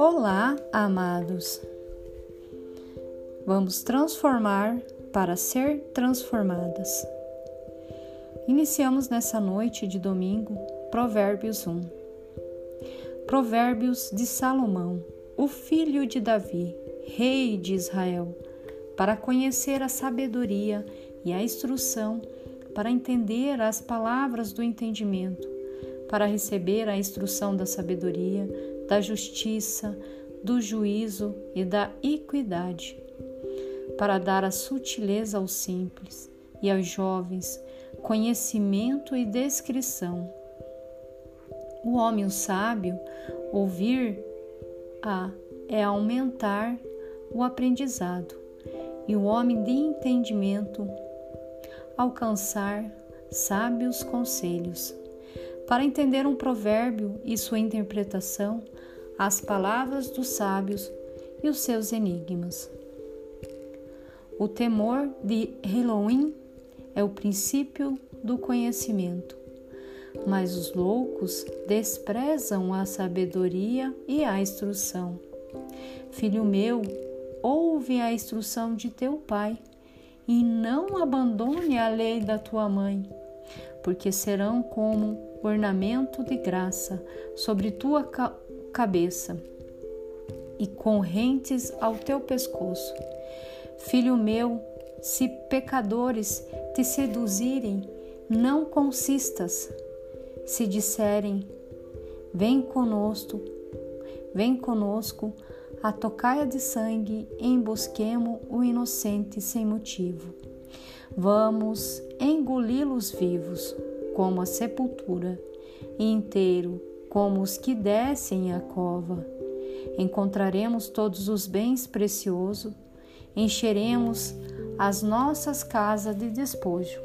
Olá, amados. Vamos transformar para ser transformadas. Iniciamos nessa noite de domingo Provérbios 1. Provérbios de Salomão, o filho de Davi, rei de Israel, para conhecer a sabedoria e a instrução, para entender as palavras do entendimento, para receber a instrução da sabedoria, da justiça, do juízo e da equidade, para dar a sutileza aos simples e aos jovens, conhecimento e descrição. O homem sábio ouvir a é aumentar o aprendizado, e o homem de entendimento alcançar sábios conselhos. Para entender um provérbio e sua interpretação, as palavras dos sábios e os seus enigmas. O temor de Elohim é o princípio do conhecimento, mas os loucos desprezam a sabedoria e a instrução. Filho meu, ouve a instrução de teu pai e não abandone a lei da tua mãe, porque serão como ornamento de graça sobre tua cabeça e correntes ao teu pescoço. Filho meu, se pecadores te seduzirem, não consistas. Se disserem, vem conosco, vem conosco, a tocaia de sangue, embosquemo o inocente sem motivo. Vamos engoli-los vivos como a sepultura, inteiro, como os que descem a cova. Encontraremos todos os bens preciosos, encheremos as nossas casas de despojo.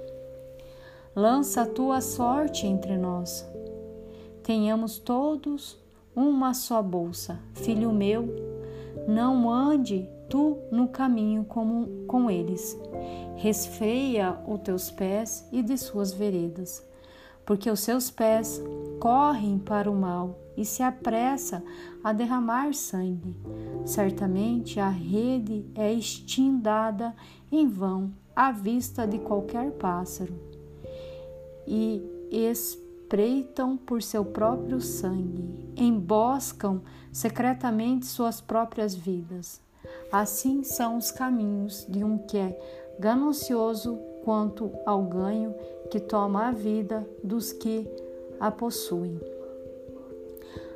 Lança a tua sorte entre nós. Tenhamos todos uma só bolsa. Filho meu, não ande tu no caminho como com eles. Resfreia os teus pés e de suas veredas porque os seus pés correm para o mal e se apressa a derramar sangue. Certamente a rede é estindada em vão à vista de qualquer pássaro e espreitam por seu próprio sangue, emboscam secretamente suas próprias vidas. Assim são os caminhos de um que é ganancioso quanto ao ganho que toma a vida dos que a possuem.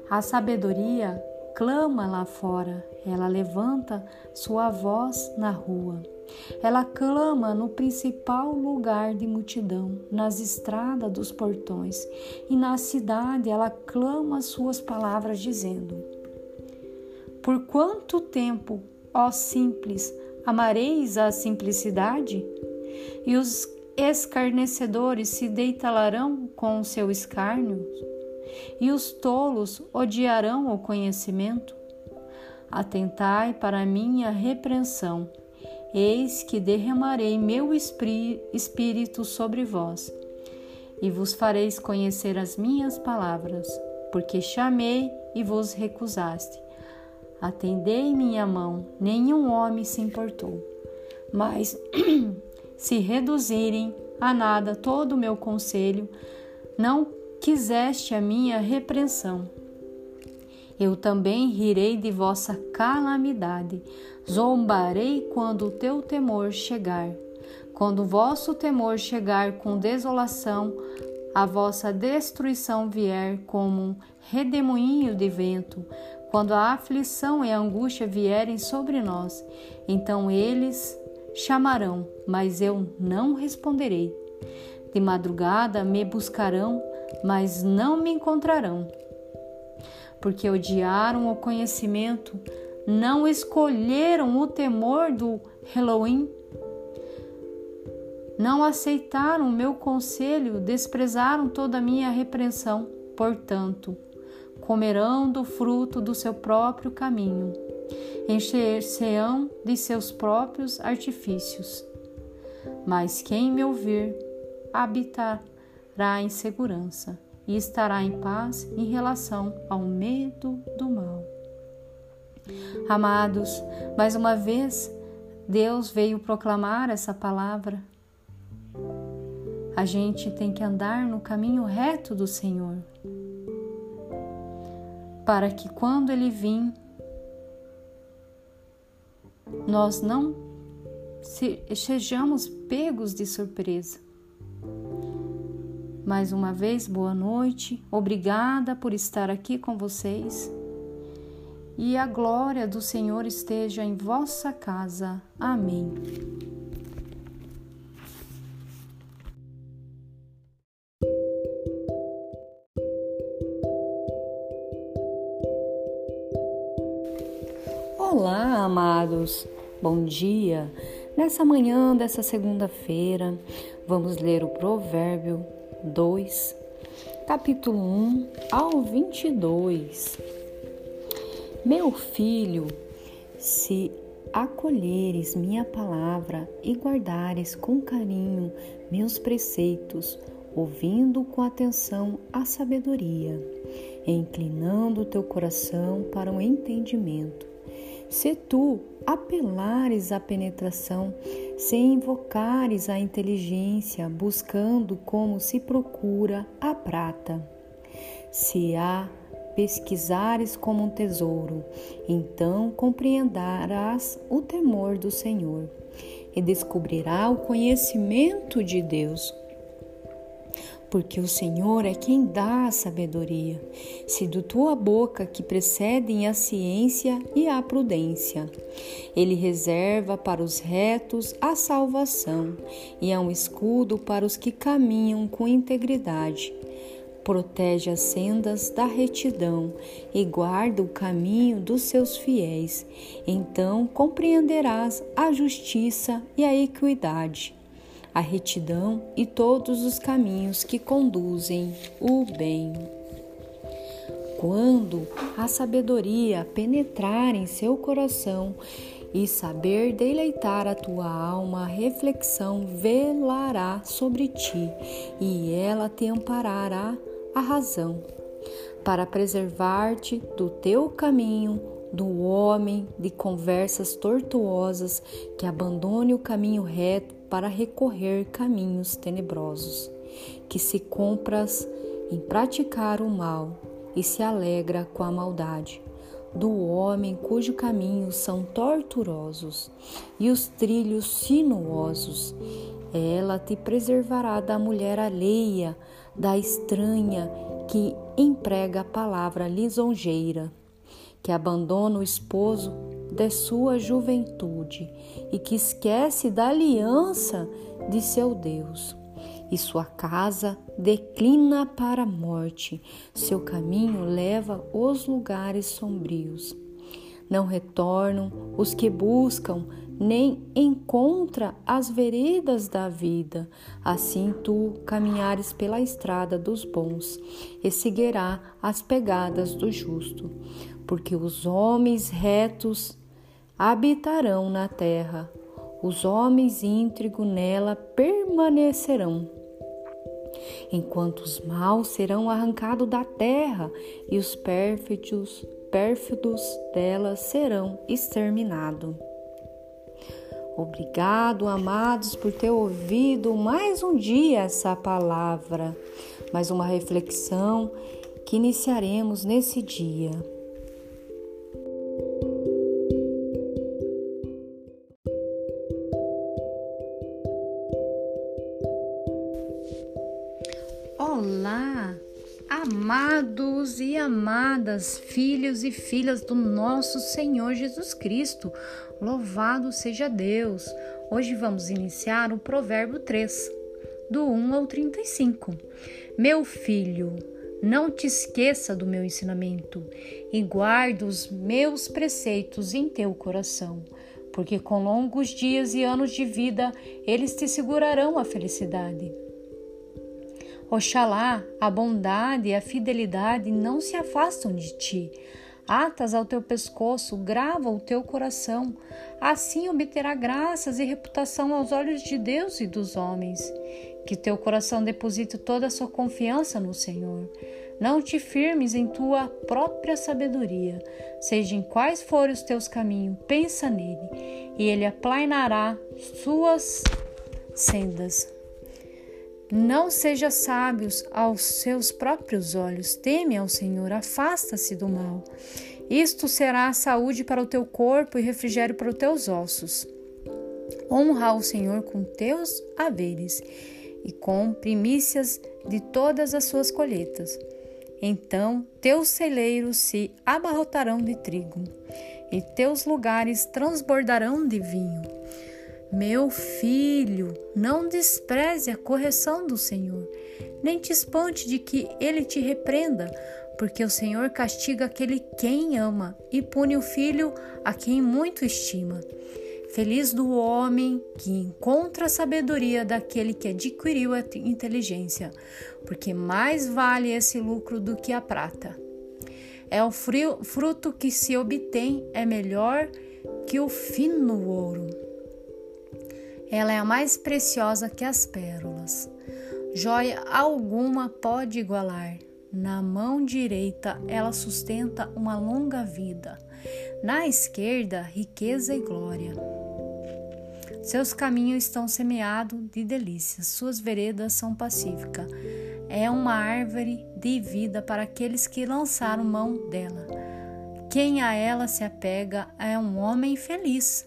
A sabedoria clama lá fora, ela levanta sua voz na rua. Ela clama no principal lugar de multidão, nas estradas dos portões, e na cidade ela clama suas palavras, dizendo: Por quanto tempo, ó simples, amareis a simplicidade? e os escarnecedores se deitarão com o seu escárnio, e os tolos odiarão o conhecimento. Atentai para minha repreensão, eis que derramarei meu espírito sobre vós, e vos fareis conhecer as minhas palavras, porque chamei e vos recusaste. Atendei minha mão, nenhum homem se importou. Mas se reduzirem a nada todo o meu conselho, não quiseste a minha repreensão. Eu também rirei de vossa calamidade, zombarei quando o teu temor chegar. Quando o vosso temor chegar com desolação, a vossa destruição vier como um redemoinho de vento, quando a aflição e a angústia vierem sobre nós, então eles chamarão, mas eu não responderei. De madrugada me buscarão, mas não me encontrarão. Porque odiaram o conhecimento, não escolheram o temor do Elohim, não aceitaram o meu conselho, desprezaram toda a minha repreensão. Portanto, comerão do fruto do seu próprio caminho encher-se-ão de seus próprios artifícios. Mas quem me ouvir habitará em segurança e estará em paz em relação ao medo do mal. Amados, mais uma vez, Deus veio proclamar essa palavra. A gente tem que andar no caminho reto do Senhor, para que quando Ele vir, nós não sejamos pegos de surpresa. Mais uma vez, boa noite, obrigada por estar aqui com vocês e a glória do Senhor esteja em vossa casa. Amém. Amados. Bom dia. Nessa manhã dessa segunda-feira, vamos ler o Provérbio 2, capítulo 1 ao 22. Meu filho, se acolheres minha palavra e guardares com carinho meus preceitos, ouvindo com atenção a sabedoria, inclinando o teu coração para o entendimento. Se tu apelares à penetração, se invocares a inteligência, buscando como se procura a prata, se há pesquisares como um tesouro, então compreenderás o temor do Senhor e descobrirá o conhecimento de Deus. Porque o Senhor é quem dá a sabedoria, se do tua boca que precedem a ciência e a prudência. Ele reserva para os retos a salvação e é um escudo para os que caminham com integridade protege as sendas da retidão e guarda o caminho dos seus fiéis. Então compreenderás a justiça e a equidade, a retidão e todos os caminhos que conduzem o bem. Quando a sabedoria penetrar em seu coração, e saber deleitar a tua alma, a reflexão velará sobre ti, e ela te amparará a razão, para preservar-te do teu caminho, do homem de conversas tortuosas que abandone o caminho reto para recorrer caminhos tenebrosos, que se compras em praticar o mal e se alegra com a maldade, do homem cujo caminhos são torturosos e os trilhos sinuosos. Ela te preservará da mulher alheia, da estranha que emprega a palavra lisonjeira, que abandona o esposo de sua juventude e que esquece da aliança de seu Deus. E sua casa declina para a morte, seu caminho leva os lugares sombrios. Não retornam os que buscam nem encontra as veredas da vida. Assim tu caminhares pela estrada dos bons e seguirá as pegadas do justo, porque os homens retos habitarão na terra, os homens íntegros nela permanecerão. Enquanto os maus serão arrancados da terra e os pérfidos, pérfidos dela serão exterminados. Obrigado, amados, por ter ouvido mais um dia essa palavra, mais uma reflexão que iniciaremos nesse dia. Olá, amados e amadas, filhos e filhas do nosso Senhor Jesus Cristo. Louvado seja Deus! Hoje vamos iniciar o Provérbio 3, do 1 ao 35. Meu filho, não te esqueça do meu ensinamento e guarda os meus preceitos em teu coração, porque com longos dias e anos de vida eles te segurarão a felicidade. Oxalá a bondade e a fidelidade não se afastam de ti atas ao teu pescoço, grava o teu coração. Assim obterá graças e reputação aos olhos de Deus e dos homens. Que teu coração deposite toda a sua confiança no Senhor. Não te firmes em tua própria sabedoria. Seja em quais forem os teus caminhos, pensa nele, e ele aplanará suas sendas. Não seja sábios aos seus próprios olhos. Teme ao Senhor, afasta-se do mal. Isto será saúde para o teu corpo e refrigério para os teus ossos. Honra ao Senhor com teus haveres e com primícias de todas as suas colheitas. Então teus celeiros se abarrotarão de trigo, e teus lugares transbordarão de vinho. Meu filho, não despreze a correção do Senhor, nem te espante de que ele te repreenda, porque o Senhor castiga aquele quem ama e pune o filho a quem muito estima. Feliz do homem que encontra a sabedoria daquele que adquiriu a inteligência, porque mais vale esse lucro do que a prata. É o fruto que se obtém é melhor que o fino ouro. Ela é a mais preciosa que as pérolas. Joia alguma pode igualar. Na mão direita ela sustenta uma longa vida, na esquerda, riqueza e glória. Seus caminhos estão semeados de delícias, suas veredas são pacíficas. É uma árvore de vida para aqueles que lançaram mão dela. Quem a ela se apega é um homem feliz.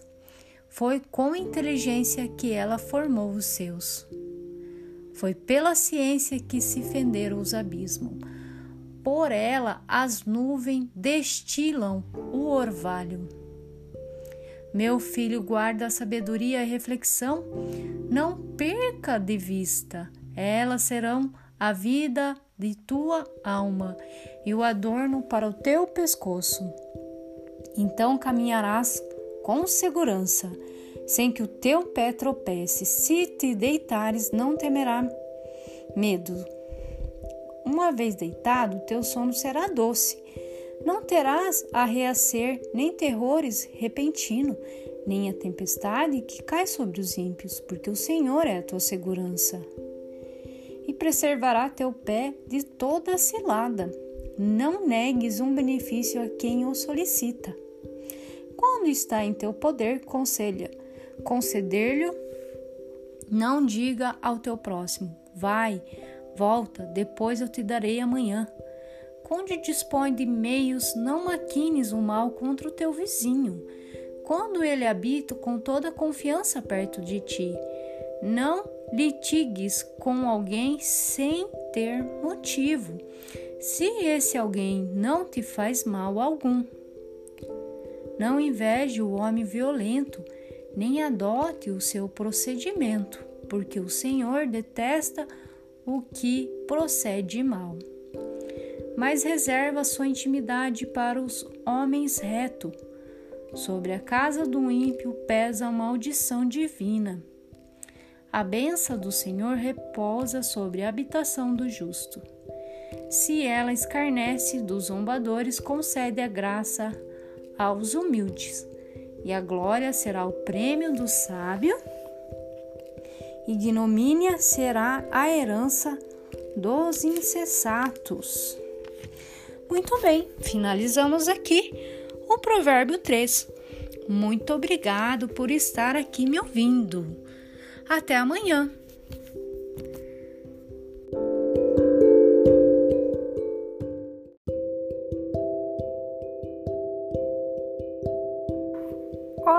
Foi com inteligência que ela formou os seus. Foi pela ciência que se fenderam os abismos. Por ela as nuvens destilam o orvalho. Meu filho, guarda a sabedoria e reflexão, não perca de vista. Elas serão a vida de tua alma e o adorno para o teu pescoço. Então caminharás com segurança, sem que o teu pé tropece. Se te deitares, não temerá medo. Uma vez deitado, teu sono será doce não terás a reacer nem terrores repentino, nem a tempestade que cai sobre os ímpios, porque o Senhor é a tua segurança. E preservará teu pé de toda cilada. Não negues um benefício a quem o solicita. Quando está em teu poder, conselha, conceder-lhe, não diga ao teu próximo: Vai, volta, depois eu te darei amanhã onde dispõe de meios, não maquines o mal contra o teu vizinho, quando ele habita com toda confiança perto de ti. Não litigues com alguém sem ter motivo, se esse alguém não te faz mal algum. Não inveje o homem violento, nem adote o seu procedimento, porque o Senhor detesta o que procede mal mas reserva sua intimidade para os homens reto. Sobre a casa do ímpio pesa a maldição divina. A benção do Senhor repousa sobre a habitação do justo. Se ela escarnece dos zombadores, concede a graça aos humildes, e a glória será o prêmio do sábio, ignomínia será a herança dos insensatos. Muito bem, finalizamos aqui o Provérbio 3. Muito obrigado por estar aqui me ouvindo. Até amanhã.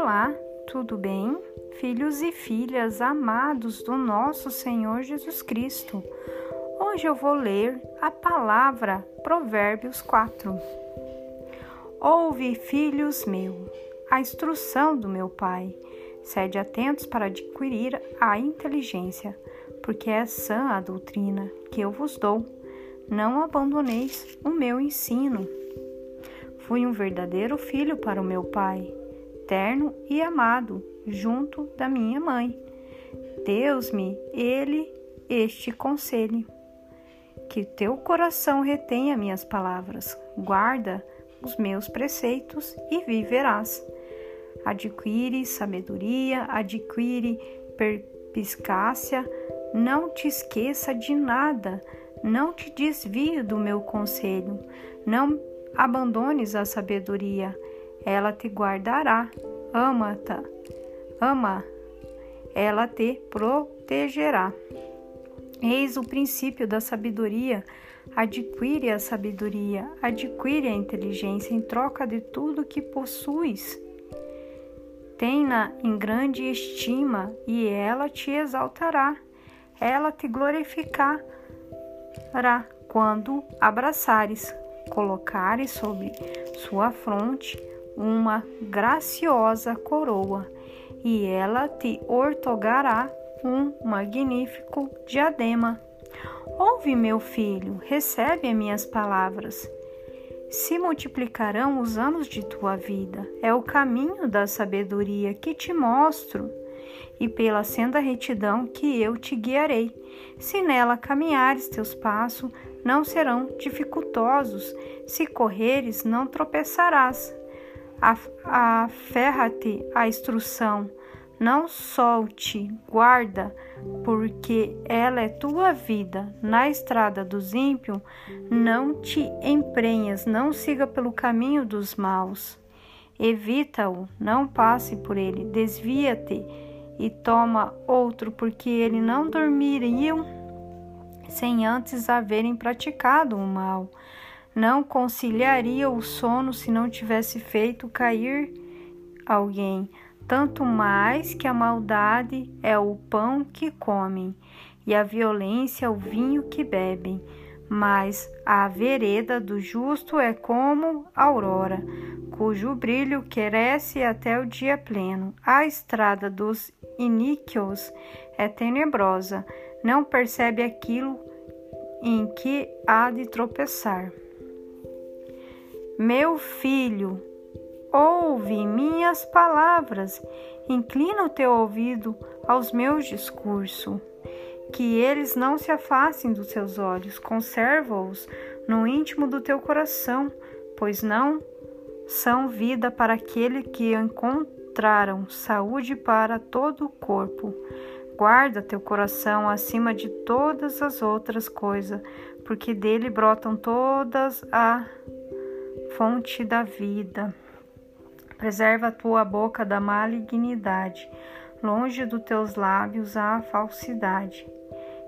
Olá, tudo bem? Filhos e filhas amados do nosso Senhor Jesus Cristo. Hoje eu vou ler a palavra Provérbios 4. Ouve, filhos meus, a instrução do meu pai. Sede atentos para adquirir a inteligência, porque é sã a doutrina que eu vos dou. Não abandoneis o meu ensino. Fui um verdadeiro filho para o meu pai, terno e amado, junto da minha mãe. Deus-me ele este conselho que teu coração retenha minhas palavras, guarda os meus preceitos e viverás. Adquire sabedoria, adquire perspicácia, não te esqueça de nada, Não te desvie do meu conselho, não abandones a sabedoria, ela te guardará. Ama-te, ama, ela te protegerá. Eis o princípio da sabedoria. Adquire a sabedoria, adquire a inteligência em troca de tudo que possuis. Tem-na em grande estima e ela te exaltará. Ela te glorificará quando abraçares, colocares sobre sua fronte uma graciosa coroa, e ela te ortogará um magnífico diadema. Ouve, meu filho, recebe as minhas palavras. Se multiplicarão os anos de tua vida, é o caminho da sabedoria que te mostro, e pela senda retidão que eu te guiarei. Se nela caminhares, teus passos não serão dificultosos, se correres, não tropeçarás. Aferra-te à instrução, não solte, guarda, porque ela é tua vida. Na estrada dos ímpios, não te emprenhas, não siga pelo caminho dos maus. Evita-o, não passe por ele, desvia-te e toma outro, porque ele não dormiriam sem antes haverem praticado o mal não conciliaria o sono se não tivesse feito cair alguém, tanto mais que a maldade é o pão que comem e a violência o vinho que bebem. Mas a vereda do justo é como a aurora, cujo brilho cresce até o dia pleno. A estrada dos iníquios é tenebrosa, não percebe aquilo em que há de tropeçar. Meu filho, ouve minhas palavras, inclina o teu ouvido aos meus discursos. Que eles não se afastem dos teus olhos, conserva-os no íntimo do teu coração, pois não são vida para aquele que encontraram, saúde para todo o corpo. Guarda teu coração acima de todas as outras coisas, porque dele brotam todas as fonte da vida. Preserva a tua boca da malignidade, longe dos teus lábios a falsidade.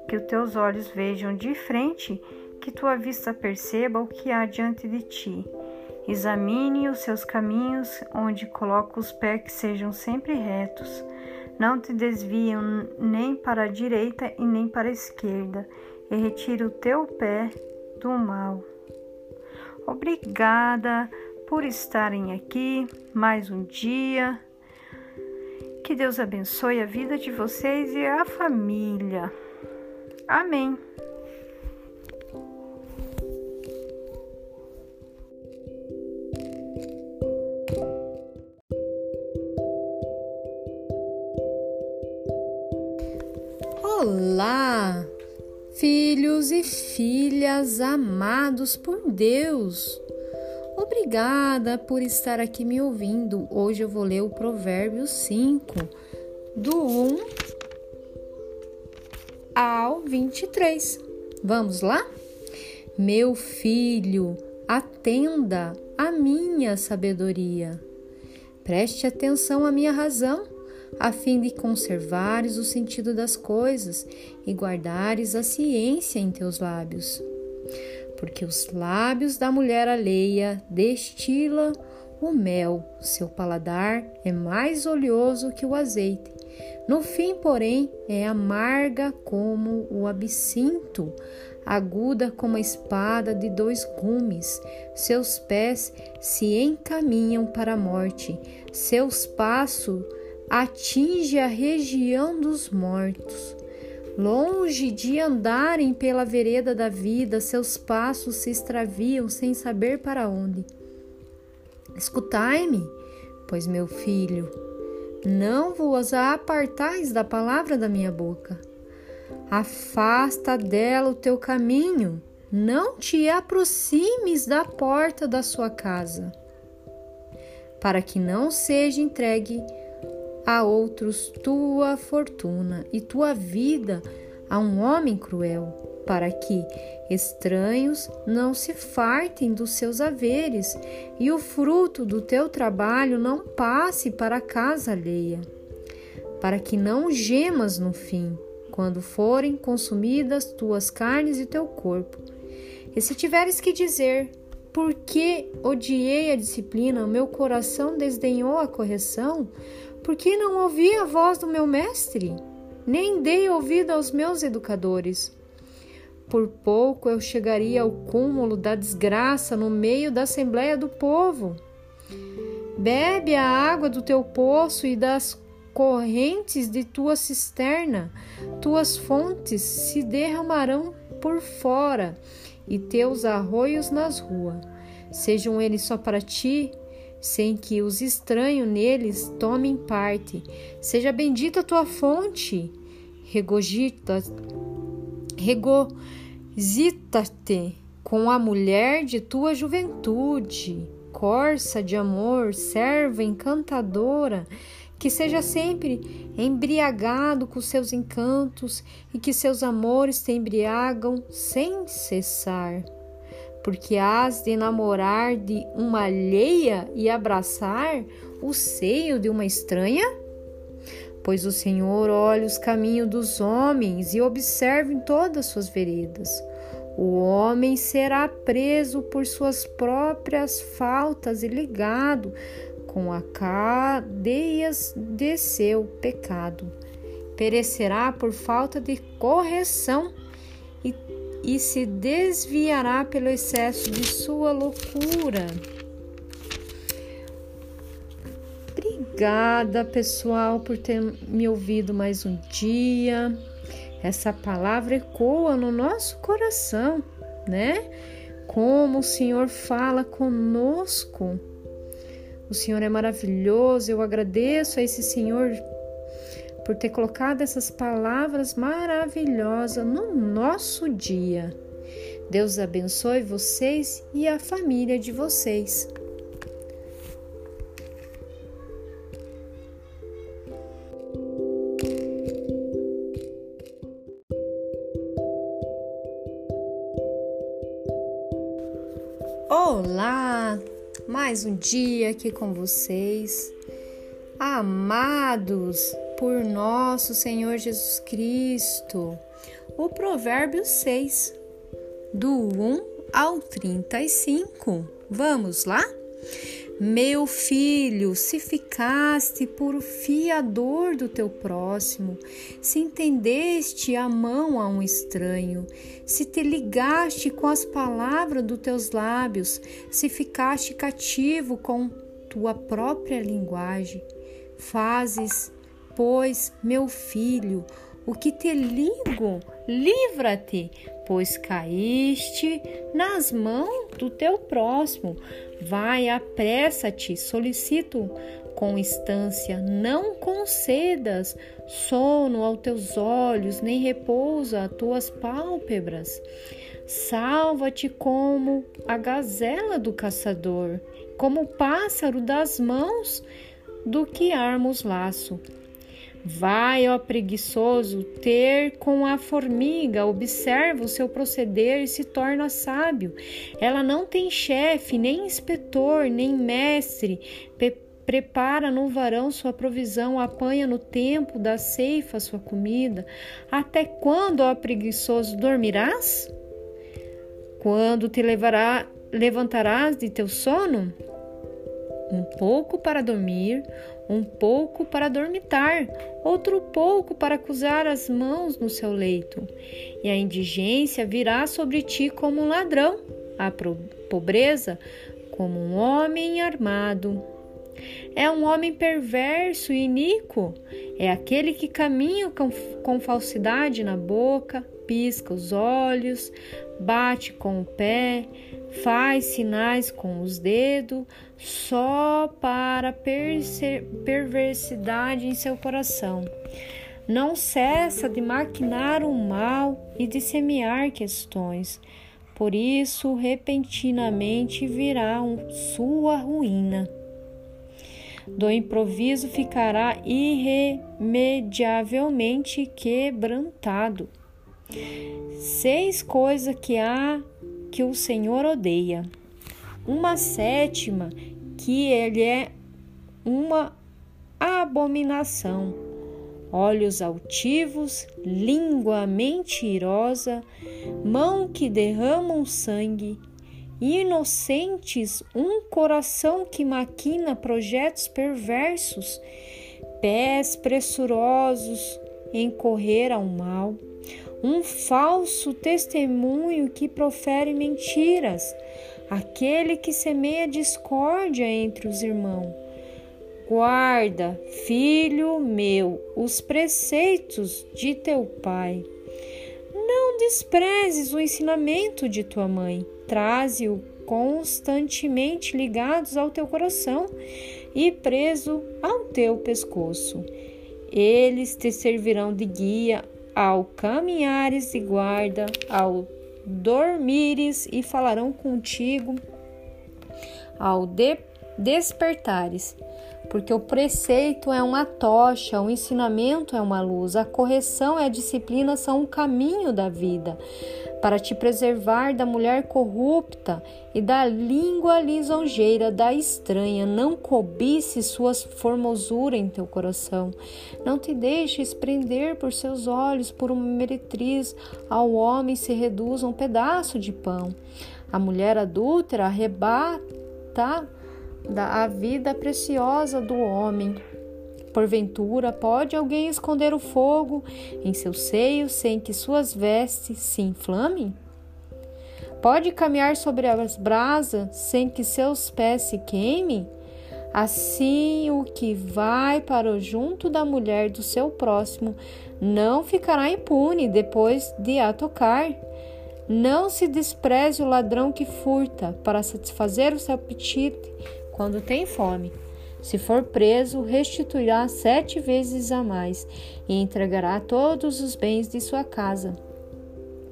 Que os teus olhos vejam de frente, que tua vista perceba o que há diante de ti. Examine os seus caminhos, onde coloca os pés que sejam sempre retos. Não te desviam nem para a direita e nem para a esquerda, e retire o teu pé do mal. Obrigada por estarem aqui mais um dia. Que Deus abençoe a vida de vocês e a família. Amém. Olá! Filhos e filhas amados por Deus. Obrigada por estar aqui me ouvindo. Hoje eu vou ler o Provérbio 5, do 1 ao 23. Vamos lá? Meu filho, atenda à minha sabedoria. Preste atenção à minha razão a fim de conservares o sentido das coisas e guardares a ciência em teus lábios. Porque os lábios da mulher alheia destila o mel, seu paladar é mais oleoso que o azeite. No fim, porém, é amarga como o absinto, aguda como a espada de dois gumes. Seus pés se encaminham para a morte, seus passos atinge a região dos mortos. Longe de andarem pela vereda da vida, seus passos se extraviam sem saber para onde. Escutai-me, pois meu filho, não vos apartais da palavra da minha boca. Afasta dela o teu caminho, não te aproximes da porta da sua casa, para que não seja entregue a outros tua fortuna e tua vida a um homem cruel. para que estranhos não se fartem dos seus haveres e o fruto do teu trabalho não passe para a casa alheia, para que não gemas no fim, quando forem consumidas tuas carnes e teu corpo. E se tiveres que dizer, por que odiei a disciplina, meu coração desdenhou a correção, por que não ouvi a voz do meu mestre? Nem dei ouvido aos meus educadores. Por pouco eu chegaria ao cúmulo da desgraça no meio da assembleia do povo. Bebe a água do teu poço e das correntes de tua cisterna, tuas fontes se derramarão por fora e teus arroios nas ruas. Sejam eles só para ti, sem que os estranhos neles tomem parte. Seja bendita a tua fonte, regogita, regozita-te com a mulher de tua juventude, corça de amor, serva encantadora, que seja sempre embriagado com seus encantos e que seus amores te embriagam sem cessar porque has de namorar de uma alheia e abraçar o seio de uma estranha? Pois o Senhor olha os caminhos dos homens e observa em todas suas veredas. O homem será preso por suas próprias faltas e ligado com as cadeias de seu pecado. Perecerá por falta de correção e se desviará pelo excesso de sua loucura. Obrigada, pessoal, por ter me ouvido mais um dia. Essa palavra ecoa no nosso coração, né? Como o Senhor fala conosco. O Senhor é maravilhoso. Eu agradeço a esse Senhor por ter colocado essas palavras maravilhosas no nosso dia. Deus abençoe vocês e a família de vocês. Olá! Mais um dia aqui com vocês. Amados, por nosso Senhor Jesus Cristo. O Provérbio 6, do 1 ao 35. Vamos lá? Meu filho, se ficaste por fiador do teu próximo, se entendeste a mão a um estranho, se te ligaste com as palavras dos teus lábios, se ficaste cativo com tua própria linguagem, fazes Pois, meu filho, o que te ligo, livra-te, pois caíste nas mãos do teu próximo. Vai, apressa-te, solicito com instância, não concedas sono aos teus olhos, nem repouso às tuas pálpebras. Salva-te como a gazela do caçador, como o pássaro das mãos do que arma os laço. Vai, ó preguiçoso, ter com a formiga, observa o seu proceder e se torna sábio. Ela não tem chefe, nem inspetor, nem mestre. Pe prepara no varão sua provisão, apanha no tempo da ceifa sua comida. Até quando, ó preguiçoso, dormirás? Quando te levará, levantarás de teu sono? Um pouco para dormir, um pouco para dormitar, outro pouco para cruzar as mãos no seu leito. E a indigência virá sobre ti como um ladrão, a pobreza como um homem armado. É um homem perverso e iníquo, é aquele que caminha com, com falsidade na boca, pisca os olhos, bate com o pé, faz sinais com os dedos, só para perversidade em seu coração. Não cessa de maquinar o mal e de semear questões. Por isso, repentinamente virá sua ruína. Do improviso ficará irremediavelmente quebrantado. Seis coisas que há que o Senhor odeia. Uma sétima que ele é uma abominação. Olhos altivos, língua mentirosa, mão que derramam sangue, inocentes, um coração que maquina projetos perversos, pés pressurosos em correr ao mal, um falso testemunho que profere mentiras, aquele que semeia discórdia entre os irmãos. Guarda, filho meu, os preceitos de teu pai. Não desprezes o ensinamento de tua mãe, traze-o constantemente ligados ao teu coração e preso ao teu pescoço. Eles te servirão de guia ao caminhares e guarda, ao dormires e falarão contigo ao de despertares. Porque o preceito é uma tocha, o ensinamento é uma luz, a correção e a disciplina são um caminho da vida para te preservar da mulher corrupta e da língua lisonjeira da estranha. Não cobice suas formosura em teu coração. Não te deixes prender por seus olhos por uma meretriz. Ao homem se reduz a um pedaço de pão. A mulher adúltera arrebata a vida preciosa do homem. Porventura, pode alguém esconder o fogo em seu seio sem que suas vestes se inflamem? Pode caminhar sobre as brasas sem que seus pés se queimem? Assim, o que vai para o junto da mulher do seu próximo não ficará impune depois de a tocar. Não se despreze o ladrão que furta para satisfazer o seu apetite quando tem fome. Se for preso, restituirá sete vezes a mais e entregará todos os bens de sua casa.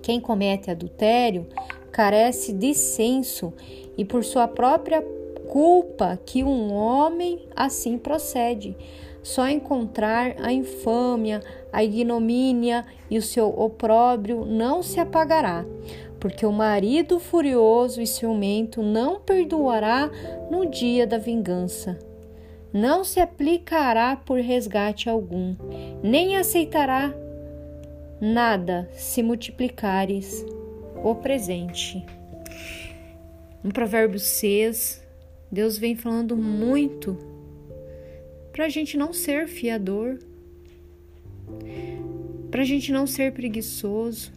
Quem comete adultério carece de senso e por sua própria culpa que um homem assim procede. Só encontrar a infâmia, a ignomínia e o seu opróbrio não se apagará, porque o marido furioso e ciumento não perdoará no dia da vingança não se aplicará por resgate algum, nem aceitará nada se multiplicares o presente. No provérbio 6, Deus vem falando muito para a gente não ser fiador, para a gente não ser preguiçoso,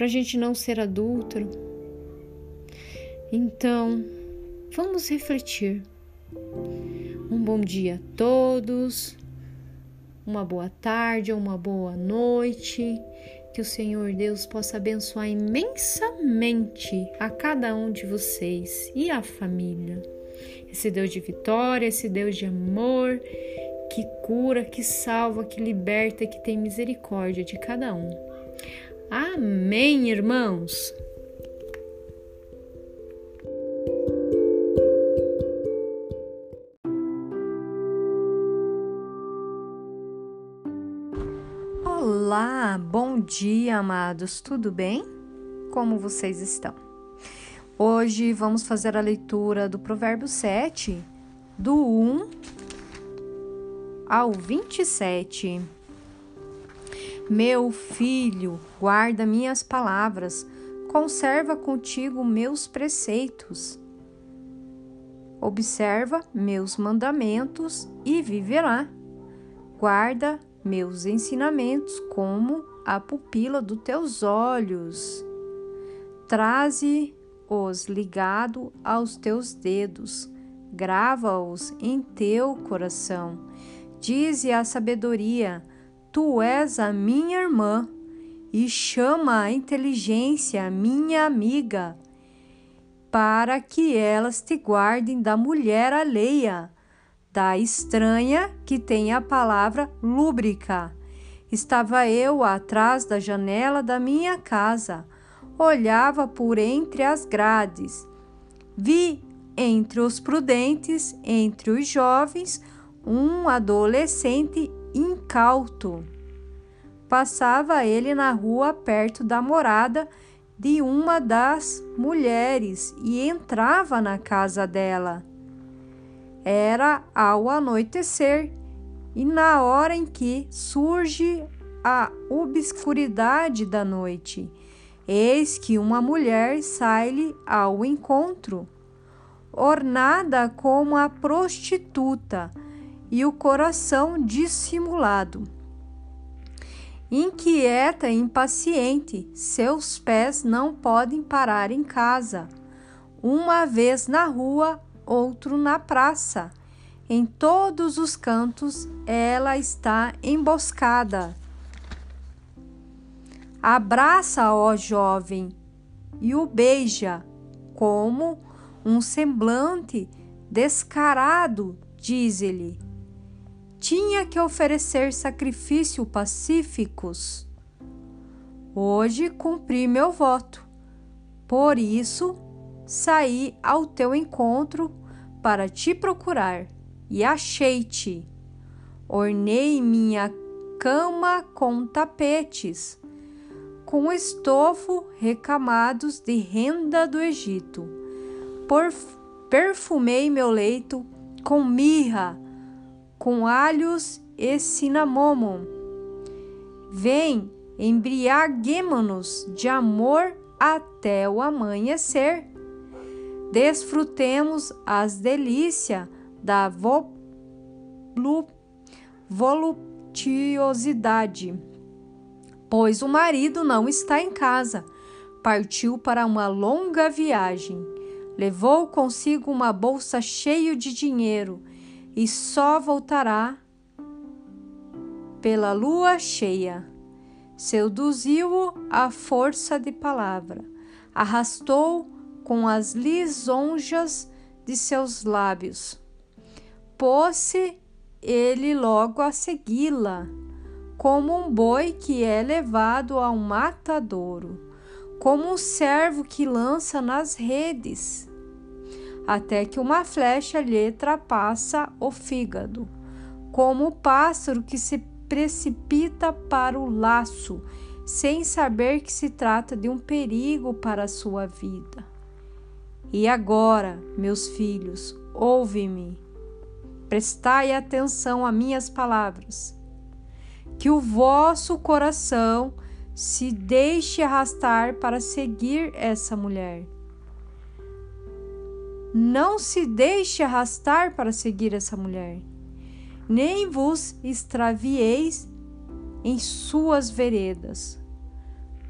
para a gente não ser adúltero. Então, vamos refletir. Um bom dia a todos, uma boa tarde ou uma boa noite. Que o Senhor Deus possa abençoar imensamente a cada um de vocês e a família. Esse Deus de vitória, esse Deus de amor, que cura, que salva, que liberta, que tem misericórdia de cada um. Amém, irmãos! Olá, bom dia, amados, tudo bem? Como vocês estão? Hoje vamos fazer a leitura do Provérbio 7, do 1 ao 27. Meu filho, guarda minhas palavras, conserva contigo meus preceitos. Observa meus mandamentos e viverá. Guarda meus ensinamentos como a pupila dos teus olhos. Traze-os ligado aos teus dedos, grava-os em teu coração. Dize a sabedoria: Tu és a minha irmã, e chama a inteligência minha amiga, para que elas te guardem da mulher alheia da estranha que tem a palavra lúbrica. Estava eu atrás da janela da minha casa, olhava por entre as grades. Vi entre os prudentes, entre os jovens, um adolescente incauto. Passava ele na rua perto da morada de uma das mulheres e entrava na casa dela. Era ao anoitecer e na hora em que surge a obscuridade da noite, eis que uma mulher sai-lhe ao encontro, ornada como a prostituta e o coração dissimulado. Inquieta e impaciente, seus pés não podem parar em casa. Uma vez na rua, outro na praça. Em todos os cantos ela está emboscada. Abraça, ó jovem, e o beija, como um semblante descarado, diz-lhe tinha que oferecer sacrifício pacíficos. Hoje cumpri meu voto. Por isso, saí ao teu encontro para te procurar e achei-te. Ornei minha cama com tapetes, com estofo recamados de renda do Egito. Por, perfumei meu leito com mirra com alhos e cinnamomum. Vem, embriaguemo-nos de amor até o amanhecer. Desfrutemos as delícias da voluptuosidade, pois o marido não está em casa, partiu para uma longa viagem. Levou consigo uma bolsa cheia de dinheiro e só voltará pela lua cheia. Seduziu-o a força de palavra, arrastou com as lisonjas de seus lábios. Pôs-se ele logo a segui-la, como um boi que é levado a um matadouro, como um servo que lança nas redes até que uma flecha lhe trapassa o fígado, como o pássaro que se precipita para o laço, sem saber que se trata de um perigo para a sua vida. E agora, meus filhos, ouve-me, prestai atenção a minhas palavras, que o vosso coração se deixe arrastar para seguir essa mulher não se deixe arrastar para seguir essa mulher, nem vos extravieis em suas veredas,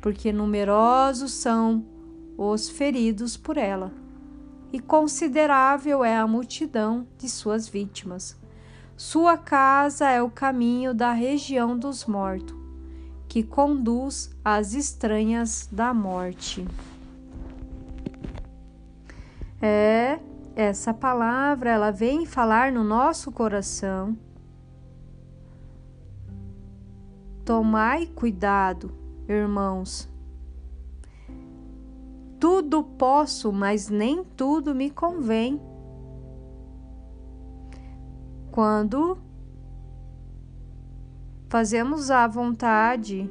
porque numerosos são os feridos por ela, e considerável é a multidão de suas vítimas. Sua casa é o caminho da região dos mortos, que conduz às estranhas da morte. É, essa palavra, ela vem falar no nosso coração. Tomai cuidado, irmãos. Tudo posso, mas nem tudo me convém. Quando fazemos a vontade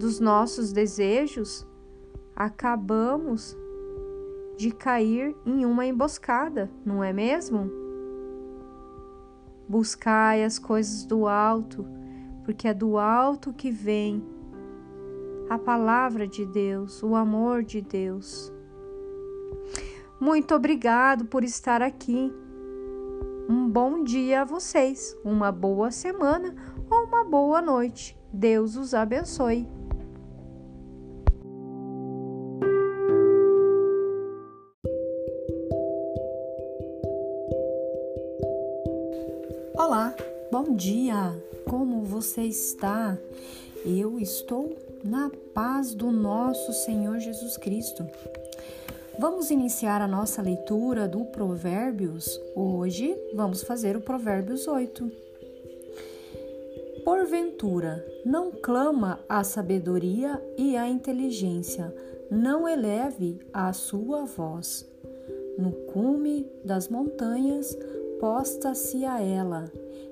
dos nossos desejos, acabamos de cair em uma emboscada, não é mesmo? Buscai as coisas do alto, porque é do alto que vem a palavra de Deus, o amor de Deus. Muito obrigado por estar aqui. Um bom dia a vocês, uma boa semana ou uma boa noite. Deus os abençoe. Olá, bom dia! Como você está? Eu estou na paz do nosso Senhor Jesus Cristo. Vamos iniciar a nossa leitura do Provérbios. Hoje vamos fazer o Provérbios 8. Porventura, não clama a sabedoria e a inteligência, não eleve a sua voz. No cume das montanhas, posta-se a ela,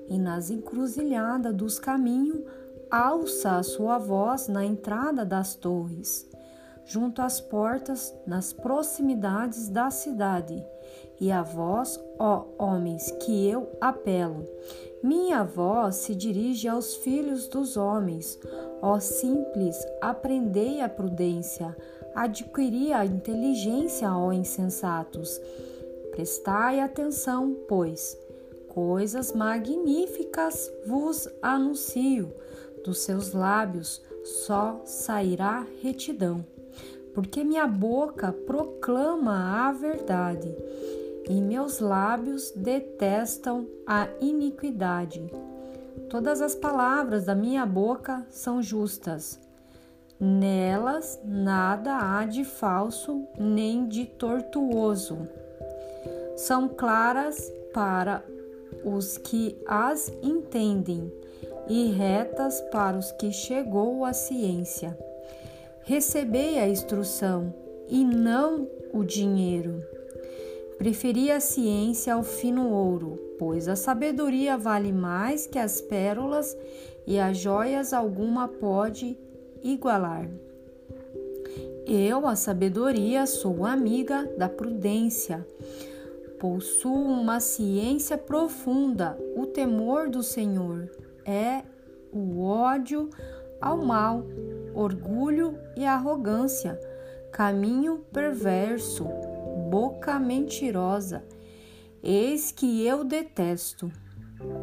e nas encruzilhadas dos caminhos alça a sua voz na entrada das torres, junto às portas, nas proximidades da cidade. E a vós, ó homens, que eu apelo. Minha voz se dirige aos filhos dos homens. Ó simples, aprendei a prudência, adquiri a inteligência, ó insensatos. Prestai atenção, pois coisas magníficas vos anuncio, dos seus lábios só sairá retidão, porque minha boca proclama a verdade e meus lábios detestam a iniquidade. Todas as palavras da minha boca são justas. Nelas nada há de falso nem de tortuoso. São claras para os que as entendem e retas para os que chegou a ciência. Recebei a instrução e não o dinheiro. Preferi a ciência ao fino ouro, pois a sabedoria vale mais que as pérolas e as joias alguma pode igualar. Eu, a sabedoria, sou amiga da prudência. Possuo uma ciência profunda, o temor do Senhor é o ódio ao mal, orgulho e arrogância, caminho perverso, boca mentirosa. Eis que eu detesto.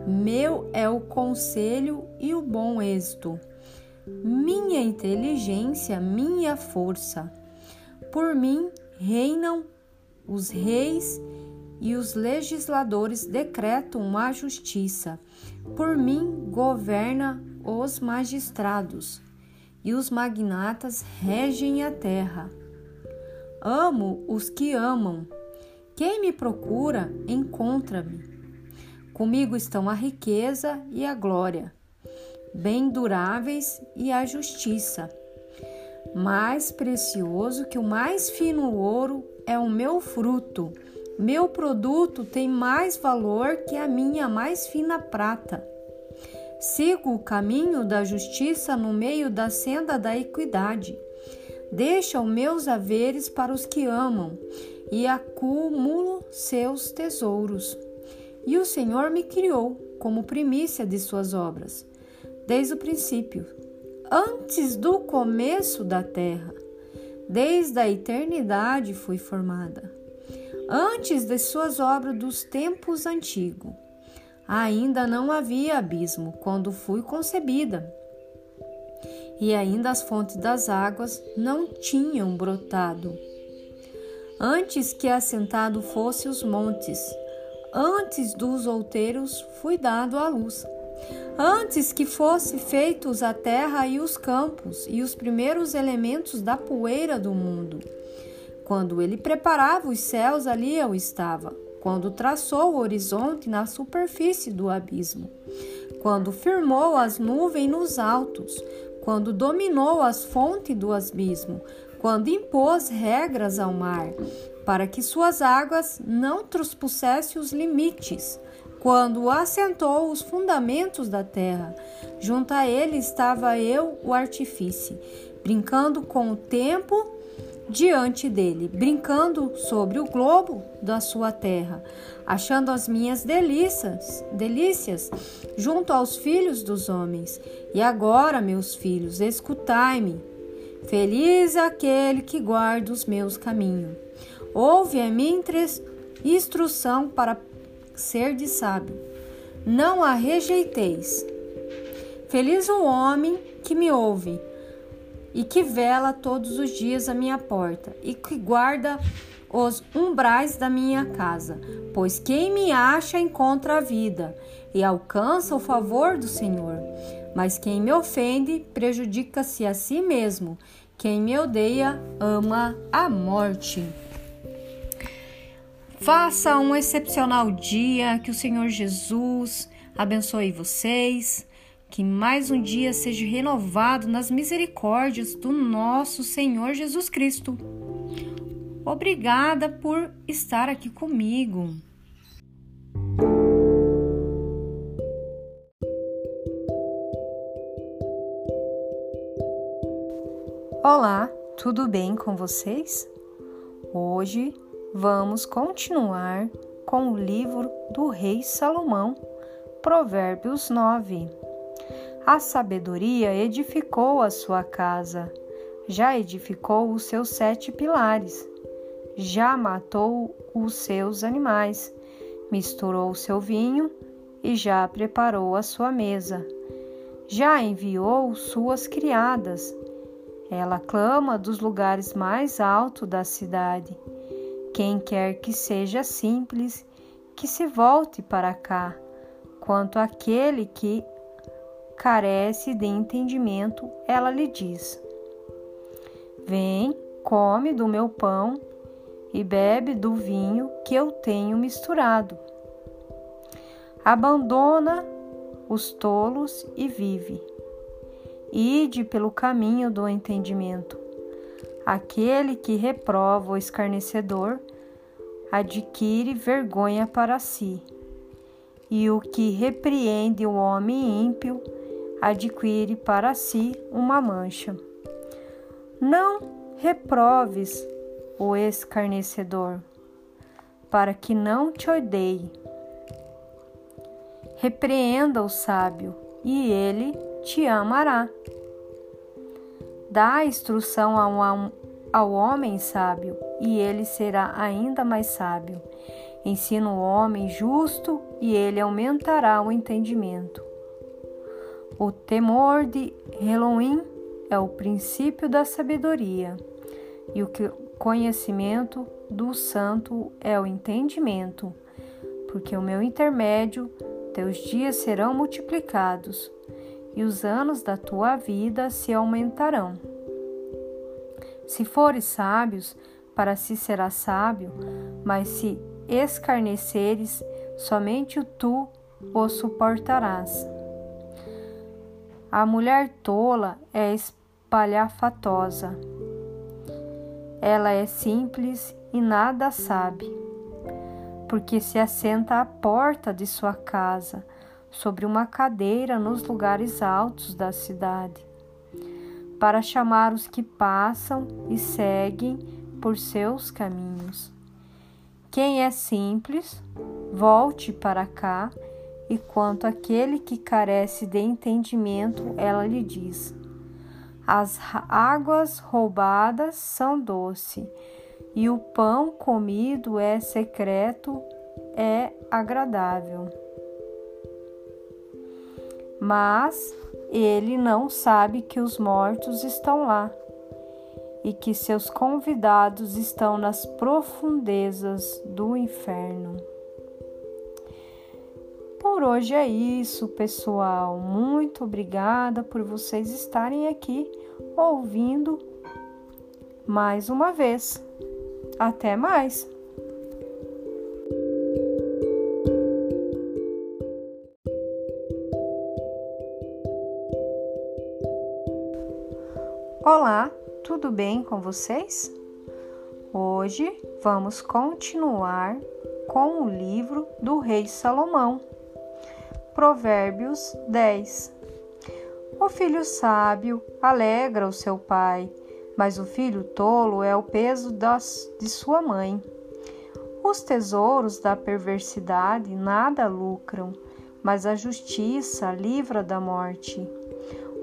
Meu é o conselho e o bom êxito, minha inteligência, minha força. Por mim reinam os reis e os legisladores decretam a justiça. Por mim governa os magistrados, e os magnatas regem a terra. Amo os que amam. Quem me procura, encontra-me. Comigo estão a riqueza e a glória, bem duráveis e a justiça. Mais precioso que o mais fino ouro é o meu fruto meu produto tem mais valor que a minha mais fina prata. Sigo o caminho da justiça no meio da senda da equidade. Deixa os meus haveres para os que amam e acumulo seus tesouros. E o Senhor me criou como primícia de suas obras, desde o princípio, antes do começo da terra. Desde a eternidade fui formada antes de suas obras dos tempos antigos. Ainda não havia abismo quando fui concebida, e ainda as fontes das águas não tinham brotado. Antes que assentado fosse os montes, antes dos outeiros fui dado à luz. Antes que fosse feitos a terra e os campos e os primeiros elementos da poeira do mundo, quando ele preparava os céus, ali eu estava. Quando traçou o horizonte na superfície do abismo. Quando firmou as nuvens nos altos. Quando dominou as fontes do abismo. Quando impôs regras ao mar, para que suas águas não transpusessem os limites quando assentou os fundamentos da terra. Junto a ele estava eu, o artifício, brincando com o tempo diante dele, brincando sobre o globo da sua terra, achando as minhas delícias, delícias junto aos filhos dos homens. E agora, meus filhos, escutai-me. Feliz aquele que guarda os meus caminhos. Ouve a minha instrução para ser de sábio. Não a rejeiteis. Feliz o homem que me ouve e que vela todos os dias a minha porta e que guarda os umbrais da minha casa, pois quem me acha encontra a vida e alcança o favor do Senhor. Mas quem me ofende prejudica-se a si mesmo. Quem me odeia ama a morte. Faça um excepcional dia, que o Senhor Jesus abençoe vocês que mais um dia seja renovado nas misericórdias do nosso Senhor Jesus Cristo. Obrigada por estar aqui comigo. Olá, tudo bem com vocês? Hoje vamos continuar com o livro do Rei Salomão, Provérbios 9. A sabedoria edificou a sua casa, já edificou os seus sete pilares, já matou os seus animais, misturou o seu vinho e já preparou a sua mesa. Já enviou suas criadas ela clama dos lugares mais altos da cidade. Quem quer que seja simples, que se volte para cá. Quanto àquele que carece de entendimento, ela lhe diz: Vem, come do meu pão e bebe do vinho que eu tenho misturado. Abandona os tolos e vive. Ide pelo caminho do entendimento. Aquele que reprova o escarnecedor adquire vergonha para si, e o que repreende o homem ímpio adquire para si uma mancha. Não reproves o escarnecedor, para que não te odeie. Repreenda o sábio, e ele te amará. Dá instrução ao, ao homem sábio, e ele será ainda mais sábio. Ensina o homem justo, e ele aumentará o entendimento. O temor de Elohim é o princípio da sabedoria, e o conhecimento do santo é o entendimento, porque o meu intermédio, teus dias serão multiplicados e os anos da tua vida se aumentarão. Se fores sábios, para si serás sábio, mas se escarneceres, somente tu o suportarás. A mulher tola é espalhafatosa. Ela é simples e nada sabe, porque se assenta à porta de sua casa sobre uma cadeira nos lugares altos da cidade, para chamar os que passam e seguem por seus caminhos. Quem é simples, volte para cá, e quanto àquele que carece de entendimento, ela lhe diz: As águas roubadas são doce, e o pão comido é secreto, é agradável mas ele não sabe que os mortos estão lá e que seus convidados estão nas profundezas do inferno. Por hoje é isso, pessoal. Muito obrigada por vocês estarem aqui ouvindo mais uma vez. Até mais! Olá, tudo bem com vocês? Hoje vamos continuar com o livro do Rei Salomão, Provérbios 10. O filho sábio alegra o seu pai, mas o filho tolo é o peso das, de sua mãe. Os tesouros da perversidade nada lucram, mas a justiça livra da morte.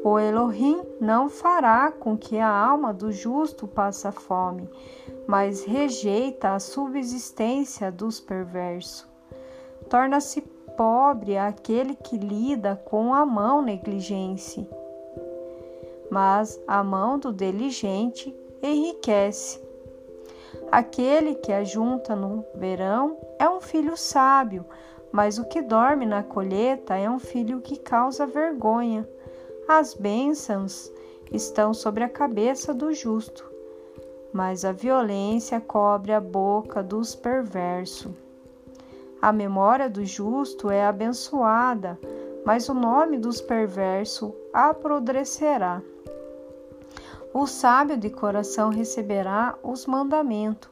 O Elohim não fará com que a alma do justo passe fome, mas rejeita a subsistência dos perversos. Torna-se pobre aquele que lida com a mão negligente, mas a mão do diligente enriquece. Aquele que ajunta no verão é um filho sábio, mas o que dorme na colheita é um filho que causa vergonha. As bênçãos estão sobre a cabeça do justo, mas a violência cobre a boca dos perversos. A memória do justo é abençoada, mas o nome dos perversos apodrecerá. O sábio de coração receberá os mandamentos,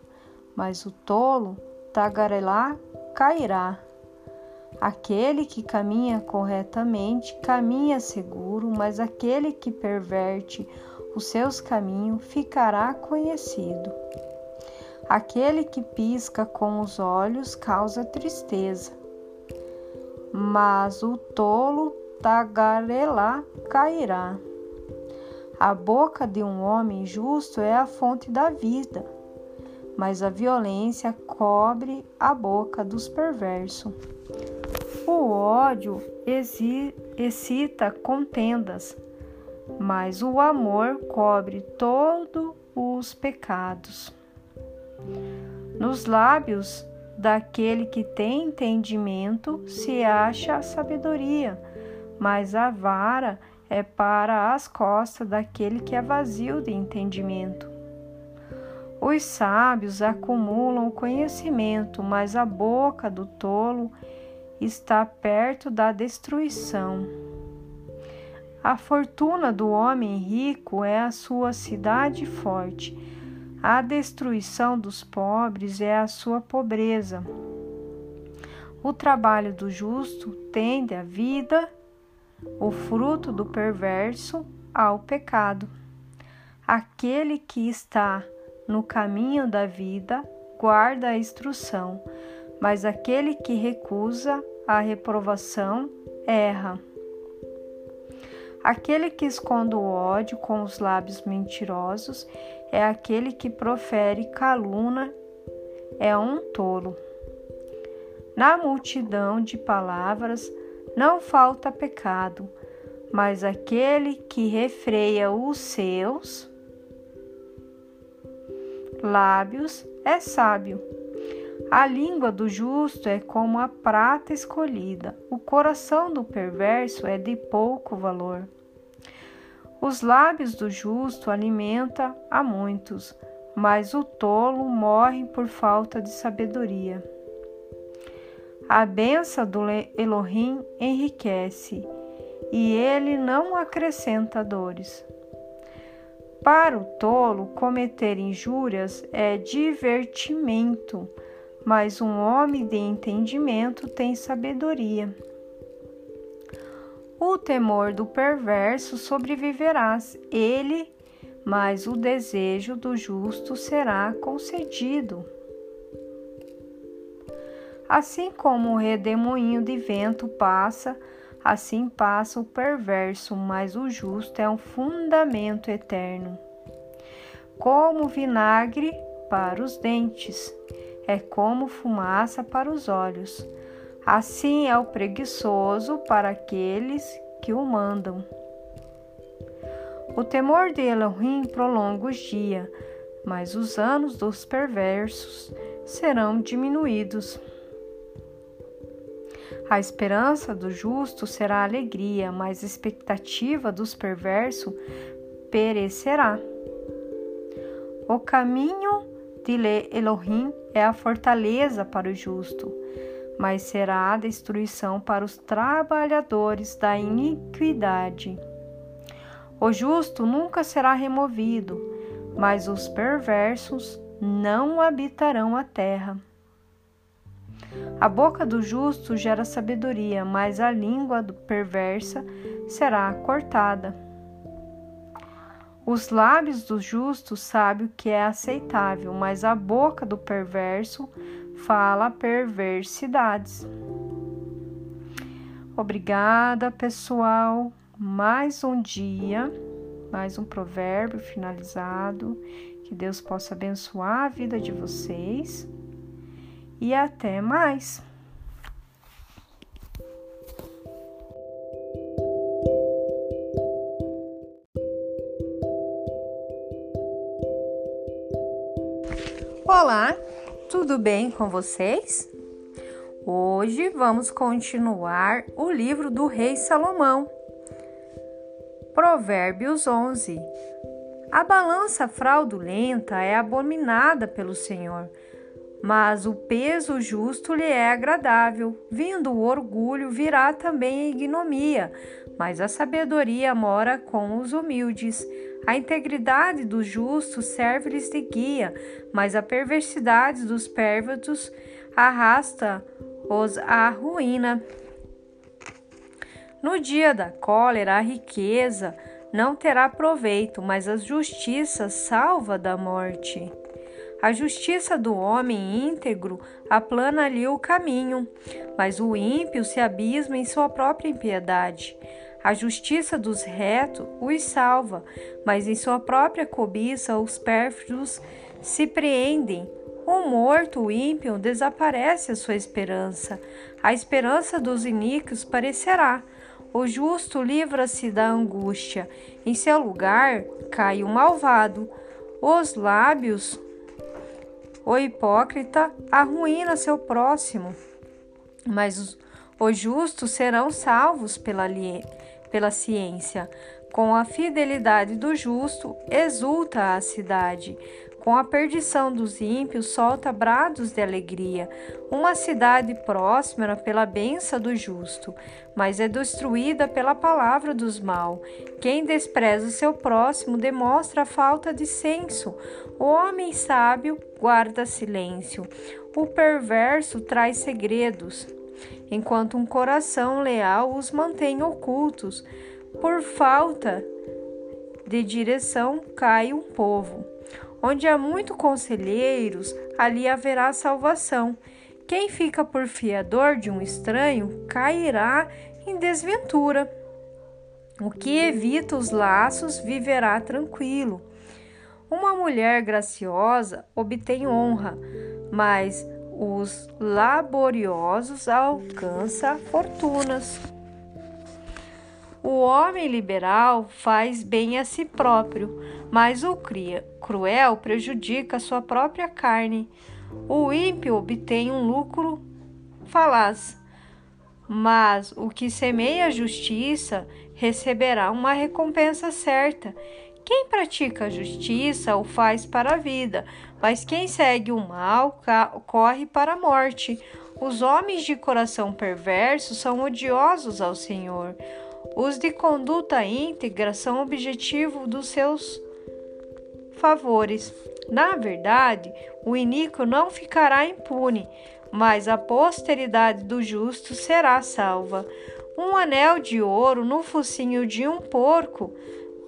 mas o tolo tagarelar cairá. Aquele que caminha corretamente caminha seguro, mas aquele que perverte os seus caminhos ficará conhecido. Aquele que pisca com os olhos causa tristeza, mas o tolo tagarelá cairá. A boca de um homem justo é a fonte da vida, mas a violência cobre a boca dos perversos. O ódio excita contendas, mas o amor cobre todos os pecados. Nos lábios daquele que tem entendimento se acha a sabedoria, mas a vara é para as costas daquele que é vazio de entendimento. Os sábios acumulam conhecimento, mas a boca do tolo está perto da destruição. A fortuna do homem rico é a sua cidade forte. A destruição dos pobres é a sua pobreza. O trabalho do justo tende à vida, o fruto do perverso ao pecado. Aquele que está no caminho da vida guarda a instrução, mas aquele que recusa a reprovação erra. Aquele que esconde o ódio com os lábios mentirosos é aquele que profere calúnia, é um tolo. Na multidão de palavras não falta pecado, mas aquele que refreia os seus lábios é sábio. A língua do justo é como a prata escolhida, o coração do perverso é de pouco valor. Os lábios do justo alimenta a muitos, mas o tolo morre por falta de sabedoria. A benção do Elohim enriquece, e ele não acrescenta dores. Para o tolo, cometer injúrias é divertimento mas um homem de entendimento tem sabedoria. O temor do perverso sobreviverás, ele, mas o desejo do justo será concedido. Assim como o redemoinho de vento passa, assim passa o perverso, mas o justo é um fundamento eterno. Como vinagre para os dentes é como fumaça para os olhos. Assim é o preguiçoso para aqueles que o mandam. O temor de Elohim prolonga os dias, mas os anos dos perversos serão diminuídos. A esperança do justo será alegria, mas a expectativa dos perversos perecerá. O caminho de Elohim é a fortaleza para o justo, mas será a destruição para os trabalhadores da iniquidade. O justo nunca será removido, mas os perversos não habitarão a terra. A boca do justo gera sabedoria, mas a língua do perversa será cortada. Os lábios do justo sabem o que é aceitável, mas a boca do perverso fala perversidades. Obrigada, pessoal. Mais um dia, mais um provérbio finalizado. Que Deus possa abençoar a vida de vocês. E até mais. Olá, tudo bem com vocês? Hoje vamos continuar o livro do Rei Salomão. Provérbios 11. A balança fraudulenta é abominada pelo Senhor, mas o peso justo lhe é agradável. Vindo o orgulho, virá também a ignomia, mas a sabedoria mora com os humildes. A integridade dos justos serve-lhes de guia, mas a perversidade dos perversos arrasta-os à ruína. No dia da cólera, a riqueza, não terá proveito, mas a justiça salva da morte. A justiça do homem íntegro aplana-lhe o caminho, mas o ímpio se abisma em sua própria impiedade. A justiça dos retos os salva, mas em sua própria cobiça os pérfidos se preendem. O morto, o ímpio, desaparece a sua esperança. A esperança dos iníquos parecerá. O justo livra-se da angústia. Em seu lugar cai o malvado. Os lábios o hipócrita arruína seu próximo, mas os, os justos serão salvos pela, pela ciência. Com a fidelidade do justo, exulta a cidade. Com a perdição dos ímpios, solta brados de alegria. Uma cidade próspera pela benção do justo, mas é destruída pela palavra dos mal. Quem despreza o seu próximo demonstra falta de senso. O homem sábio guarda silêncio. O perverso traz segredos, enquanto um coração leal os mantém ocultos. Por falta de direção cai um povo. Onde há muito conselheiros, ali haverá salvação. Quem fica por fiador de um estranho cairá em desventura. O que evita os laços viverá tranquilo. Uma mulher graciosa obtém honra, mas os laboriosos alcança fortunas. O homem liberal faz bem a si próprio, mas o cruel prejudica sua própria carne. O ímpio obtém um lucro falaz, mas o que semeia justiça receberá uma recompensa certa. Quem pratica a justiça o faz para a vida, mas quem segue o mal corre para a morte. Os homens de coração perverso são odiosos ao Senhor. Os de conduta íntegra são objetivo dos seus favores. Na verdade, o iníquo não ficará impune, mas a posteridade do justo será salva. Um anel de ouro no focinho de um porco,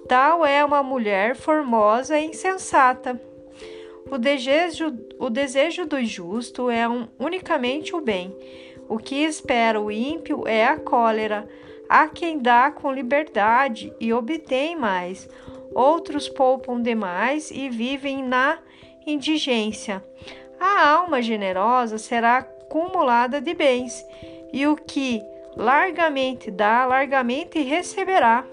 tal é uma mulher formosa e insensata. O desejo, o desejo do justo é um, unicamente o bem. O que espera o ímpio é a cólera. Há quem dá com liberdade e obtém mais, outros poupam demais e vivem na indigência. A alma generosa será acumulada de bens, e o que largamente dá, largamente receberá.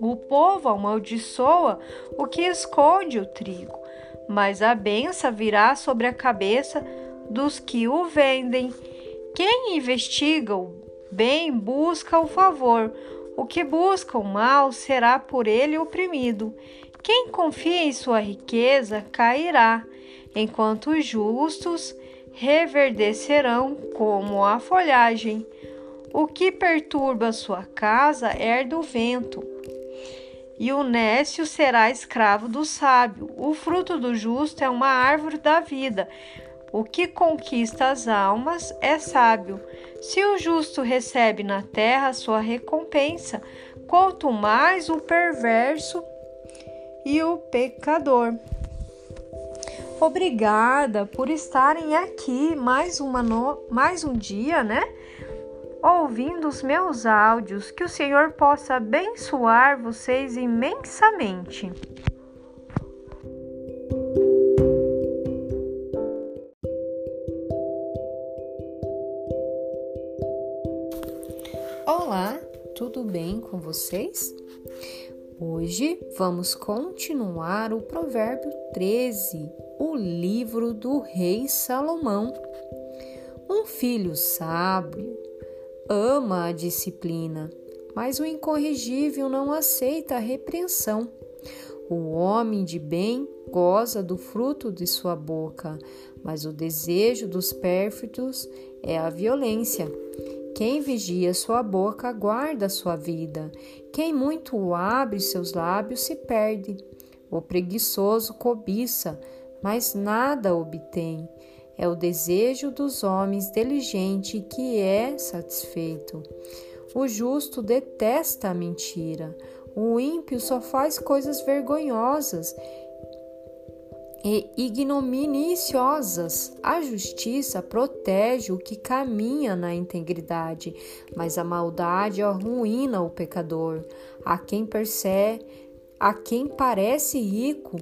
O povo amaldiçoa o que esconde o trigo, mas a benção virá sobre a cabeça dos que o vendem. Quem investiga o bem busca o favor, o que busca o mal será por ele oprimido. Quem confia em sua riqueza cairá, enquanto os justos reverdecerão como a folhagem. O que perturba sua casa herda o vento, e o nécio será escravo do sábio. O fruto do justo é uma árvore da vida. O que conquista as almas é sábio. Se o justo recebe na terra sua recompensa, quanto mais o perverso e o pecador. Obrigada por estarem aqui mais, uma no... mais um dia, né? Ouvindo os meus áudios, que o Senhor possa abençoar vocês imensamente. Olá, tudo bem com vocês? Hoje vamos continuar o Provérbio 13, o livro do Rei Salomão. Um filho sábio ama a disciplina, mas o incorrigível não aceita a repreensão. O homem de bem goza do fruto de sua boca, mas o desejo dos pérfidos é a violência. Quem vigia sua boca guarda sua vida. Quem muito abre seus lábios se perde. O preguiçoso cobiça, mas nada obtém. É o desejo dos homens diligente que é satisfeito. O justo detesta a mentira. O ímpio só faz coisas vergonhosas e ignominiosas. A justiça protege o que caminha na integridade, mas a maldade arruína o pecador. A quem percebe, a quem parece rico,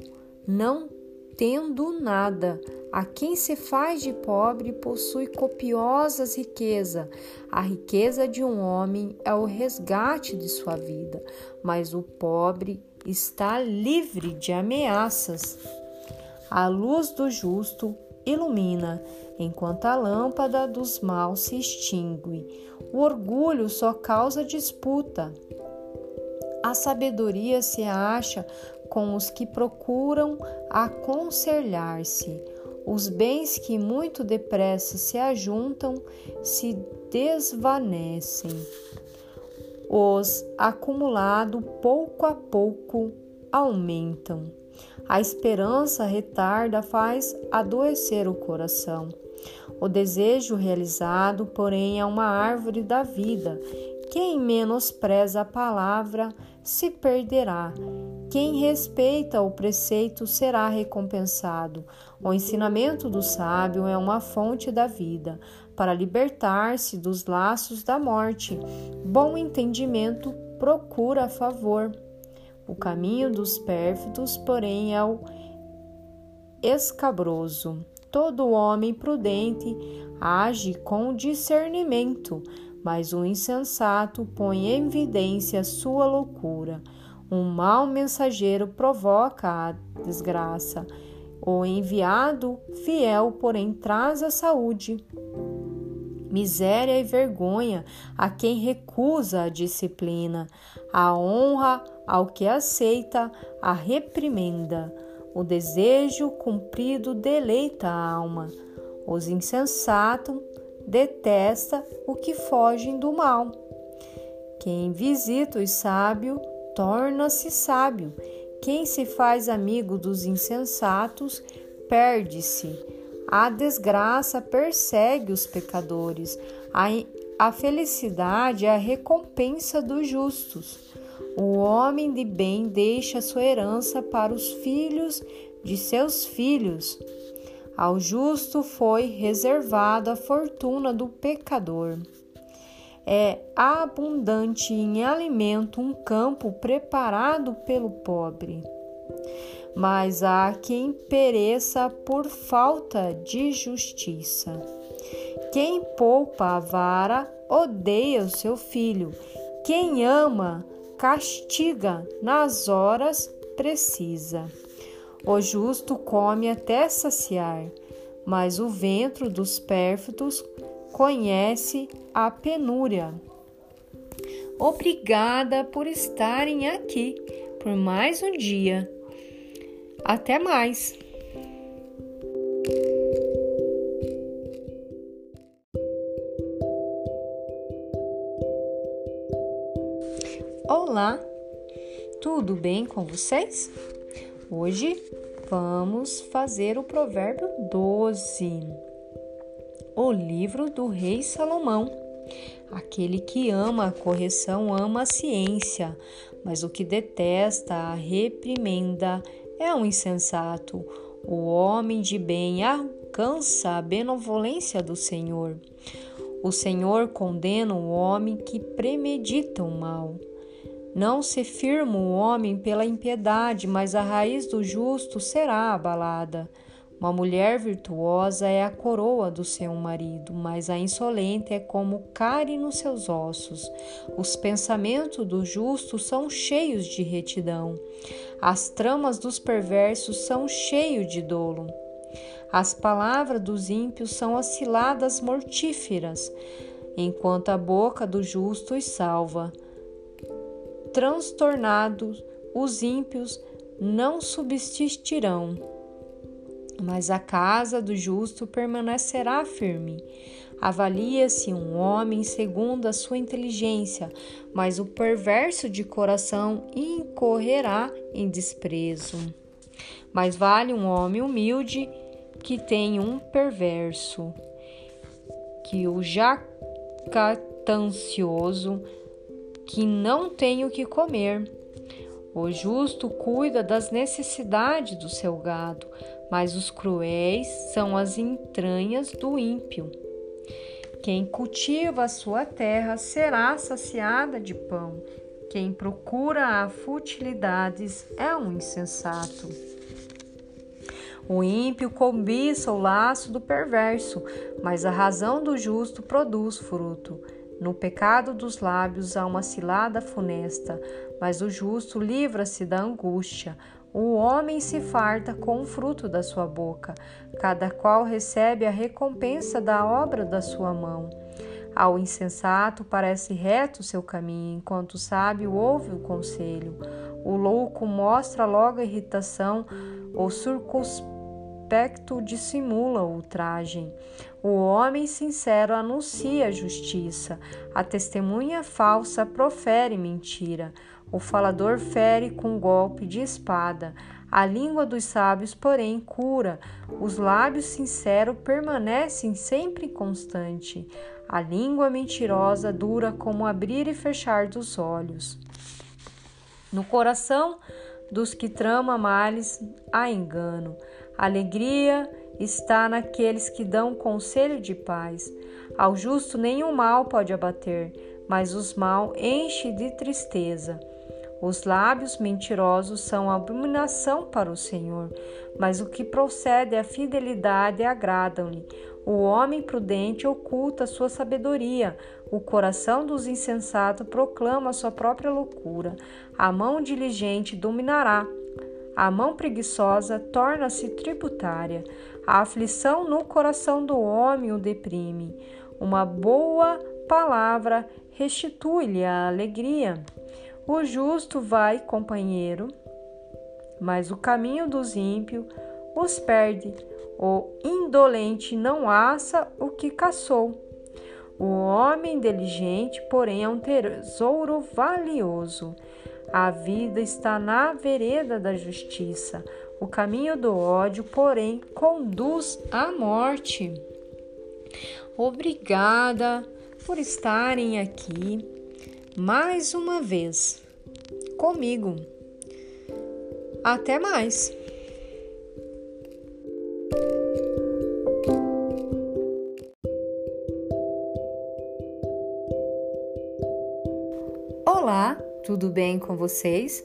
não tendo nada, a quem se faz de pobre possui copiosas riquezas. A riqueza de um homem é o resgate de sua vida, mas o pobre está livre de ameaças. A luz do justo ilumina, enquanto a lâmpada dos maus se extingue. O orgulho só causa disputa. A sabedoria se acha com os que procuram aconselhar-se. Os bens que muito depressa se ajuntam se desvanecem. Os acumulados pouco a pouco aumentam. A esperança retarda faz adoecer o coração. O desejo realizado, porém, é uma árvore da vida. Quem menospreza a palavra se perderá. Quem respeita o preceito será recompensado. O ensinamento do sábio é uma fonte da vida, para libertar-se dos laços da morte. Bom entendimento procura favor. O caminho dos pérfidos, porém, é o escabroso. Todo homem prudente age com discernimento, mas o insensato põe em evidência sua loucura. Um mau mensageiro provoca a desgraça. O enviado fiel, porém, traz a saúde. Miséria e vergonha a quem recusa a disciplina. A honra ao que aceita a reprimenda. O desejo cumprido deleita a alma. Os insensatos detesta o que fogem do mal. Quem visita o sábio torna-se sábio. Quem se faz amigo dos insensatos perde-se. A desgraça persegue os pecadores. A, a felicidade é a recompensa dos justos. O homem de bem deixa sua herança para os filhos de seus filhos. Ao justo foi reservada a fortuna do pecador. É abundante em alimento um campo preparado pelo pobre. Mas há quem pereça por falta de justiça. Quem poupa a vara odeia o seu filho. Quem ama castiga nas horas precisa. O justo come até saciar, mas o ventre dos pérfidos conhece a penúria. Obrigada por estarem aqui por mais um dia. Até mais! Olá, tudo bem com vocês? Hoje vamos fazer o provérbio 12, o livro do rei Salomão. Aquele que ama a correção ama a ciência, mas o que detesta a reprimenda é um insensato. O homem de bem alcança a benevolência do Senhor. O Senhor condena o homem que premedita o mal. Não se firma o homem pela impiedade, mas a raiz do justo será abalada. Uma mulher virtuosa é a coroa do seu marido, mas a insolente é como cárie nos seus ossos. Os pensamentos do justo são cheios de retidão. As tramas dos perversos são cheios de dolo. As palavras dos ímpios são osciladas mortíferas, enquanto a boca do justo os salva transtornados, os ímpios não subsistirão, mas a casa do justo permanecerá firme. Avalia-se um homem segundo a sua inteligência, mas o perverso de coração incorrerá em desprezo. Mais vale um homem humilde que tem um perverso, que o jactancioso que não tem o que comer. O justo cuida das necessidades do seu gado, mas os cruéis são as entranhas do ímpio. Quem cultiva a sua terra será saciada de pão. Quem procura a futilidades é um insensato. O ímpio cobiça o laço do perverso, mas a razão do justo produz fruto. No pecado dos lábios há uma cilada funesta, mas o justo livra-se da angústia. O homem se farta com o fruto da sua boca, cada qual recebe a recompensa da obra da sua mão. Ao insensato parece reto o seu caminho, enquanto o sábio ouve o conselho. O louco mostra logo a irritação, o circunspecto dissimula o ultraje. O homem sincero anuncia a justiça, a testemunha falsa profere mentira. O falador fere com golpe de espada. A língua dos sábios, porém, cura. Os lábios sinceros permanecem sempre constante. A língua mentirosa dura como abrir e fechar dos olhos. No coração dos que trama males há engano. Alegria está naqueles que dão conselho de paz. Ao justo nenhum mal pode abater, mas os mal enche de tristeza. Os lábios mentirosos são abominação para o Senhor, mas o que procede à fidelidade agradam-lhe. O homem prudente oculta sua sabedoria, o coração dos insensatos proclama sua própria loucura. A mão diligente dominará, a mão preguiçosa torna-se tributária. A aflição no coração do homem o deprime. Uma boa palavra restitui-lhe a alegria. O justo vai companheiro, mas o caminho dos ímpios os perde. O indolente não assa o que caçou. O homem inteligente, porém, é um tesouro valioso. A vida está na vereda da justiça. O caminho do ódio, porém, conduz à morte. Obrigada por estarem aqui mais uma vez comigo. Até mais! Olá, tudo bem com vocês?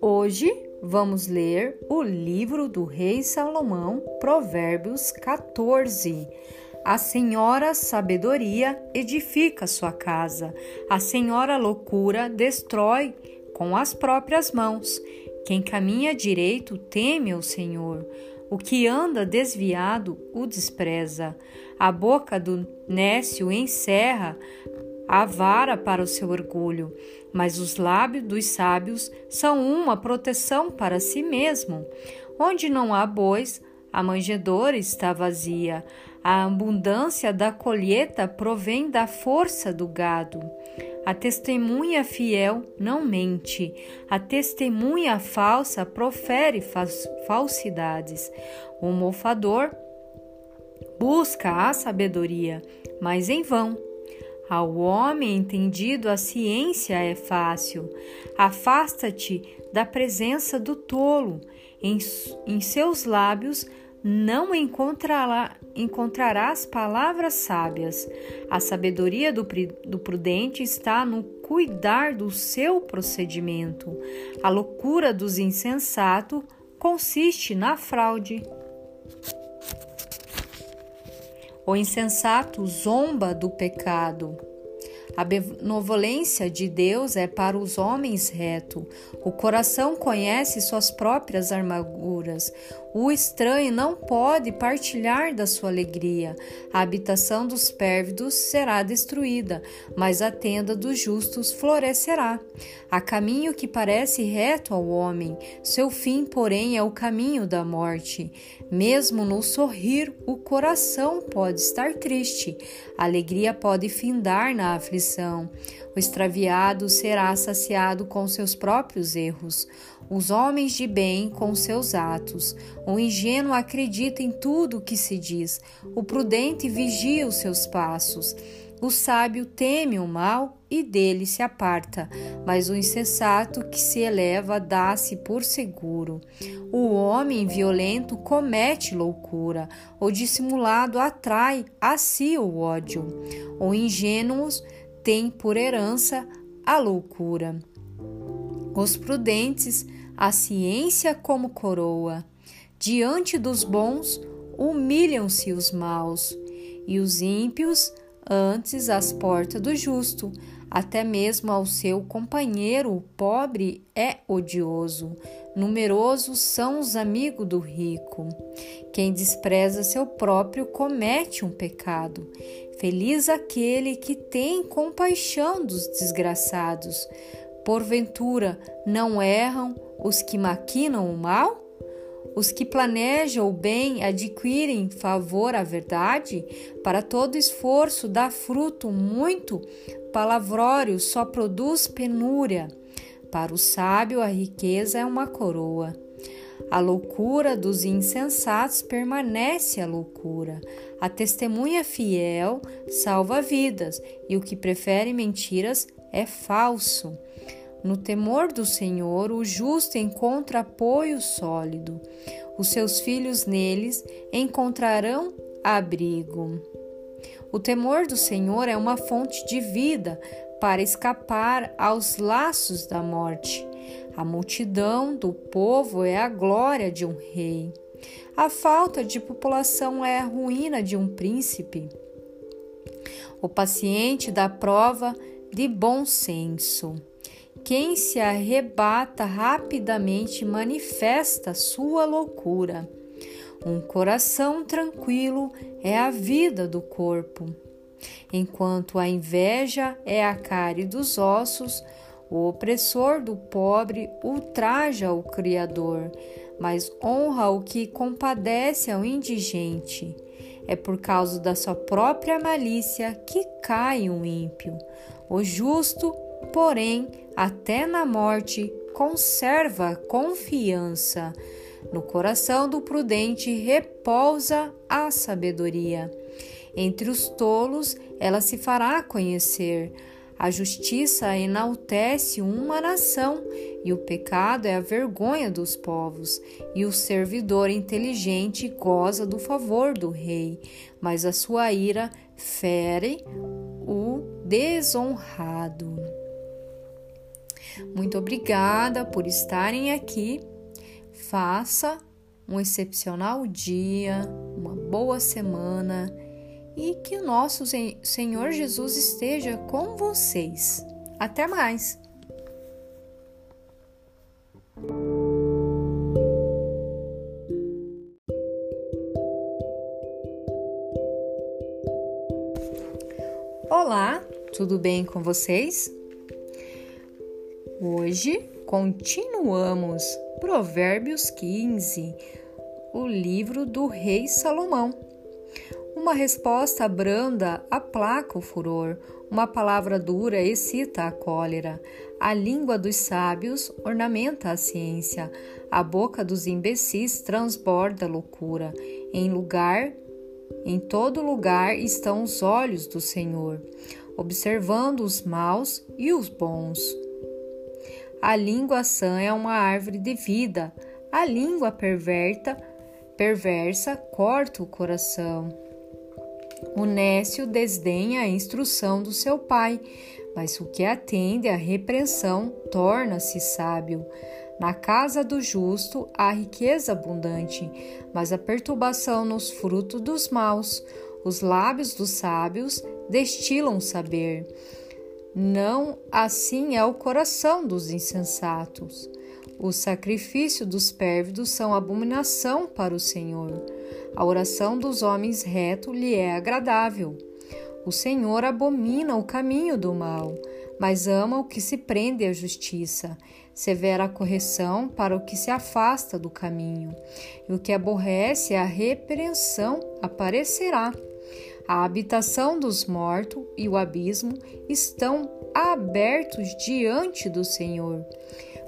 Hoje vamos ler o livro do Rei Salomão, Provérbios 14. A senhora sabedoria edifica sua casa, a senhora loucura destrói com as próprias mãos. Quem caminha direito teme ao Senhor. O que anda desviado o despreza. A boca do nécio encerra a vara para o seu orgulho, mas os lábios dos sábios são uma proteção para si mesmo. Onde não há bois, a manjedoura está vazia. A abundância da colheita provém da força do gado. A testemunha fiel não mente, a testemunha falsa profere falsidades. O mofador busca a sabedoria, mas em vão. Ao homem entendido, a ciência é fácil. Afasta-te da presença do tolo. Em, em seus lábios não encontrará, encontrarás palavras sábias. A sabedoria do, do prudente está no cuidar do seu procedimento. A loucura dos insensatos consiste na fraude. O insensato zomba do pecado. A benevolência de Deus é para os homens reto. O coração conhece suas próprias amarguras. O estranho não pode partilhar da sua alegria. A habitação dos pérvidos será destruída, mas a tenda dos justos florescerá. Há caminho que parece reto ao homem, seu fim, porém, é o caminho da morte. Mesmo no sorrir, o coração pode estar triste. A alegria pode findar na aflição. O extraviado será saciado com seus próprios erros os homens de bem com seus atos. O ingênuo acredita em tudo o que se diz, o prudente vigia os seus passos. O sábio teme o mal e dele se aparta, mas o insensato que se eleva dá-se por seguro. O homem violento comete loucura, o dissimulado atrai a si o ódio. O ingênuos tem por herança a loucura. Os prudentes, a ciência como coroa. Diante dos bons, humilham-se os maus, e os ímpios antes às portas do justo, até mesmo ao seu companheiro, o pobre, é odioso. Numerosos são os amigos do rico. Quem despreza seu próprio comete um pecado. Feliz aquele que tem compaixão dos desgraçados. Porventura, não erram os que maquinam o mal? Os que planejam o bem adquirem favor à verdade, para todo esforço dá fruto muito, palavrório só produz penúria. Para o sábio, a riqueza é uma coroa. A loucura dos insensatos permanece a loucura. A testemunha fiel salva vidas, e o que prefere mentiras é falso. No temor do Senhor, o justo encontra apoio sólido. Os seus filhos neles encontrarão abrigo. O temor do Senhor é uma fonte de vida para escapar aos laços da morte. A multidão do povo é a glória de um rei. A falta de população é a ruína de um príncipe. O paciente dá prova de bom senso. Quem se arrebata rapidamente manifesta sua loucura. Um coração tranquilo é a vida do corpo. Enquanto a inveja é a cárie dos ossos, o opressor do pobre ultraja o Criador, mas honra o que compadece ao indigente. É por causa da sua própria malícia que cai um ímpio. O justo porém, até na morte, conserva confiança. No coração do prudente repousa a sabedoria. Entre os tolos ela se fará conhecer. A justiça enaltece uma nação, e o pecado é a vergonha dos povos, e o servidor inteligente goza do favor do rei, mas a sua ira fere o desonrado. Muito obrigada por estarem aqui. Faça um excepcional dia, uma boa semana e que o nosso Senhor Jesus esteja com vocês. Até mais! Olá, tudo bem com vocês? Hoje continuamos Provérbios 15, o livro do rei Salomão. Uma resposta branda aplaca o furor, uma palavra dura excita a cólera. A língua dos sábios ornamenta a ciência, a boca dos imbecis transborda loucura. Em lugar, em todo lugar estão os olhos do Senhor, observando os maus e os bons. A língua sã é uma árvore de vida. A língua perverta, perversa corta o coração. O nécio desdenha a instrução do seu pai, mas o que atende à repreensão torna-se sábio. Na casa do justo há riqueza abundante, mas a perturbação nos frutos dos maus. Os lábios dos sábios destilam saber. Não assim é o coração dos insensatos. O sacrifício dos pérvidos são abominação para o Senhor. A oração dos homens reto lhe é agradável. O Senhor abomina o caminho do mal, mas ama o que se prende à justiça. Severa a correção para o que se afasta do caminho, e o que aborrece a repreensão aparecerá. A habitação dos mortos e o abismo estão abertos diante do Senhor,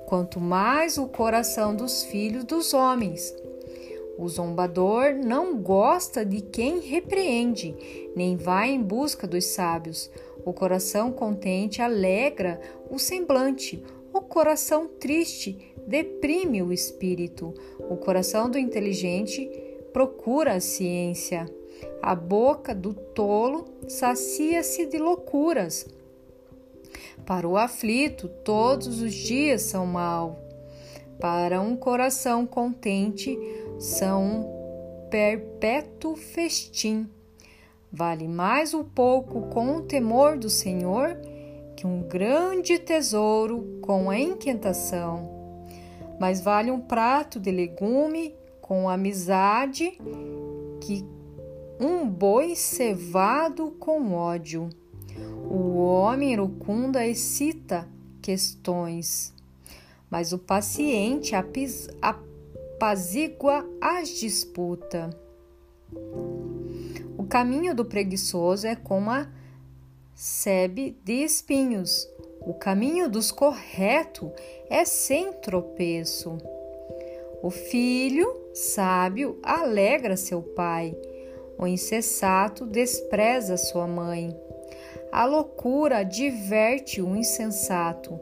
quanto mais o coração dos filhos dos homens. O zombador não gosta de quem repreende, nem vai em busca dos sábios. O coração contente alegra o semblante, o coração triste deprime o espírito. O coração do inteligente procura a ciência. A boca do tolo sacia-se de loucuras. Para o aflito, todos os dias são mal. Para um coração contente, são um perpétuo festim. Vale mais o pouco com o temor do Senhor que um grande tesouro com a inquietação. Mas vale um prato de legume com amizade que um boi cevado com ódio. O homem iracunda excita questões, mas o paciente apazigua as disputas. O caminho do preguiçoso é como a sebe de espinhos. O caminho dos corretos é sem tropeço. O filho sábio alegra seu pai, o insensato despreza sua mãe. A loucura diverte o insensato,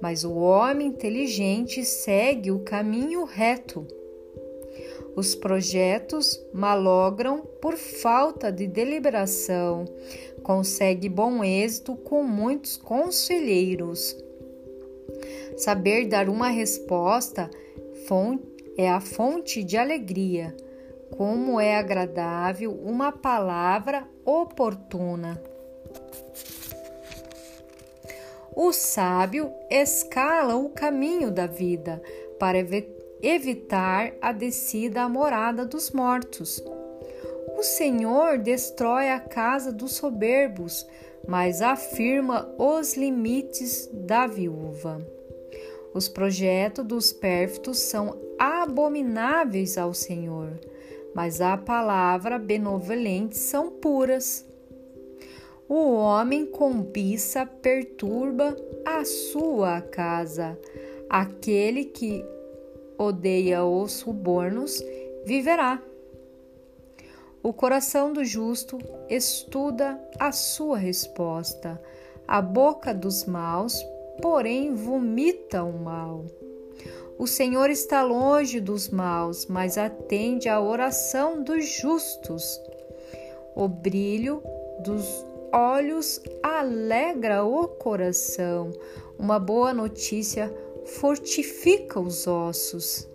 mas o homem inteligente segue o caminho reto. Os projetos malogram por falta de deliberação, consegue bom êxito com muitos conselheiros. Saber dar uma resposta é a fonte de alegria. Como é agradável uma palavra oportuna. O sábio escala o caminho da vida para evitar a descida à morada dos mortos. O Senhor destrói a casa dos soberbos, mas afirma os limites da viúva. Os projetos dos pérfidos são abomináveis ao Senhor, mas a palavra benevolente são puras. O homem cobiça perturba a sua casa. Aquele que odeia os subornos viverá. O coração do justo estuda a sua resposta. A boca dos maus, porém, vomita o mal. O Senhor está longe dos maus, mas atende à oração dos justos. O brilho dos olhos alegra o coração. Uma boa notícia fortifica os ossos.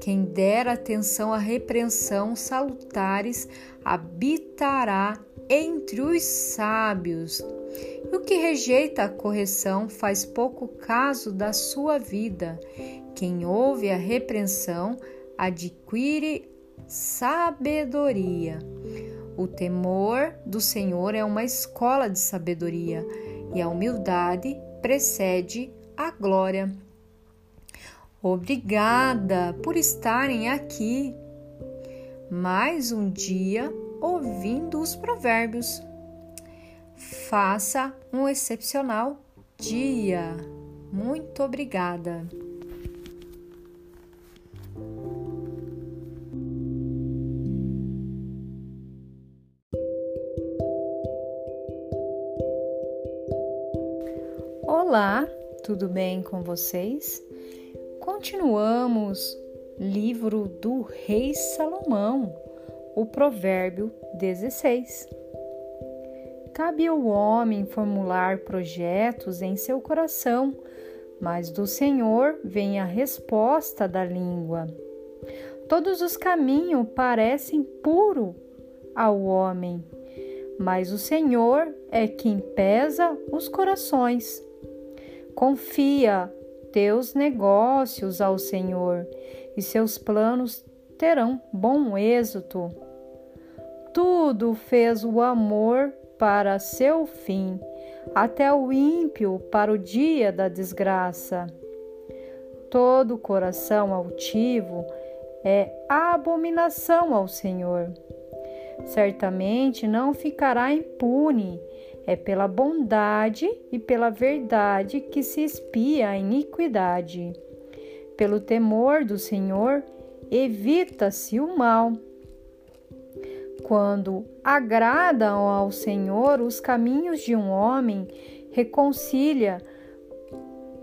Quem der atenção à repreensão salutares habitará entre os sábios. E o que rejeita a correção faz pouco caso da sua vida. Quem ouve a repreensão adquire sabedoria. O temor do Senhor é uma escola de sabedoria e a humildade precede a glória. Obrigada por estarem aqui mais um dia ouvindo os provérbios. Faça um excepcional dia. Muito obrigada. Olá, tudo bem com vocês? Continuamos livro do Rei Salomão, o Provérbio 16. Cabe ao homem formular projetos em seu coração, mas do Senhor vem a resposta da língua. Todos os caminhos parecem puro ao homem, mas o Senhor é quem pesa os corações. Confia teus negócios ao Senhor e seus planos terão bom êxito. Tudo fez o amor para seu fim, até o ímpio para o dia da desgraça. Todo coração altivo é abominação ao Senhor. Certamente não ficará impune é pela bondade e pela verdade que se espia a iniquidade. Pelo temor do Senhor evita-se o mal. Quando agradam ao Senhor os caminhos de um homem, reconcilia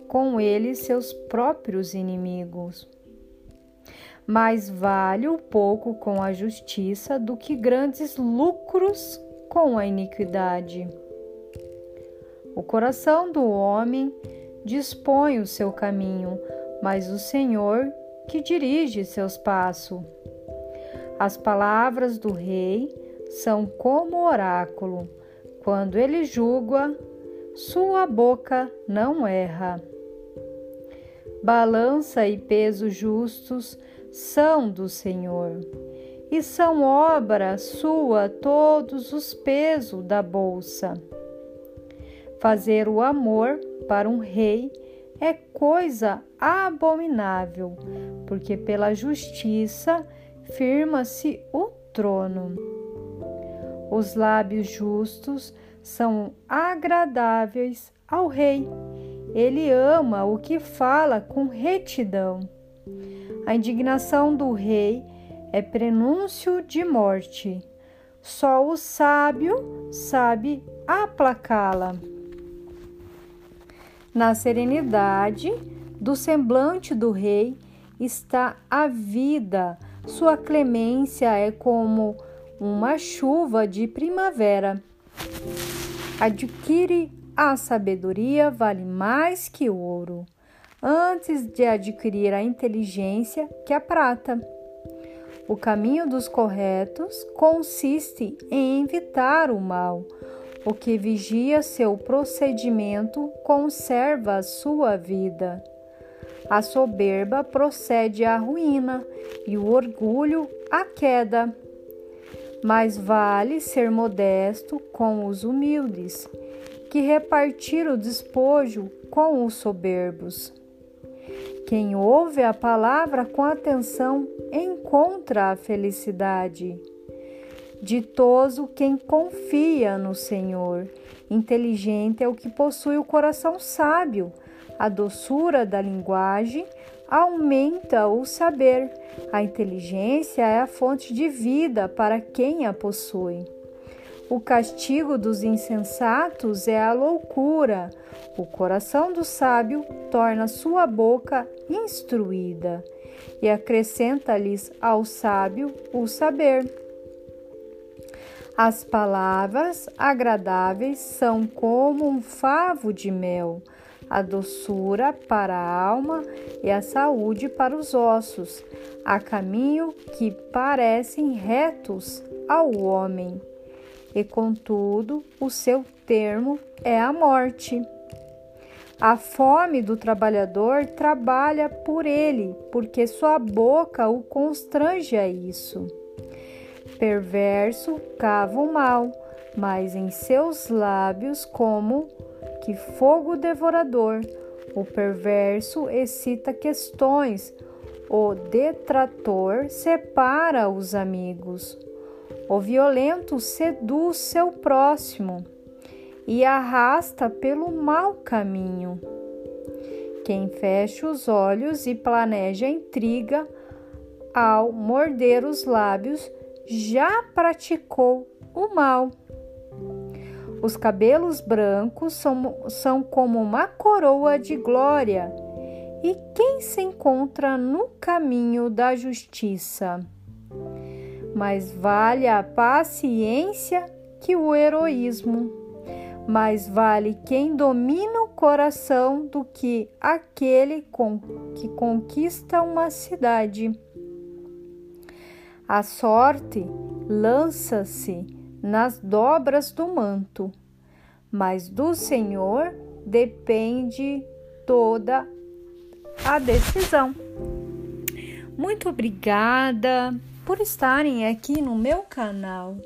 com ele seus próprios inimigos. Mais vale o pouco com a justiça do que grandes lucros com a iniquidade. O coração do homem dispõe o seu caminho, mas o Senhor que dirige seus passos. As palavras do rei são como oráculo. Quando ele julga, sua boca não erra. Balança e peso justos são do Senhor, e são obra sua todos os pesos da bolsa. Fazer o amor para um rei é coisa abominável, porque pela justiça firma-se o trono. Os lábios justos são agradáveis ao rei. Ele ama o que fala com retidão. A indignação do rei é prenúncio de morte. Só o sábio sabe aplacá-la. Na serenidade do semblante do rei está a vida. Sua clemência é como uma chuva de primavera. Adquire a sabedoria vale mais que ouro, antes de adquirir a inteligência que a prata. O caminho dos corretos consiste em evitar o mal o que vigia seu procedimento conserva a sua vida. A soberba procede à ruína e o orgulho à queda. Mais vale ser modesto com os humildes que repartir o despojo com os soberbos. Quem ouve a palavra com atenção encontra a felicidade. Ditoso quem confia no Senhor. Inteligente é o que possui o coração sábio. A doçura da linguagem aumenta o saber. A inteligência é a fonte de vida para quem a possui. O castigo dos insensatos é a loucura. O coração do sábio torna sua boca instruída e acrescenta-lhes ao sábio o saber. As palavras agradáveis são como um favo de mel, a doçura para a alma e a saúde para os ossos. Há caminho que parecem retos ao homem, e contudo o seu termo é a morte. A fome do trabalhador trabalha por ele, porque sua boca o constrange a isso perverso cava o mal, mas em seus lábios como que fogo devorador. O perverso excita questões, o detrator separa os amigos. O violento seduz seu próximo e arrasta pelo mau caminho. Quem fecha os olhos e planeja intriga, ao morder os lábios, já praticou o mal. Os cabelos brancos são, são como uma coroa de glória, e quem se encontra no caminho da justiça? Mais vale a paciência que o heroísmo. Mais vale quem domina o coração do que aquele com, que conquista uma cidade. A sorte lança-se nas dobras do manto, mas do Senhor depende toda a decisão. Muito obrigada por estarem aqui no meu canal.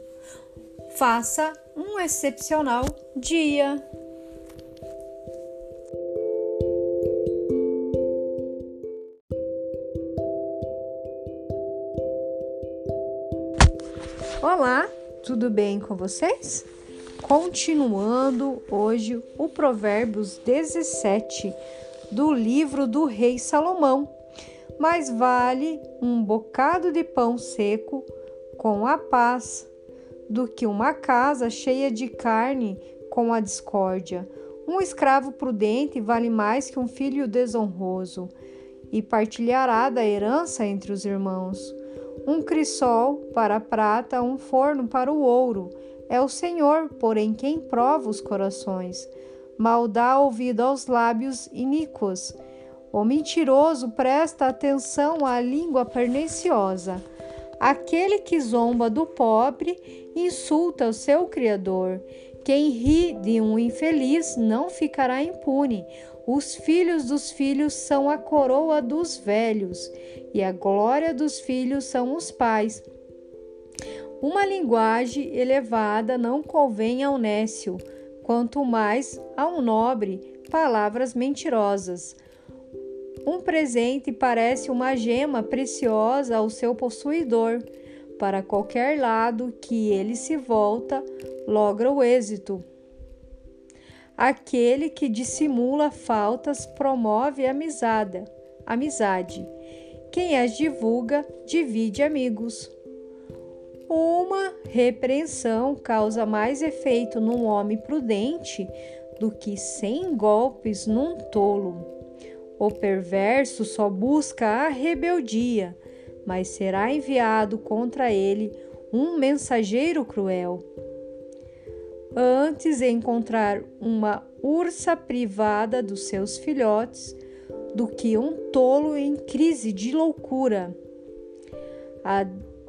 Faça um excepcional dia. Olá, tudo bem com vocês? Continuando hoje o Provérbios 17 do livro do Rei Salomão. mais vale um bocado de pão seco com a paz do que uma casa cheia de carne com a discórdia. Um escravo prudente vale mais que um filho desonroso e partilhará da herança entre os irmãos. Um crisol para a prata, um forno para o ouro. É o Senhor, porém, quem prova os corações. Mal dá ouvido aos lábios iníquos. O mentiroso presta atenção à língua perniciosa. Aquele que zomba do pobre insulta o seu Criador. Quem ri de um infeliz não ficará impune. Os filhos dos filhos são a coroa dos velhos, e a glória dos filhos são os pais. Uma linguagem elevada não convém ao nécio, quanto mais a um nobre palavras mentirosas. Um presente parece uma gema preciosa ao seu possuidor. Para qualquer lado que ele se volta, logra o êxito. Aquele que dissimula faltas promove amizade. Amizade. Quem as divulga divide amigos. Uma repreensão causa mais efeito num homem prudente do que cem golpes num tolo. O perverso só busca a rebeldia, mas será enviado contra ele um mensageiro cruel antes encontrar uma ursa privada dos seus filhotes do que um tolo em crise de loucura. A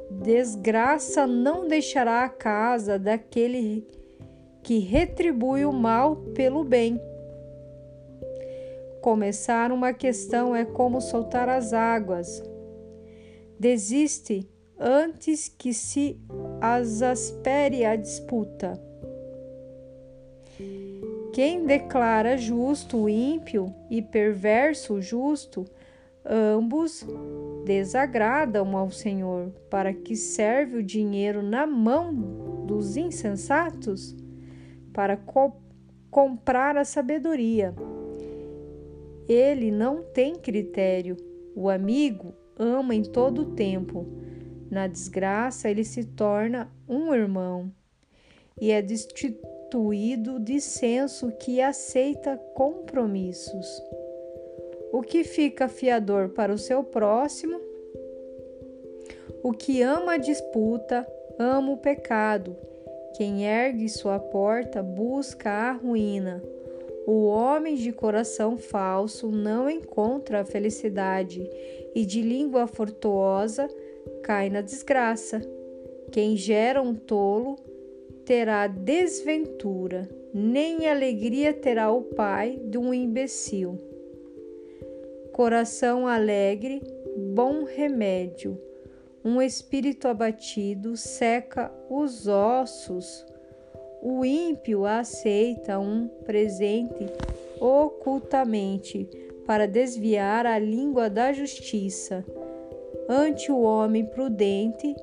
desgraça não deixará a casa daquele que retribui o mal pelo bem. Começar uma questão é como soltar as águas. Desiste antes que se exaspere a disputa. Quem declara justo o ímpio e perverso o justo, ambos desagradam ao Senhor. Para que serve o dinheiro na mão dos insensatos? Para co comprar a sabedoria. Ele não tem critério. O amigo ama em todo o tempo. Na desgraça, ele se torna um irmão e é destituído de senso que aceita compromissos. O que fica fiador para o seu próximo? O que ama a disputa, ama o pecado. Quem ergue sua porta busca a ruína. O homem de coração falso não encontra a felicidade e de língua fortuosa cai na desgraça. Quem gera um tolo terá desventura, nem alegria terá o pai de um imbecil. Coração alegre, bom remédio. Um espírito abatido seca os ossos. O ímpio aceita um presente ocultamente para desviar a língua da justiça. Ante o homem prudente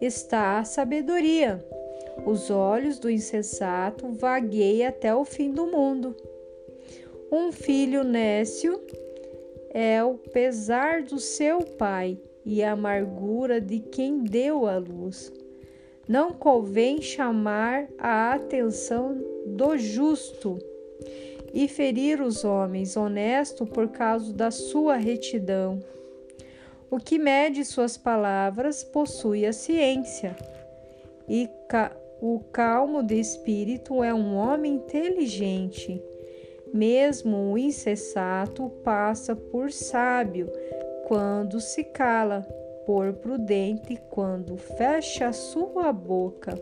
está a sabedoria os olhos do insensato vagueiam até o fim do mundo. Um filho nécio é o pesar do seu pai e a amargura de quem deu a luz. Não convém chamar a atenção do justo e ferir os homens honestos por causa da sua retidão. O que mede suas palavras possui a ciência, e o calmo de espírito é um homem inteligente. Mesmo o insensato passa por sábio quando se cala, por prudente quando fecha sua boca.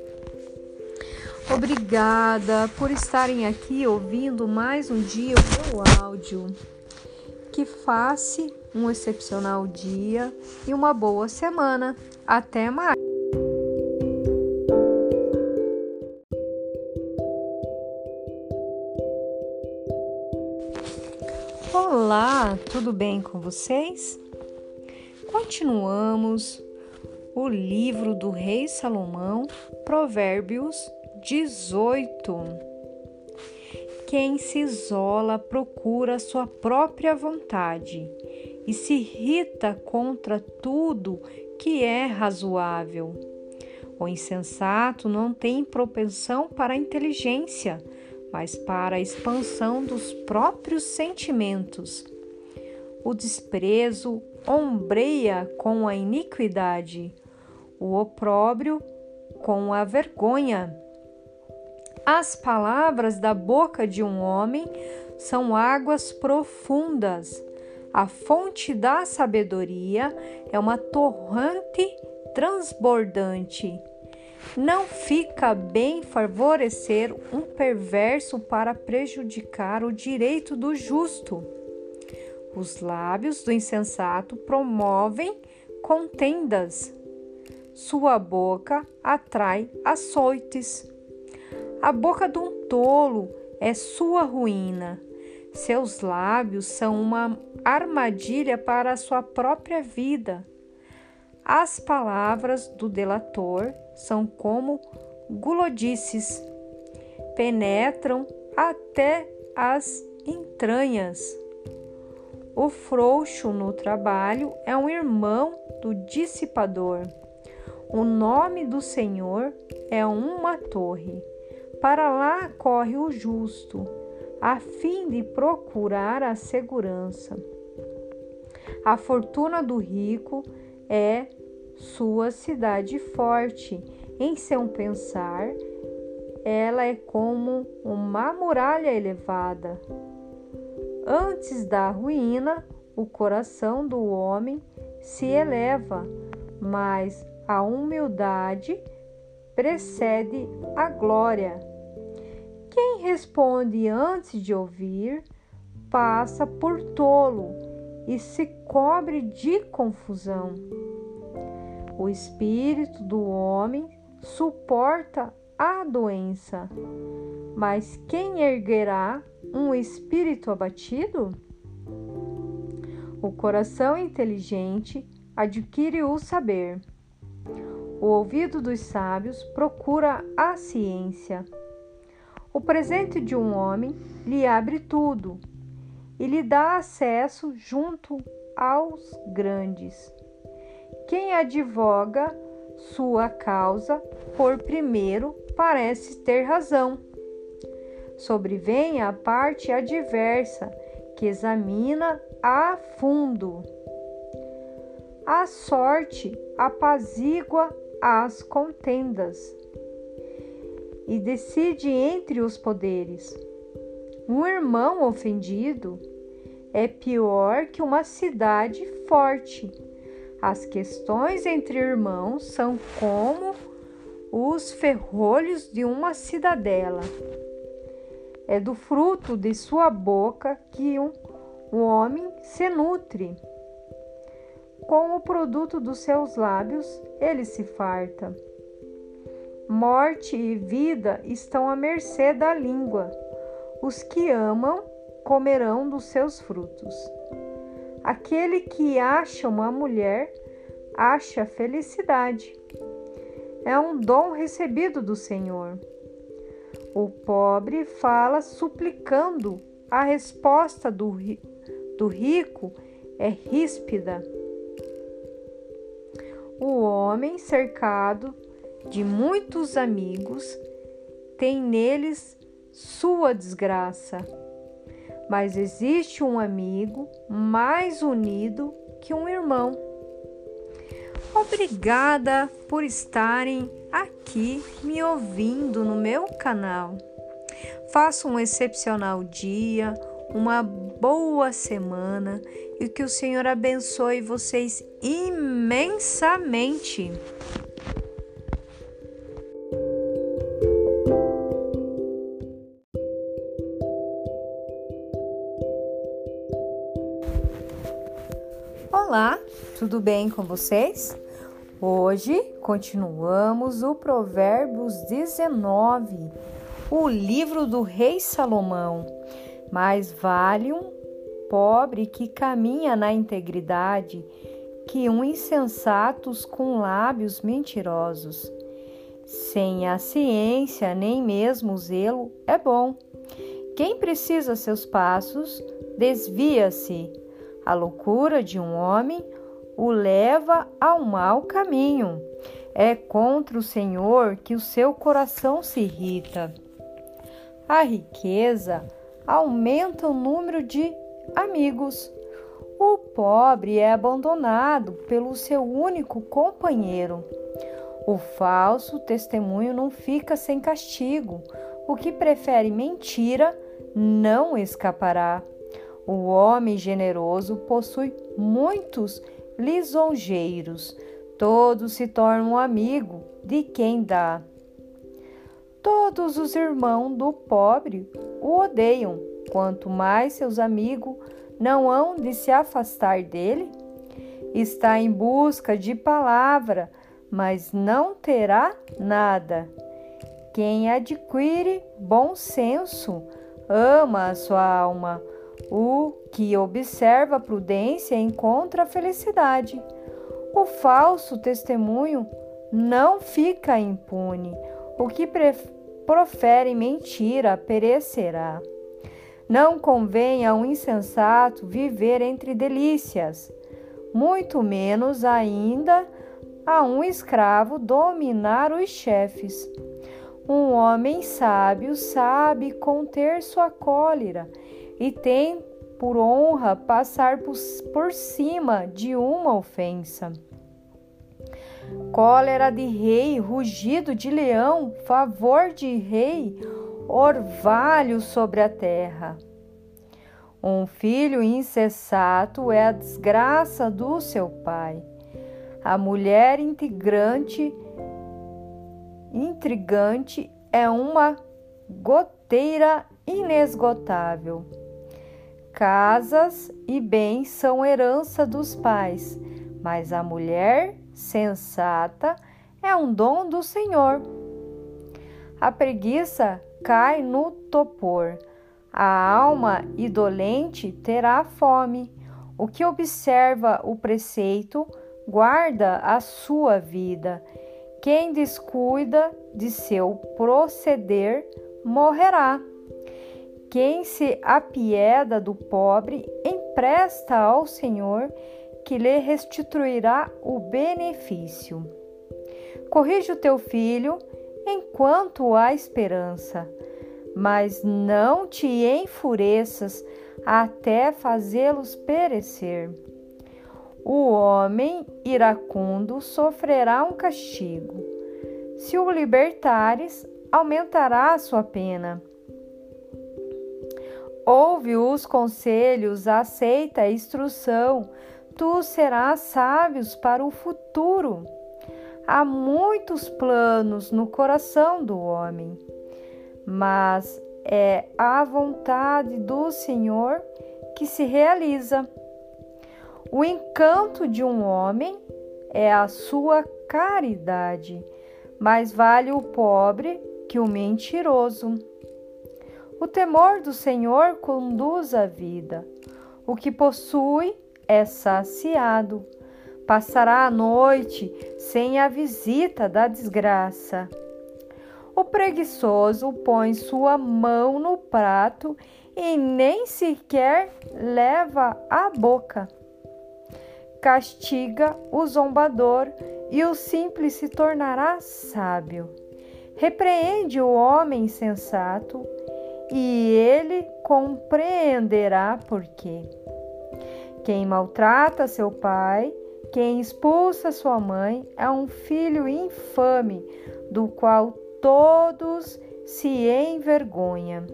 Obrigada por estarem aqui ouvindo mais um dia o meu áudio. Que faça um excepcional dia e uma boa semana. Até mais! Olá, tudo bem com vocês? Continuamos o livro do Rei Salomão, Provérbios 18. Quem se isola procura sua própria vontade, e se irrita contra tudo que é razoável. O insensato não tem propensão para a inteligência, mas para a expansão dos próprios sentimentos. O desprezo ombreia com a iniquidade, o opróbrio com a vergonha. As palavras da boca de um homem são águas profundas. A fonte da sabedoria é uma torrente transbordante. Não fica bem favorecer um perverso para prejudicar o direito do justo. Os lábios do insensato promovem contendas. Sua boca atrai açoites. A boca de um tolo é sua ruína. Seus lábios são uma armadilha para a sua própria vida. As palavras do delator são como gulodices, penetram até as entranhas. O frouxo no trabalho é um irmão do dissipador. O nome do Senhor é uma torre. Para lá corre o justo, a fim de procurar a segurança. A fortuna do rico é sua cidade forte. Em seu pensar, ela é como uma muralha elevada. Antes da ruína, o coração do homem se eleva, mas a humildade precede a glória. Quem responde antes de ouvir passa por tolo e se cobre de confusão. O espírito do homem suporta a doença, mas quem erguerá um espírito abatido? O coração inteligente adquire o saber. O ouvido dos sábios procura a ciência. O presente de um homem lhe abre tudo e lhe dá acesso junto aos grandes. Quem advoga sua causa por primeiro parece ter razão. Sobrevém a parte adversa, que examina a fundo. A sorte apazigua as contendas e decide entre os poderes. Um irmão ofendido é pior que uma cidade forte as questões entre irmãos são como os ferrolhos de uma cidadela. É do fruto de sua boca que um, um homem se nutre. Com o produto dos seus lábios, ele se farta. Morte e vida estão à mercê da língua. Os que amam comerão dos seus frutos. Aquele que acha uma mulher acha felicidade. É um dom recebido do Senhor. O pobre fala suplicando, a resposta do, do rico é ríspida. O homem cercado de muitos amigos tem neles sua desgraça mas existe um amigo mais unido que um irmão. Obrigada por estarem aqui me ouvindo no meu canal. Faça um excepcional dia, uma boa semana e que o Senhor abençoe vocês imensamente. Olá, tudo bem com vocês? Hoje continuamos o Provérbios 19, o livro do rei Salomão. Mais vale um pobre que caminha na integridade que um insensato com lábios mentirosos. Sem a ciência, nem mesmo o zelo é bom. Quem precisa seus passos, desvia-se A loucura de um homem o leva ao mau caminho. É contra o Senhor que o seu coração se irrita. A riqueza aumenta o número de amigos. O pobre é abandonado pelo seu único companheiro. O falso testemunho não fica sem castigo. O que prefere mentira não escapará. O homem generoso possui muitos lisonjeiros. Todos se tornam amigo de quem dá. Todos os irmãos do pobre o odeiam. Quanto mais seus amigos não hão de se afastar dele? Está em busca de palavra, mas não terá nada. Quem adquire bom senso ama a sua alma. O que observa a prudência encontra a felicidade. O falso testemunho não fica impune. O que profere mentira perecerá. Não convém a um insensato viver entre delícias, muito menos ainda a um escravo dominar os chefes. Um homem sábio sabe conter sua cólera e tem por honra passar por, cima de uma ofensa. Cólera de rei, rugido de leão, favor de rei, orvalho sobre a terra. Um filho insensato é a desgraça do seu pai. A mulher integrante, intrigante é uma goteira inesgotável. Casas e bens são herança dos pais, mas a mulher sensata é um dom do Senhor. A preguiça cai no topor. A alma idolente terá fome. O que observa o preceito guarda a sua vida. Quem descuida de seu proceder morrerá. Quem se apieda do pobre empresta ao Senhor, que lhe restituirá o benefício. Corrige o teu filho enquanto há esperança, mas não te enfureças até fazê-los perecer. O homem iracundo sofrerá um castigo. Se o libertares, aumentará a sua pena. Ouve os conselhos, aceita a instrução, tu serás sábios para o futuro. Há muitos planos no coração do homem, mas é a vontade do Senhor que se realiza. O encanto de um homem é a sua caridade, mais vale o pobre que o mentiroso. O temor do Senhor conduz a vida. O que possui é saciado passará a noite sem a visita da desgraça. O preguiçoso põe sua mão no prato e nem sequer leva à boca. Castiga o zombador e o simples se tornará sábio. Repreende o homem sensato e ele compreenderá por quê. Quem maltrata seu pai quem expulsa sua mãe é um filho infame, do qual todos se envergonham.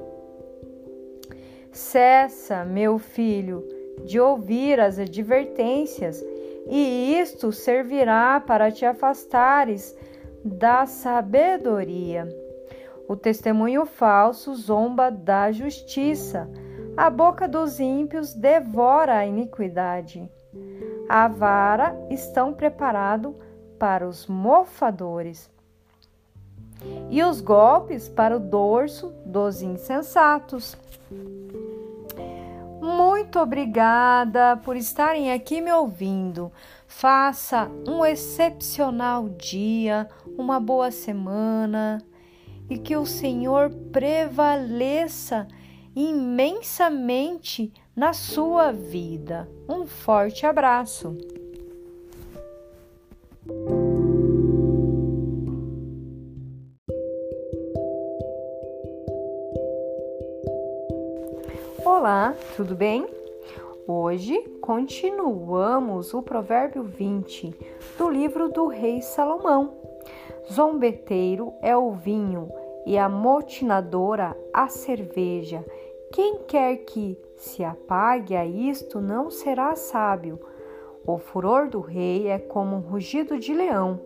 Cessa, meu filho, de ouvir as advertências, e isto servirá para te afastares da sabedoria. O testemunho falso zomba da justiça, a boca dos ímpios devora a iniquidade. A vara estão preparado para os mofadores e os golpes para o dorso dos insensatos. Muito obrigada por estarem aqui me ouvindo. Faça um excepcional dia, uma boa semana e que o Senhor prevaleça imensamente na sua vida. Um forte abraço! Olá, tudo bem? Hoje continuamos o Provérbio 20 do livro do Rei Salomão. Zombeteiro é o vinho e a motinadora a cerveja. Quem quer que se apague a isto não será sábio. O furor do rei é como um rugido de leão.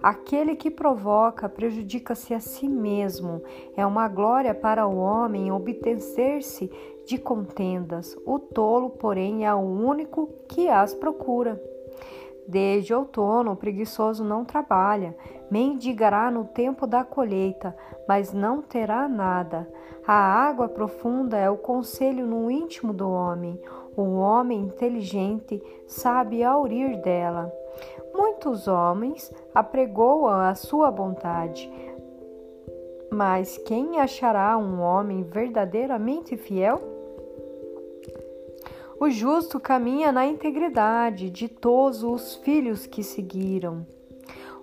Aquele que provoca prejudica-se a si mesmo. É uma glória para o homem obter-se de contendas. O tolo, porém, é o único que as procura. Desde outono, o preguiçoso não trabalha, mendigará no tempo da colheita, mas não terá nada. A água profunda é o conselho no íntimo do homem. O homem inteligente sabe aurir dela. Muitos homens apregoam a sua vontade, mas quem achará um homem verdadeiramente fiel? O justo caminha na integridade, ditoso os filhos que seguiram.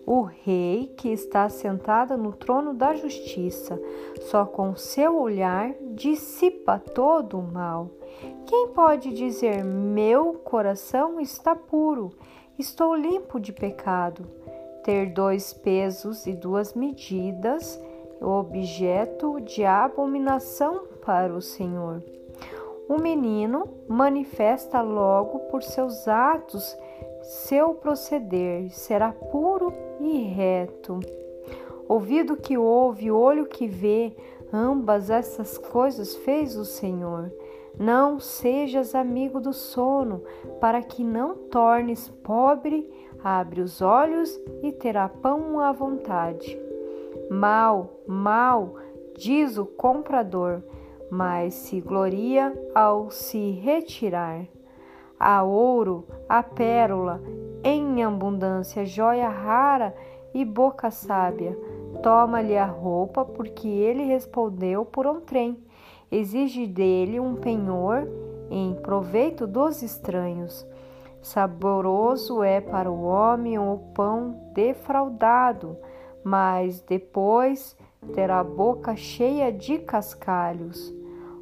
O rei que está sentado no trono da justiça, só com seu olhar dissipa todo o mal. Quem pode dizer: Meu coração está puro, estou limpo de pecado? Ter dois pesos e duas medidas, objeto de abominação para o Senhor. O menino manifesta logo por seus atos seu proceder será puro e reto. Ouvido que ouve, olho que vê, ambas essas coisas fez o Senhor. Não sejas amigo do sono, para que não tornes pobre, abre os olhos e terá pão à vontade. Mal, mal, diz o comprador, mas se gloria ao se retirar. A ouro, a pérola, em abundância, joia rara e boca sábia. Toma-lhe a roupa, porque ele respondeu por um trem. Exige dele um penhor em proveito dos estranhos. Saboroso é para o homem o pão defraudado, mas depois terá a boca cheia de cascalhos.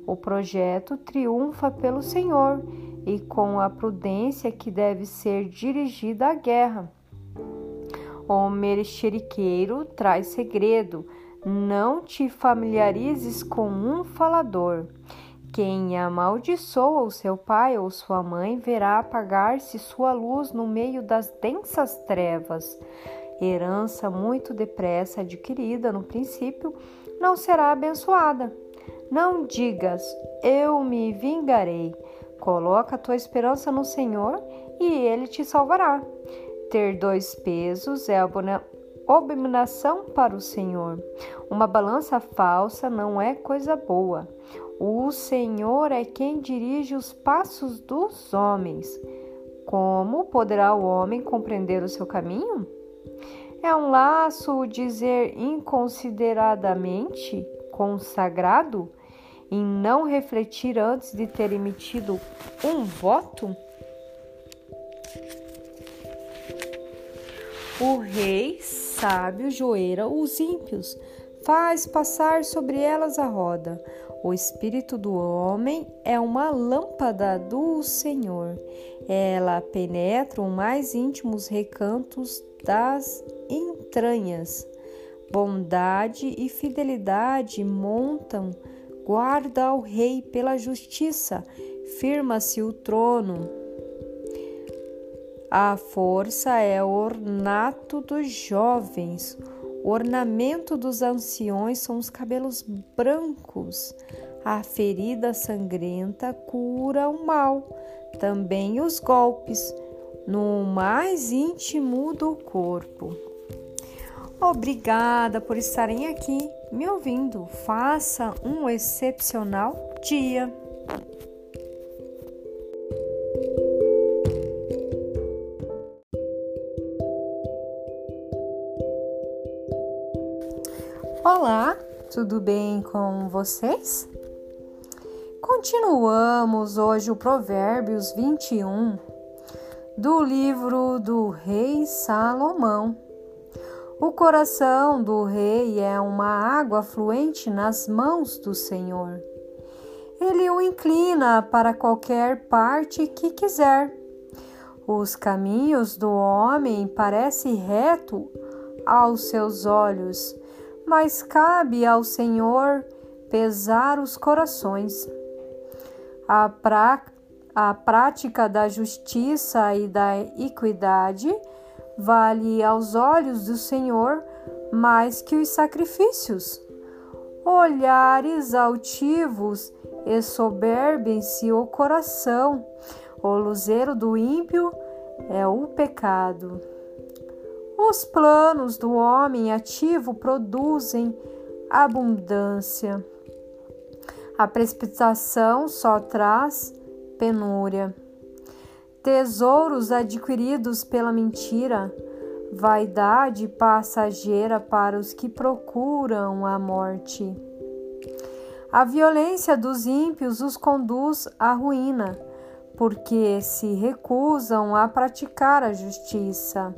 O projeto triunfa pelo Senhor e com a prudência que deve ser dirigida à guerra. O mexeriqueiro traz segredo. Não te familiarizes com um falador. Quem amaldiçoa o seu pai ou sua mãe verá apagar-se sua luz no meio das densas trevas. Herança muito depressa adquirida no princípio não será abençoada. Não digas, eu me vingarei. Coloca a tua esperança no Senhor e ele te salvará. Ter dois pesos é abominação para o Senhor. Uma balança falsa não é coisa boa. O Senhor é quem dirige os passos dos homens. Como poderá o homem compreender o seu caminho? É um laço dizer inconsideradamente consagrado em não refletir antes de ter emitido um voto? O rei sábio joeira os ímpios, faz passar sobre elas a roda. O espírito do homem é uma lâmpada do Senhor. Ela penetra os mais íntimos recantos das entranhas. Bondade e fidelidade montam guarda ao rei pela justiça, firma-se o trono. A força é ornato dos jovens, ornamento dos anciões são os cabelos brancos. A ferida sangrenta cura o mal, também os golpes, no mais íntimo do corpo. Obrigada por estarem aqui me ouvindo. Faça um excepcional dia. Olá, tudo bem com vocês? Continuamos hoje o Provérbios 21 do livro do Rei Salomão. O coração do rei é uma água fluente nas mãos do Senhor. Ele o inclina para qualquer parte que quiser. Os caminhos do homem parecem reto aos seus olhos, mas cabe ao Senhor pesar os corações. A, pra, a prática da justiça e da equidade vale aos olhos do Senhor mais que os sacrifícios. Olhares altivos e soberbem-se o coração. O luzeiro do ímpio é o pecado. Os planos do homem ativo produzem abundância. A precipitação só traz penúria tesouros adquiridos pela mentira, vaidade passageira para os que procuram a morte. A violência dos ímpios os conduz à ruína, porque se recusam a praticar a justiça.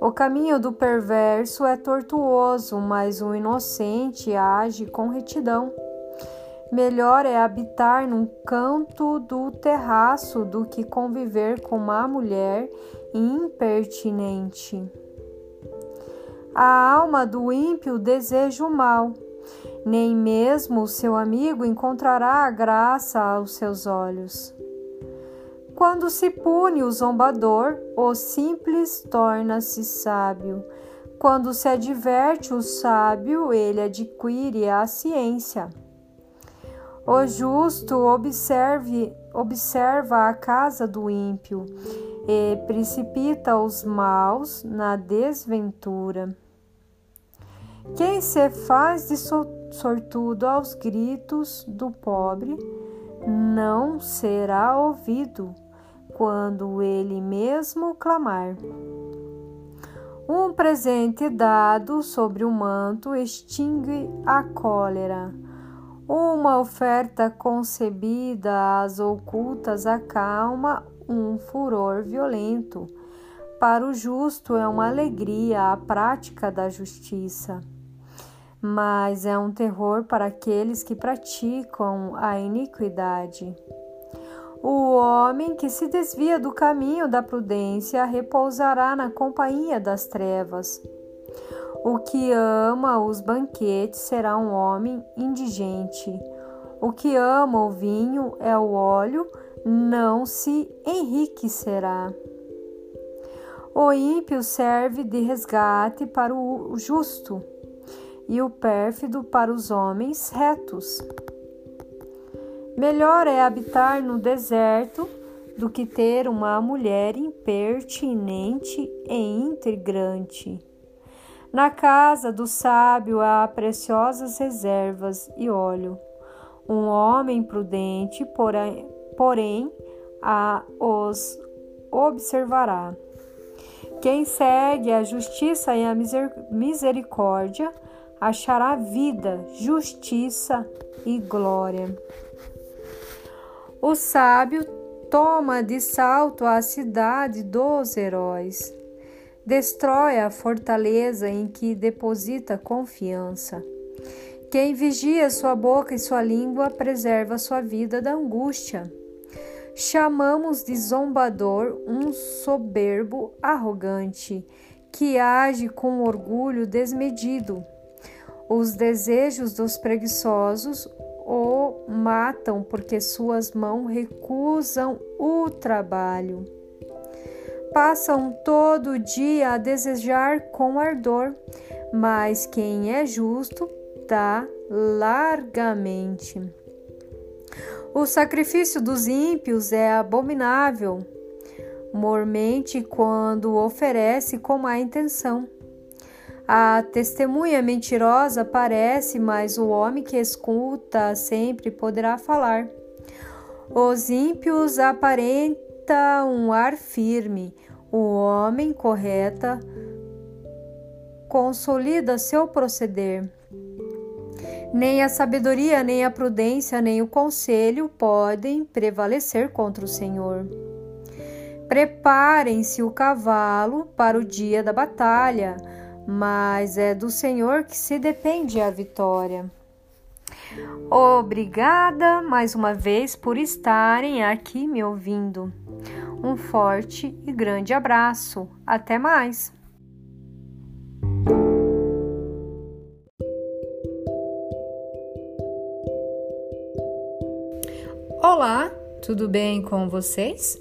O caminho do perverso é tortuoso, mas o inocente age com retidão. Melhor é habitar num canto do terraço do que conviver com uma mulher impertinente. A alma do ímpio deseja o mal, nem mesmo o seu amigo encontrará a graça aos seus olhos. Quando se pune o zombador, o simples torna-se sábio. Quando se adverte o sábio, ele adquire a ciência. O justo observe, observa a casa do ímpio e precipita os maus na desventura. Quem se faz de sortudo aos gritos do pobre não será ouvido quando ele mesmo clamar. Um presente dado sobre o manto extingue a cólera uma oferta concebida às ocultas acalma um furor violento. Para o justo é uma alegria a prática da justiça, mas é um terror para aqueles que praticam a iniquidade. O homem que se desvia do caminho da prudência repousará na companhia das trevas. O que ama os banquetes será um homem indigente. O que ama o vinho é o óleo, não se enriquecerá. O ímpio serve de resgate para o justo, e o pérfido para os homens retos. Melhor é habitar no deserto do que ter uma mulher impertinente e intrigante. Na casa do sábio há preciosas reservas e óleo. Um homem prudente, porém, porém a os observará. Quem segue a justiça e a misericórdia achará vida, justiça e glória. O sábio toma de salto a cidade dos heróis destrói a fortaleza em que deposita confiança. Quem vigia sua boca e sua língua preserva sua vida da angústia. Chamamos de zombador um soberbo arrogante que age com orgulho desmedido. Os desejos dos preguiçosos o matam porque suas mãos recusam o trabalho passam todo o dia a desejar com ardor, mas quem é justo dá largamente. O sacrifício dos ímpios é abominável, mormente quando oferece com má intenção. A testemunha mentirosa parece, mas o homem que escuta sempre poderá falar. Os ímpios aparentam um ar firme. O homem correta consolida seu proceder. Nem a sabedoria, nem a prudência, nem o conselho podem prevalecer contra o Senhor. Preparem-se o cavalo para o dia da batalha, mas é do Senhor que se depende a vitória. Obrigada mais uma vez por estarem aqui me ouvindo. Um forte e grande abraço. Até mais! Olá, tudo bem com vocês?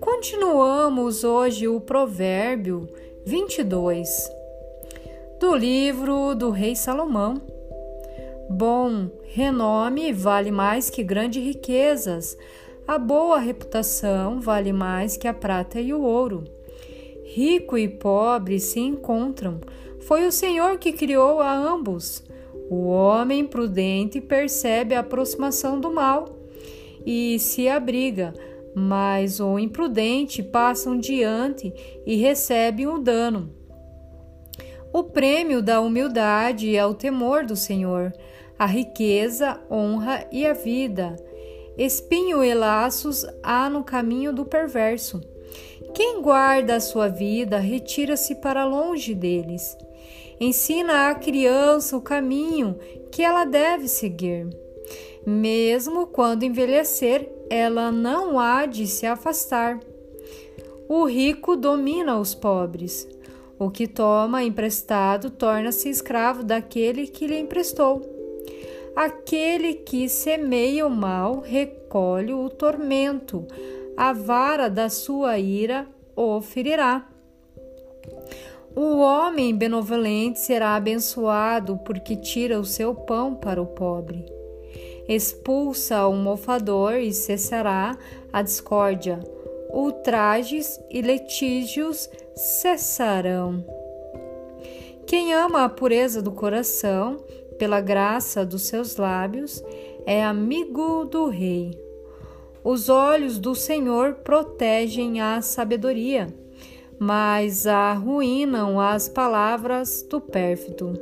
Continuamos hoje o Provérbio 22 do livro do Rei Salomão. Bom renome vale mais que grandes riquezas, a boa reputação vale mais que a prata e o ouro. Rico e pobre se encontram, foi o Senhor que criou a ambos. O homem prudente percebe a aproximação do mal e se abriga mas o imprudente passam diante e recebe o dano. O prêmio da humildade é o temor do Senhor, a riqueza, honra e a vida. Espinho e laços há no caminho do perverso. Quem guarda a sua vida retira-se para longe deles. Ensina à criança o caminho que ela deve seguir. Mesmo quando envelhecer, ela não há de se afastar. O rico domina os pobres. O que toma emprestado torna-se escravo daquele que lhe emprestou. Aquele que semeia o mal recolhe o tormento, a vara da sua ira o ferirá. O homem benevolente será abençoado porque tira o seu pão para o pobre expulsa o mofador e cessará a discórdia. Ultrajes e litígios cessarão. Quem ama a pureza do coração, pela graça dos seus lábios, é amigo do rei. Os olhos do Senhor protegem a sabedoria, mas arruinam as palavras do pérfido.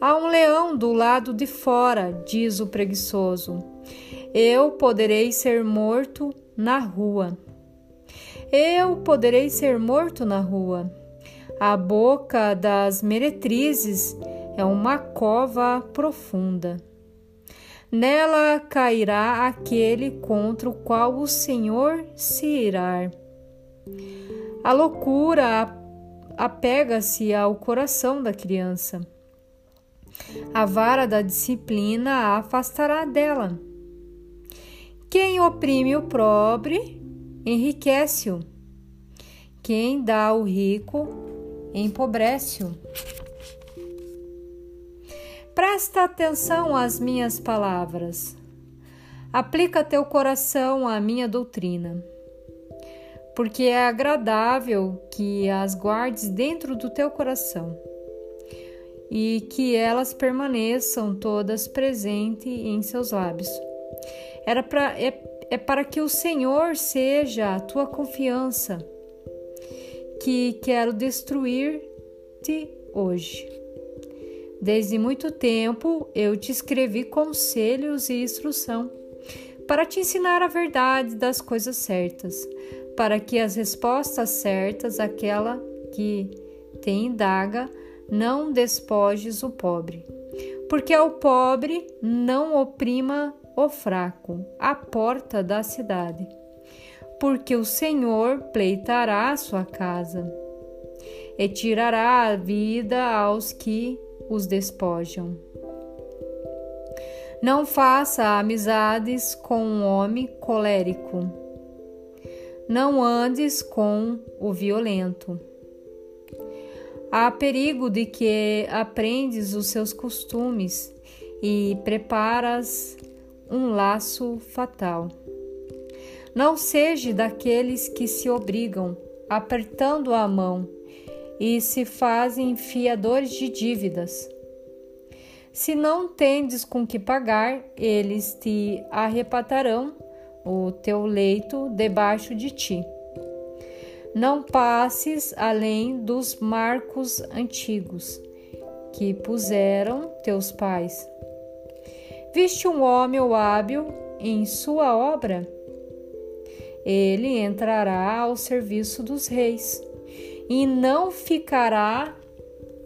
Há um leão do lado de fora, diz o preguiçoso. Eu poderei ser morto na rua. Eu poderei ser morto na rua. A boca das meretrizes é uma cova profunda. Nela cairá aquele contra o qual o Senhor se irá. A loucura apega-se ao coração da criança a vara da disciplina a afastará dela. Quem oprime o pobre, enriquece-o. Quem dá ao rico, empobrece-o. Presta atenção às minhas palavras. Aplica teu coração à minha doutrina, porque é agradável que as guardes dentro do teu coração e que elas permaneçam todas presentes em seus lábios. Era pra, é, é para que o Senhor seja a tua confiança, que quero destruir-te hoje. Desde muito tempo eu te escrevi conselhos e instrução, para te ensinar a verdade das coisas certas, para que as respostas certas, aquela que te indaga, não despojes o pobre, porque ao pobre não oprima o fraco, à porta da cidade, porque o Senhor pleitará a sua casa e tirará a vida aos que os despojam. Não faça amizades com um homem colérico. Não andes com o violento Há perigo de que aprendes os seus costumes e preparas um laço fatal. Não seja daqueles que se obrigam, apertando a mão, e se fazem fiadores de dívidas. Se não tendes com que pagar, eles te arrebatarão o teu leito debaixo de ti. Não passes além dos marcos antigos que puseram teus pais. Viste um homem hábil em sua obra? Ele entrará ao serviço dos reis e não ficará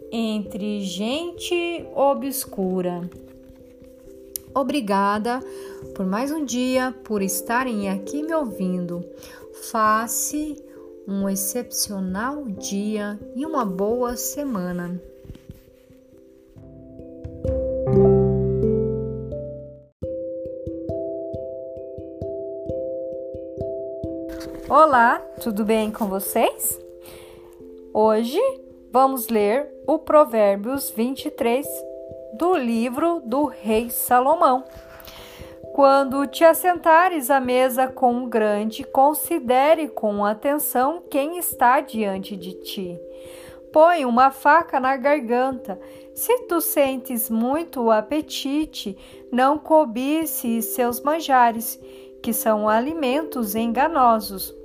entre gente obscura. Obrigada por mais um dia, por estarem aqui me ouvindo. Faça um excepcional dia e uma boa semana. Olá, tudo bem com vocês? Hoje vamos ler o Provérbios 23 do livro do Rei Salomão. Quando te assentares à mesa com um grande, considere com atenção quem está diante de ti. Põe uma faca na garganta. Se tu sentes muito apetite, não cobice seus manjares, que são alimentos enganosos.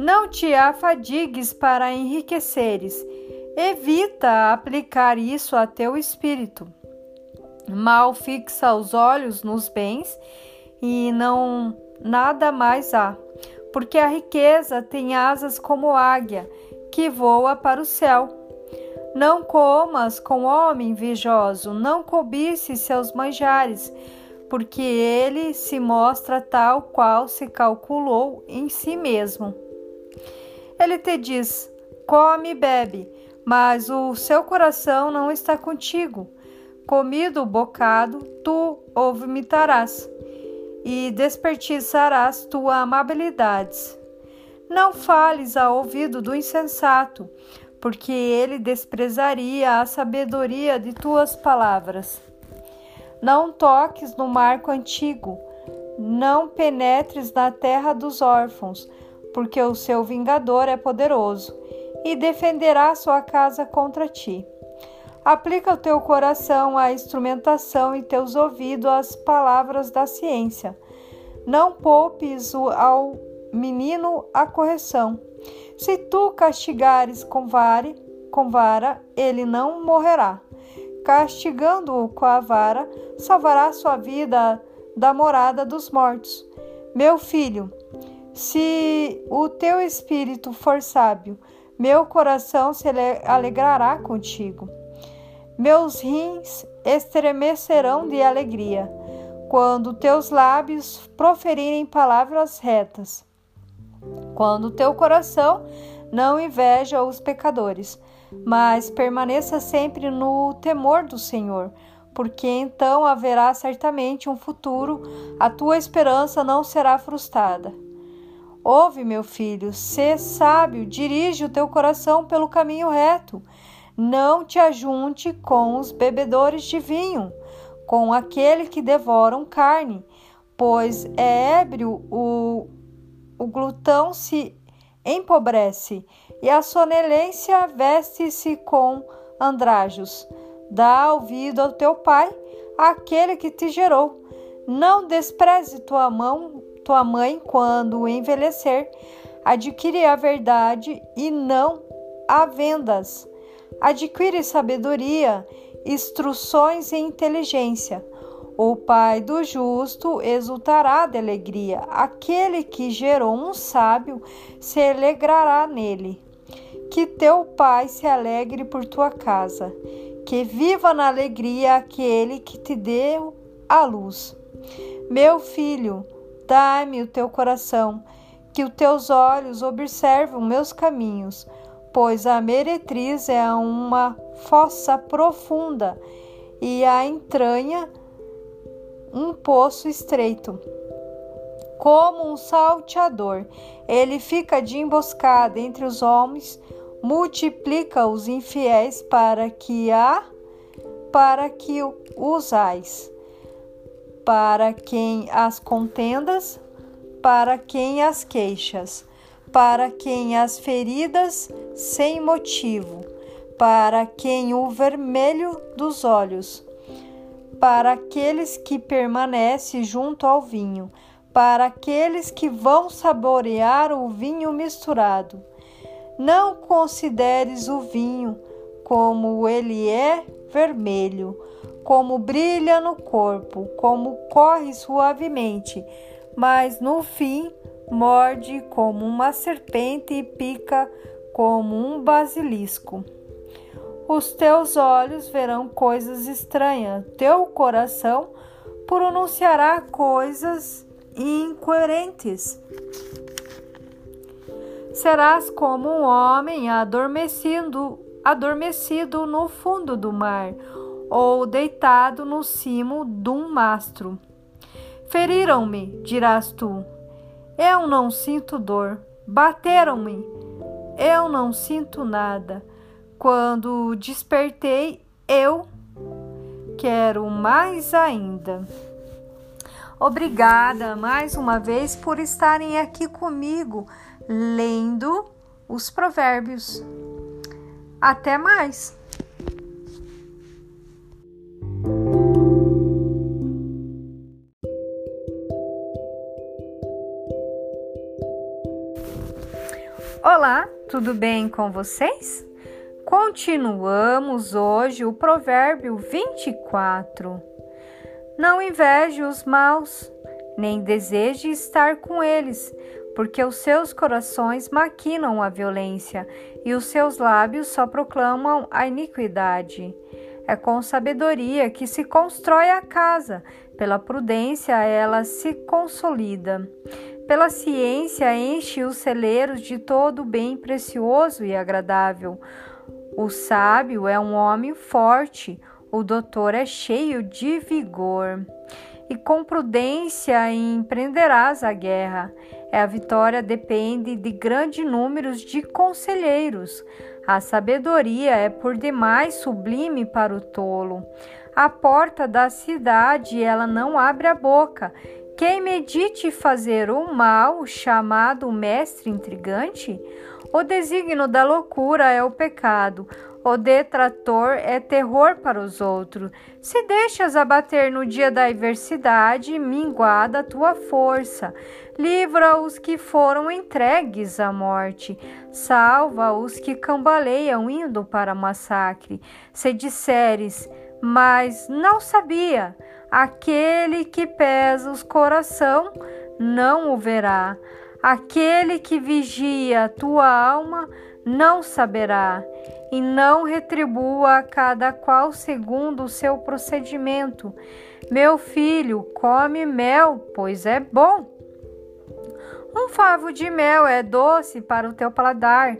Não te afadigues para enriqueceres. Evita aplicar isso a teu espírito Mal fixa os olhos nos bens e não nada mais há, porque a riqueza tem asas como águia que voa para o céu. Não comas com homem invejoso, não cobice seus manjares, porque ele se mostra tal qual se calculou em si mesmo. Ele te diz: come e bebe, mas o seu coração não está contigo comido o bocado, tu o vomitarás e desperdiçarás tua amabilidades. Não fales ao ouvido do insensato, porque ele desprezaria a sabedoria de tuas palavras. Não toques no marco antigo, não penetres na terra dos órfãos, porque o seu vingador é poderoso e defenderá sua casa contra ti. Aplica o teu coração à instrumentação e teus ouvidos às palavras da ciência. Não poupes ao menino a correção. Se tu castigares com, vare, com vara, ele não morrerá. Castigando-o com a vara, salvará sua vida da morada dos mortos. Meu filho, se o teu espírito for sábio, meu coração se alegrará contigo. Meus rins estremecerão de alegria quando teus lábios proferirem palavras retas. Quando teu coração não inveja os pecadores, mas permaneça sempre no temor do Senhor, porque então haverá certamente um futuro, a tua esperança não será frustrada. Ouve, meu filho, sê sábio, dirige o teu coração pelo caminho reto não te ajunte com os bebedores de vinho, com aquele que devoram carne, pois é ébrio o, o glutão se empobrece e a sonelência veste-se com andrajos. Dá ouvido ao teu pai, aquele que te gerou. Não despreze tua mão, tua mãe quando envelhecer. Adquire a verdade e não a vendas adquire sabedoria, instruções e inteligência. O pai do justo exultará de alegria, aquele que gerou um sábio se alegrará nele. Que teu pai se alegre por tua casa, que viva na alegria aquele que te deu a luz. Meu filho, dá-me o teu coração, que os teus olhos observam meus caminhos pois a meretriz é uma fossa profunda e a entranha um poço estreito. Como um salteador, ele fica de emboscada entre os homens, multiplica os infiéis para que a para que usais, para quem as contendas, para quem as queixas para quem as feridas sem motivo, para quem o vermelho dos olhos, para aqueles que permanecem junto ao vinho, para aqueles que vão saborear o vinho misturado. Não consideres o vinho como ele é vermelho, como brilha no corpo, como corre suavemente, mas no fim morde como uma serpente e pica como um basilisco. Os teus olhos verão coisas estranhas, teu coração pronunciará coisas incoerentes. Serás como um homem adormecido, adormecido no fundo do mar, ou deitado no cimo de um mastro. Feriram-me, dirás tu. Eu não sinto dor. Bateram-me. Eu não sinto nada. Quando despertei, eu quero mais ainda. Obrigada mais uma vez por estarem aqui comigo lendo os provérbios. Até mais! Tudo bem com vocês? Continuamos hoje o provérbio 24. Não inveje os maus, nem deseje estar com eles, porque os seus corações maquinam a violência e os seus lábios só proclamam a iniquidade. É com sabedoria que se constrói a casa, pela prudência ela se consolida. Pela ciência enche os celeiros de todo bem precioso e agradável. O sábio é um homem forte, o doutor é cheio de vigor. E com prudência empreenderás a guerra. A vitória depende de grandes números de conselheiros. A sabedoria é por demais sublime para o tolo. A porta da cidade ela não abre a boca. Quem medite fazer o mal, chamado mestre intrigante, o desígnio da loucura é o pecado, o detrator é terror para os outros. Se deixas abater no dia da adversidade, minguada a tua força. Livra os que foram entregues à morte. Salva os que cambaleiam indo para massacre. Se disseres, mas não sabia, aquele que pesa os coração não o verá. Aquele que vigia a tua alma não saberá e não retribua a cada qual segundo o seu procedimento. Meu filho, come mel, pois é bom. Um favo de mel é doce para o teu paladar.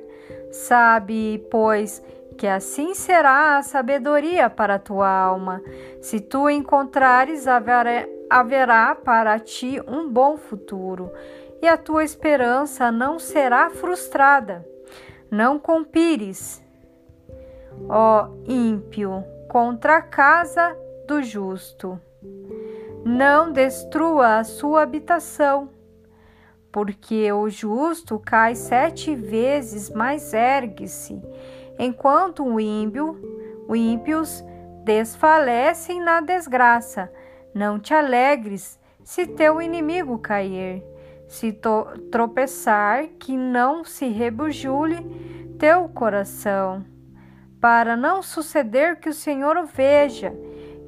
Sabe, pois, que assim será a sabedoria para a tua alma. Se tu encontrares, haverá para ti um bom futuro, e a tua esperança não será frustrada. Não compires, ó ímpio, contra a casa do justo. Não destrua a sua habitação, porque o justo cai sete vezes, mas ergue-se, enquanto o ímpio, os ímpios desfalecem na desgraça. Não te alegres se teu inimigo cair, se tropeçar, que não se rebujule teu coração para não suceder que o Senhor o veja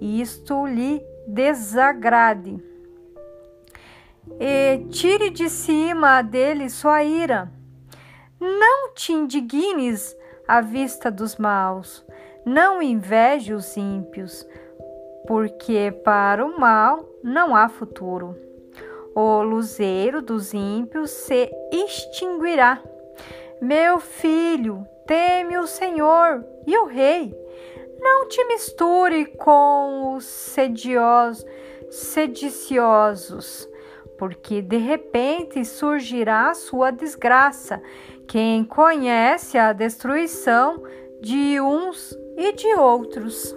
e isto lhe desagrade. E tire de cima dele sua ira. Não te indignes à vista dos maus, não inveje os ímpios, porque para o mal não há futuro. O luzeiro dos ímpios se extinguirá. Meu filho, teme o Senhor e o rei. Não te misture com os sediosos, sediciosos, porque de repente surgirá sua desgraça. Quem conhece a destruição de uns e de outros.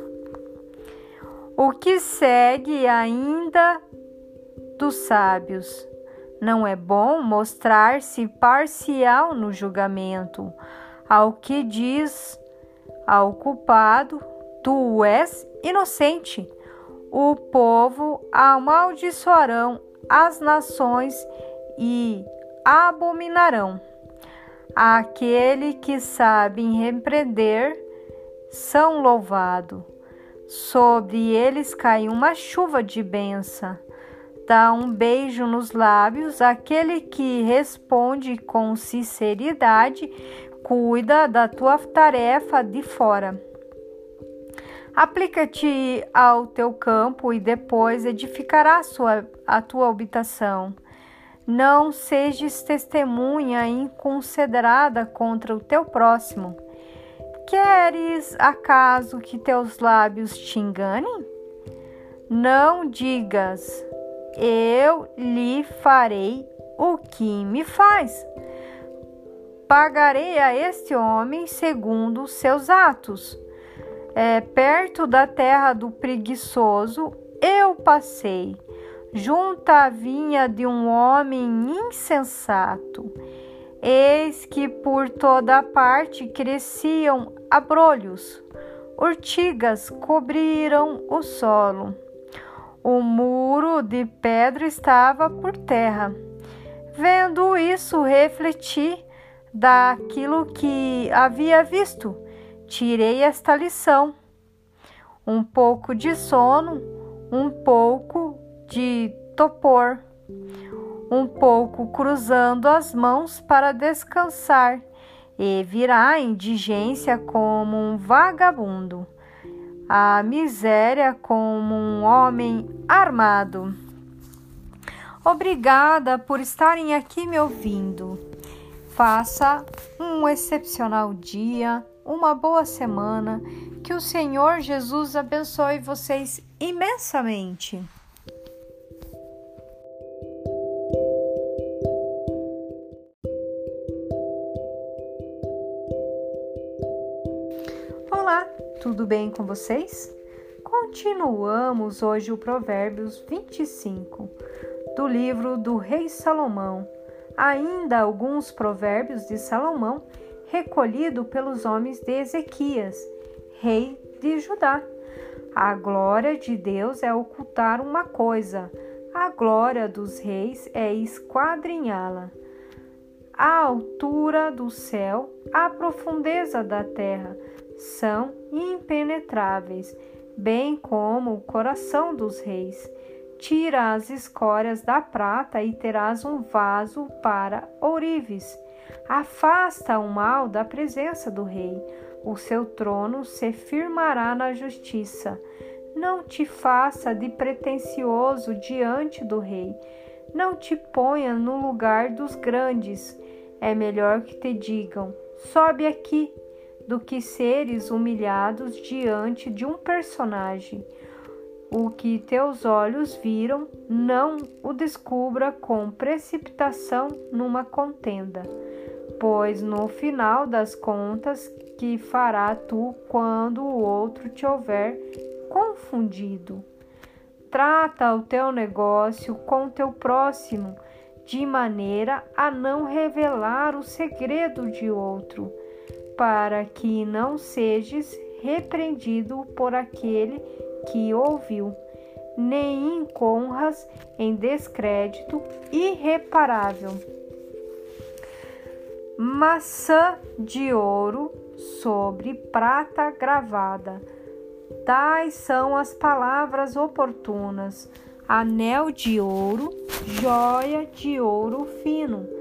O que segue ainda dos sábios. Não é bom mostrar-se parcial no julgamento. Ao que diz ao culpado: Tu és inocente. O povo amaldiçoarão as nações e abominarão. Aquele que sabe repreender são louvado. Sobre eles cai uma chuva de benção. Dá um beijo nos lábios aquele que responde com sinceridade, cuida da tua tarefa de fora. Aplica-te ao teu campo e depois edificará a, sua, a tua habitação. Não sejas testemunha inconsiderada contra o teu próximo. Queres acaso que teus lábios te enganem? Não digas, eu lhe farei o que me faz. Pagarei a este homem segundo os seus atos. É, perto da terra do preguiçoso eu passei junto à vinha de um homem insensato. Eis que por toda parte cresciam abrolhos, urtigas cobriram o solo. O muro de pedra estava por terra. Vendo isso, refleti daquilo que havia visto. Tirei esta lição. Um pouco de sono, um pouco de topor, um pouco cruzando as mãos para descansar, e virá a indigência como um vagabundo, a miséria como um homem armado. Obrigada por estarem aqui me ouvindo. Faça um excepcional dia, uma boa semana. Que o Senhor Jesus abençoe vocês imensamente. Tudo bem com vocês? Continuamos hoje o Provérbios 25, do livro do Rei Salomão. Ainda alguns provérbios de Salomão, recolhido pelos homens de Ezequias, rei de Judá. A glória de Deus é ocultar uma coisa, a glória dos reis é esquadrinhá-la. A altura do céu, a profundeza da terra, são impenetráveis, bem como o coração dos reis. Tira as escórias da prata e terás um vaso para ourives. Afasta o mal da presença do rei. O seu trono se firmará na justiça. Não te faça de pretensioso diante do rei. Não te ponha no lugar dos grandes. É melhor que te digam: sobe aqui do que seres humilhados diante de um personagem. O que teus olhos viram, não o descubra com precipitação numa contenda, pois no final das contas, que fará tu quando o outro te houver confundido? Trata o teu negócio com teu próximo, de maneira a não revelar o segredo de outro para que não sejas repreendido por aquele que ouviu, nem incorras em descrédito irreparável. Maçã de ouro sobre prata gravada. Tais são as palavras oportunas. Anel de ouro, joia de ouro fino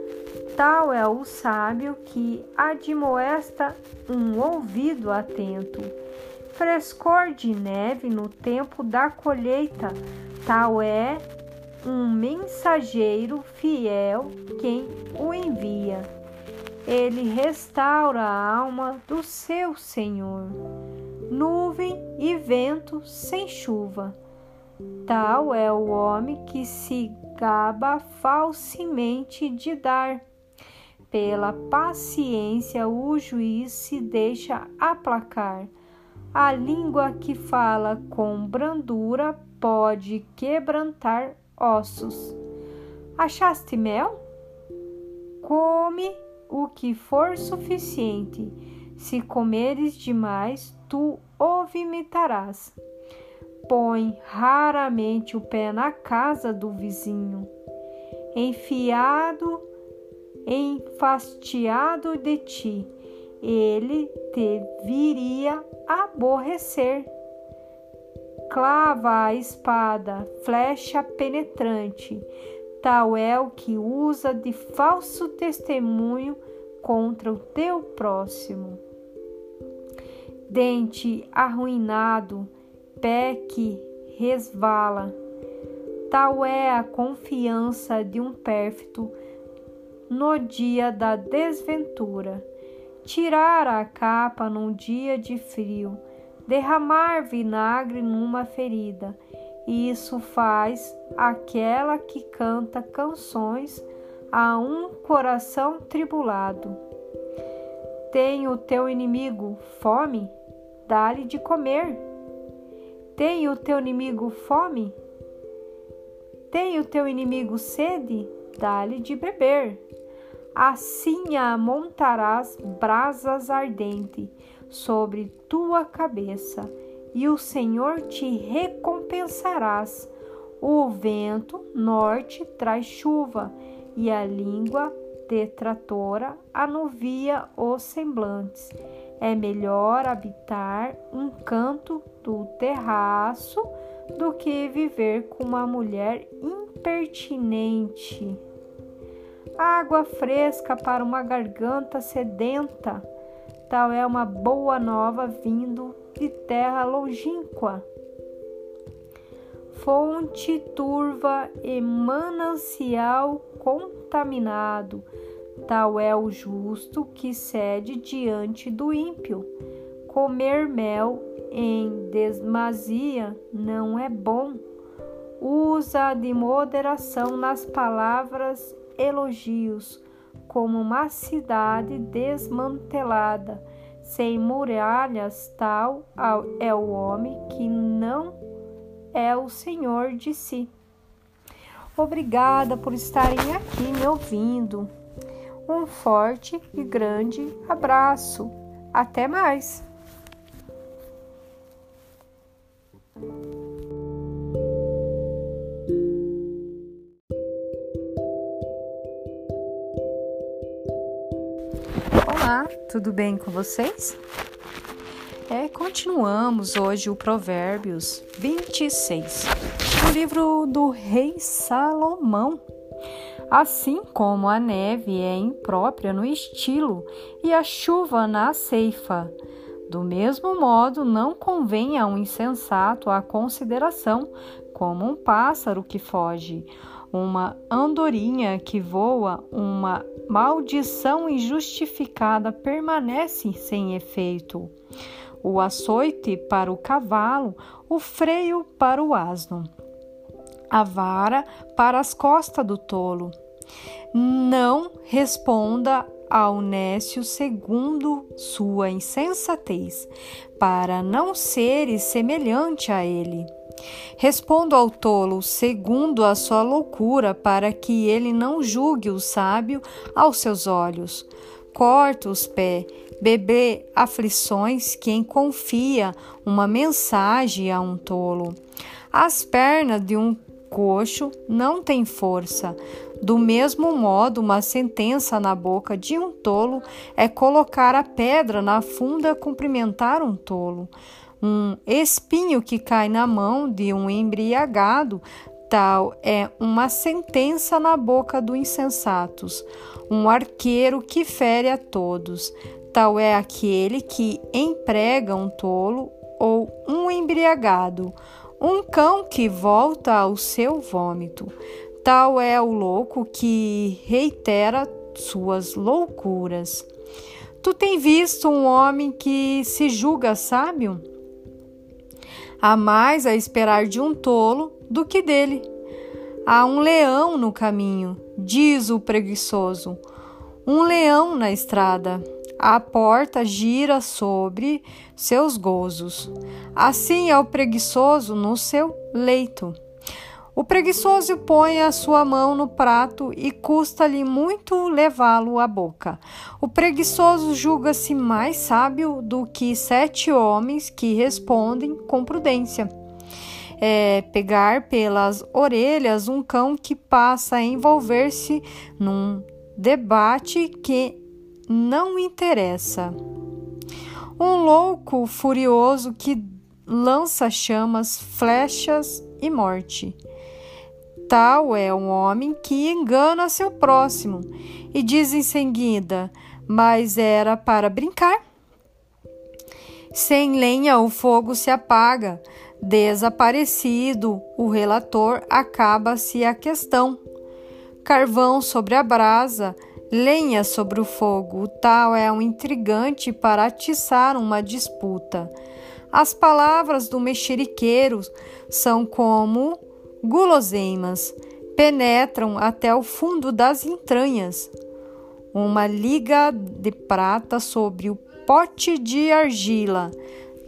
Tal é o sábio que admoesta um ouvido atento. Frescor de neve no tempo da colheita, tal é um mensageiro fiel quem o envia. Ele restaura a alma do seu Senhor. Nuvem e vento sem chuva. Tal é o homem que se gaba falsamente de dar pela paciência o juiz se deixa aplacar. A língua que fala com brandura pode quebrantar ossos. Achaste mel? Come o que for suficiente. Se comeres demais, tu o vomitarás. Põe raramente o pé na casa do vizinho. Enfiado enfastiado de ti, ele te viria aborrecer. clava a espada, flecha penetrante. Tal é o que usa de falso testemunho contra o teu próximo. Dente arruinado, pé que resvala. Tal é a confiança de um pérfido no dia da desventura. Tirar a capa num dia de frio, derramar vinagre numa ferida. Isso faz aquela que canta canções a um coração tribulado. Tem o teu inimigo fome? Dá-lhe de comer. Tem o teu inimigo fome? Tem o teu inimigo sede? Dá-lhe de beber. Assim amontarás brasas ardentes sobre tua cabeça, e o Senhor te recompensarás. O vento norte traz chuva, e a língua detratora anuvia os semblantes. É melhor habitar um canto do terraço do que viver com uma mulher impertinente. Água fresca para uma garganta sedenta, tal é uma boa nova vindo de terra longínqua fonte turva e manancial contaminado. Tal é o justo que cede diante do ímpio. Comer mel em desmazia não é bom. Usa de moderação nas palavras elogios, como uma cidade desmantelada, sem muralhas, tal é o homem que não é o Senhor de si. Obrigada por estarem aqui me ouvindo. Um forte e grande abraço. Até mais! Olá, tudo bem com vocês? É, continuamos hoje o Provérbios 26, o livro do rei Salomão. Assim como a neve é imprópria no estilo e a chuva na ceifa, do mesmo modo não convém a um insensato a consideração como um pássaro que foge, uma andorinha que voa, uma maldição injustificada permanece sem efeito o açoite para o cavalo, o freio para o asno, a vara para as costas do tolo. Não responda ao nécio segundo sua insensatez, para não seres semelhante a ele. Responda ao tolo segundo a sua loucura, para que ele não julgue o sábio aos seus olhos. Corta os pés Bebê aflições quem confia uma mensagem a um tolo. As pernas de um coxo não têm força. Do mesmo modo, uma sentença na boca de um tolo é colocar a pedra na funda cumprimentar um tolo. Um espinho que cai na mão de um embriagado, tal é uma sentença na boca dos insensatos. Um arqueiro que fere a todos. Tal é aquele que emprega um tolo ou um embriagado, um cão que volta ao seu vômito. Tal é o louco que reitera suas loucuras. Tu tem visto um homem que se julga sábio? Há mais a esperar de um tolo do que dele. Há um leão no caminho, diz o preguiçoso, um leão na estrada a porta gira sobre seus gozos. Assim é o preguiçoso no seu leito. O preguiçoso põe a sua mão no prato e custa-lhe muito levá-lo à boca. O preguiçoso julga-se mais sábio do que sete homens que respondem com prudência. É pegar pelas orelhas um cão que passa a envolver-se num debate que não interessa. Um louco furioso que lança chamas, flechas e morte. Tal é um homem que engana seu próximo e diz em seguida: Mas era para brincar. Sem lenha, o fogo se apaga. Desaparecido o relator, acaba-se a questão. Carvão sobre a brasa, lenha sobre o fogo, tal é um intrigante para atiçar uma disputa. As palavras do mexeriqueiro são como guloseimas, penetram até o fundo das entranhas. Uma liga de prata sobre o pote de argila.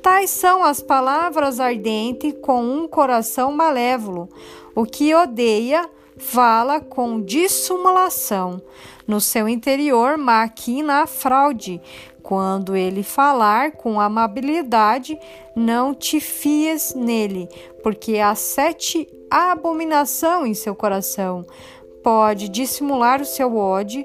Tais são as palavras ardentes com um coração malévolo. O que odeia fala com dissimulação. No seu interior maquina a fraude. Quando ele falar com amabilidade, não te fies nele, porque há sete abominação em seu coração. Pode dissimular o seu ódio,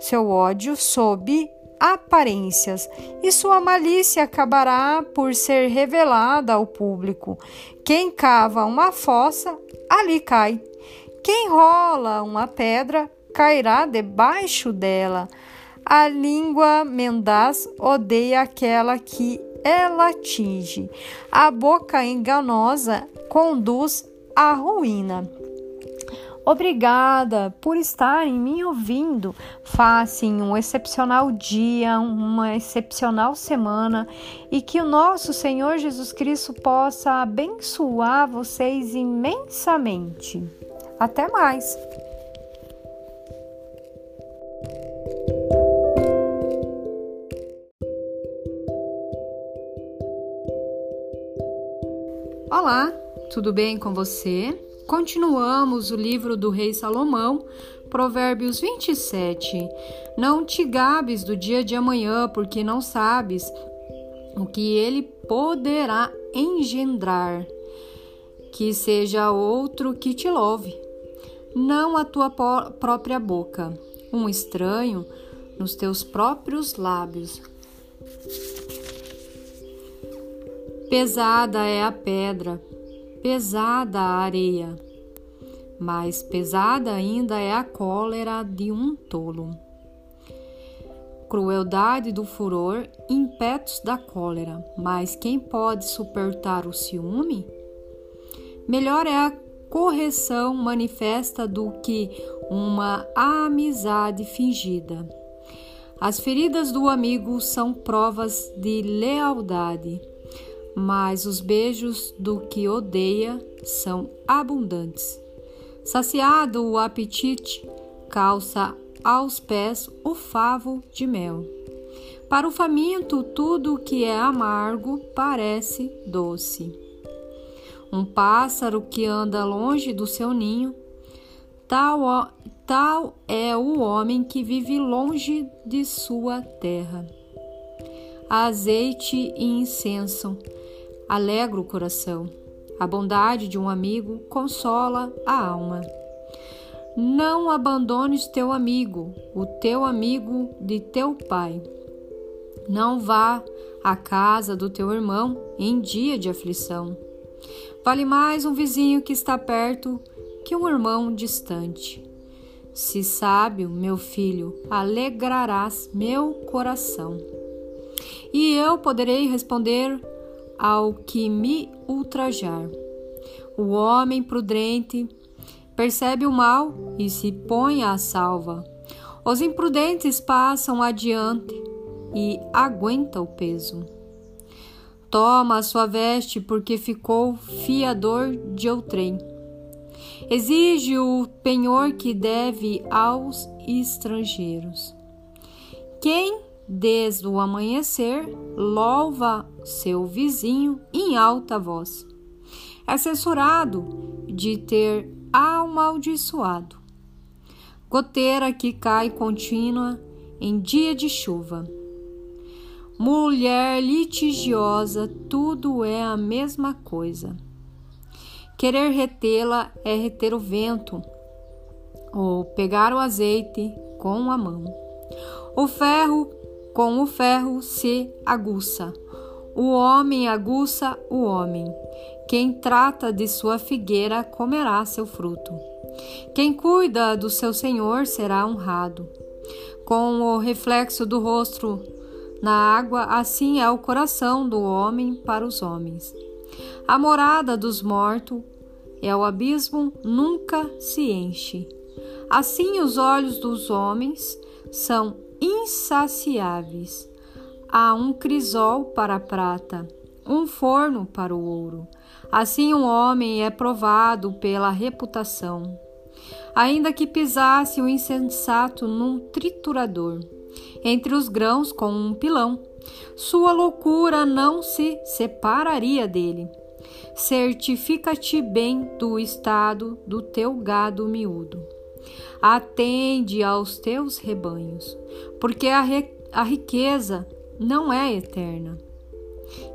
seu ódio sob aparências, e sua malícia acabará por ser revelada ao público. Quem cava uma fossa, ali cai. Quem rola uma pedra, cairá debaixo dela. A língua mendaz odeia aquela que ela atinge. A boca enganosa conduz à ruína. Obrigada por estarem me ouvindo. Façam um excepcional dia, uma excepcional semana e que o nosso Senhor Jesus Cristo possa abençoar vocês imensamente. Até mais! Olá, tudo bem com você? Continuamos o livro do rei Salomão, Provérbios 27. Não te gabes do dia de amanhã, porque não sabes o que ele poderá engendrar. Que seja outro que te louve, não a tua própria boca, um estranho nos teus próprios lábios. Pesada é a pedra, pesada a areia, mais pesada ainda é a cólera de um tolo. Crueldade do furor, impetos da cólera, mas quem pode suportar o ciúme? Melhor é a correção manifesta do que uma amizade fingida. As feridas do amigo são provas de lealdade mas os beijos do que odeia são abundantes. Saciado o apetite, calça aos pés o favo de mel. Para o faminto, tudo o que é amargo parece doce. Um pássaro que anda longe do seu ninho, tal, tal é o homem que vive longe de sua terra. Azeite e incenso alegra o coração. A bondade de um amigo consola a alma. Não abandones teu amigo, o teu amigo de teu pai. Não vá à casa do teu irmão em dia de aflição. Vale mais um vizinho que está perto que um irmão distante. Se sábio, meu filho, alegrarás meu coração. E eu poderei responder ao que me ultrajar. O homem prudente percebe o mal e se põe à salva. Os imprudentes passam adiante e aguenta o peso. Toma a sua veste porque ficou fiador de outrem. Exige o penhor que deve aos estrangeiros. Quem desde o amanhecer, louva seu vizinho em alta voz. É censurado de ter amaldiçoado. Goteira que cai contínua em dia de chuva. Mulher litigiosa, tudo é a mesma coisa. Querer retê-la é reter o vento, ou pegar o azeite com a mão. O ferro com o ferro se aguça. O homem aguça o homem. Quem trata de sua figueira comerá seu fruto. Quem cuida do seu senhor será honrado. Com o reflexo do rosto na água, assim é o coração do homem para os homens. A morada dos mortos é o abismo, nunca se enche. Assim os olhos dos homens são insaciáveis. Há um crisol para a prata, um forno para o ouro. Assim um homem é provado pela reputação. Ainda que pisasse o insensato num triturador, entre os grãos com um pilão, sua loucura não se separaria dele. Certifica-te bem do estado do teu gado miúdo. Atende aos teus rebanhos, porque a, a riqueza não é eterna,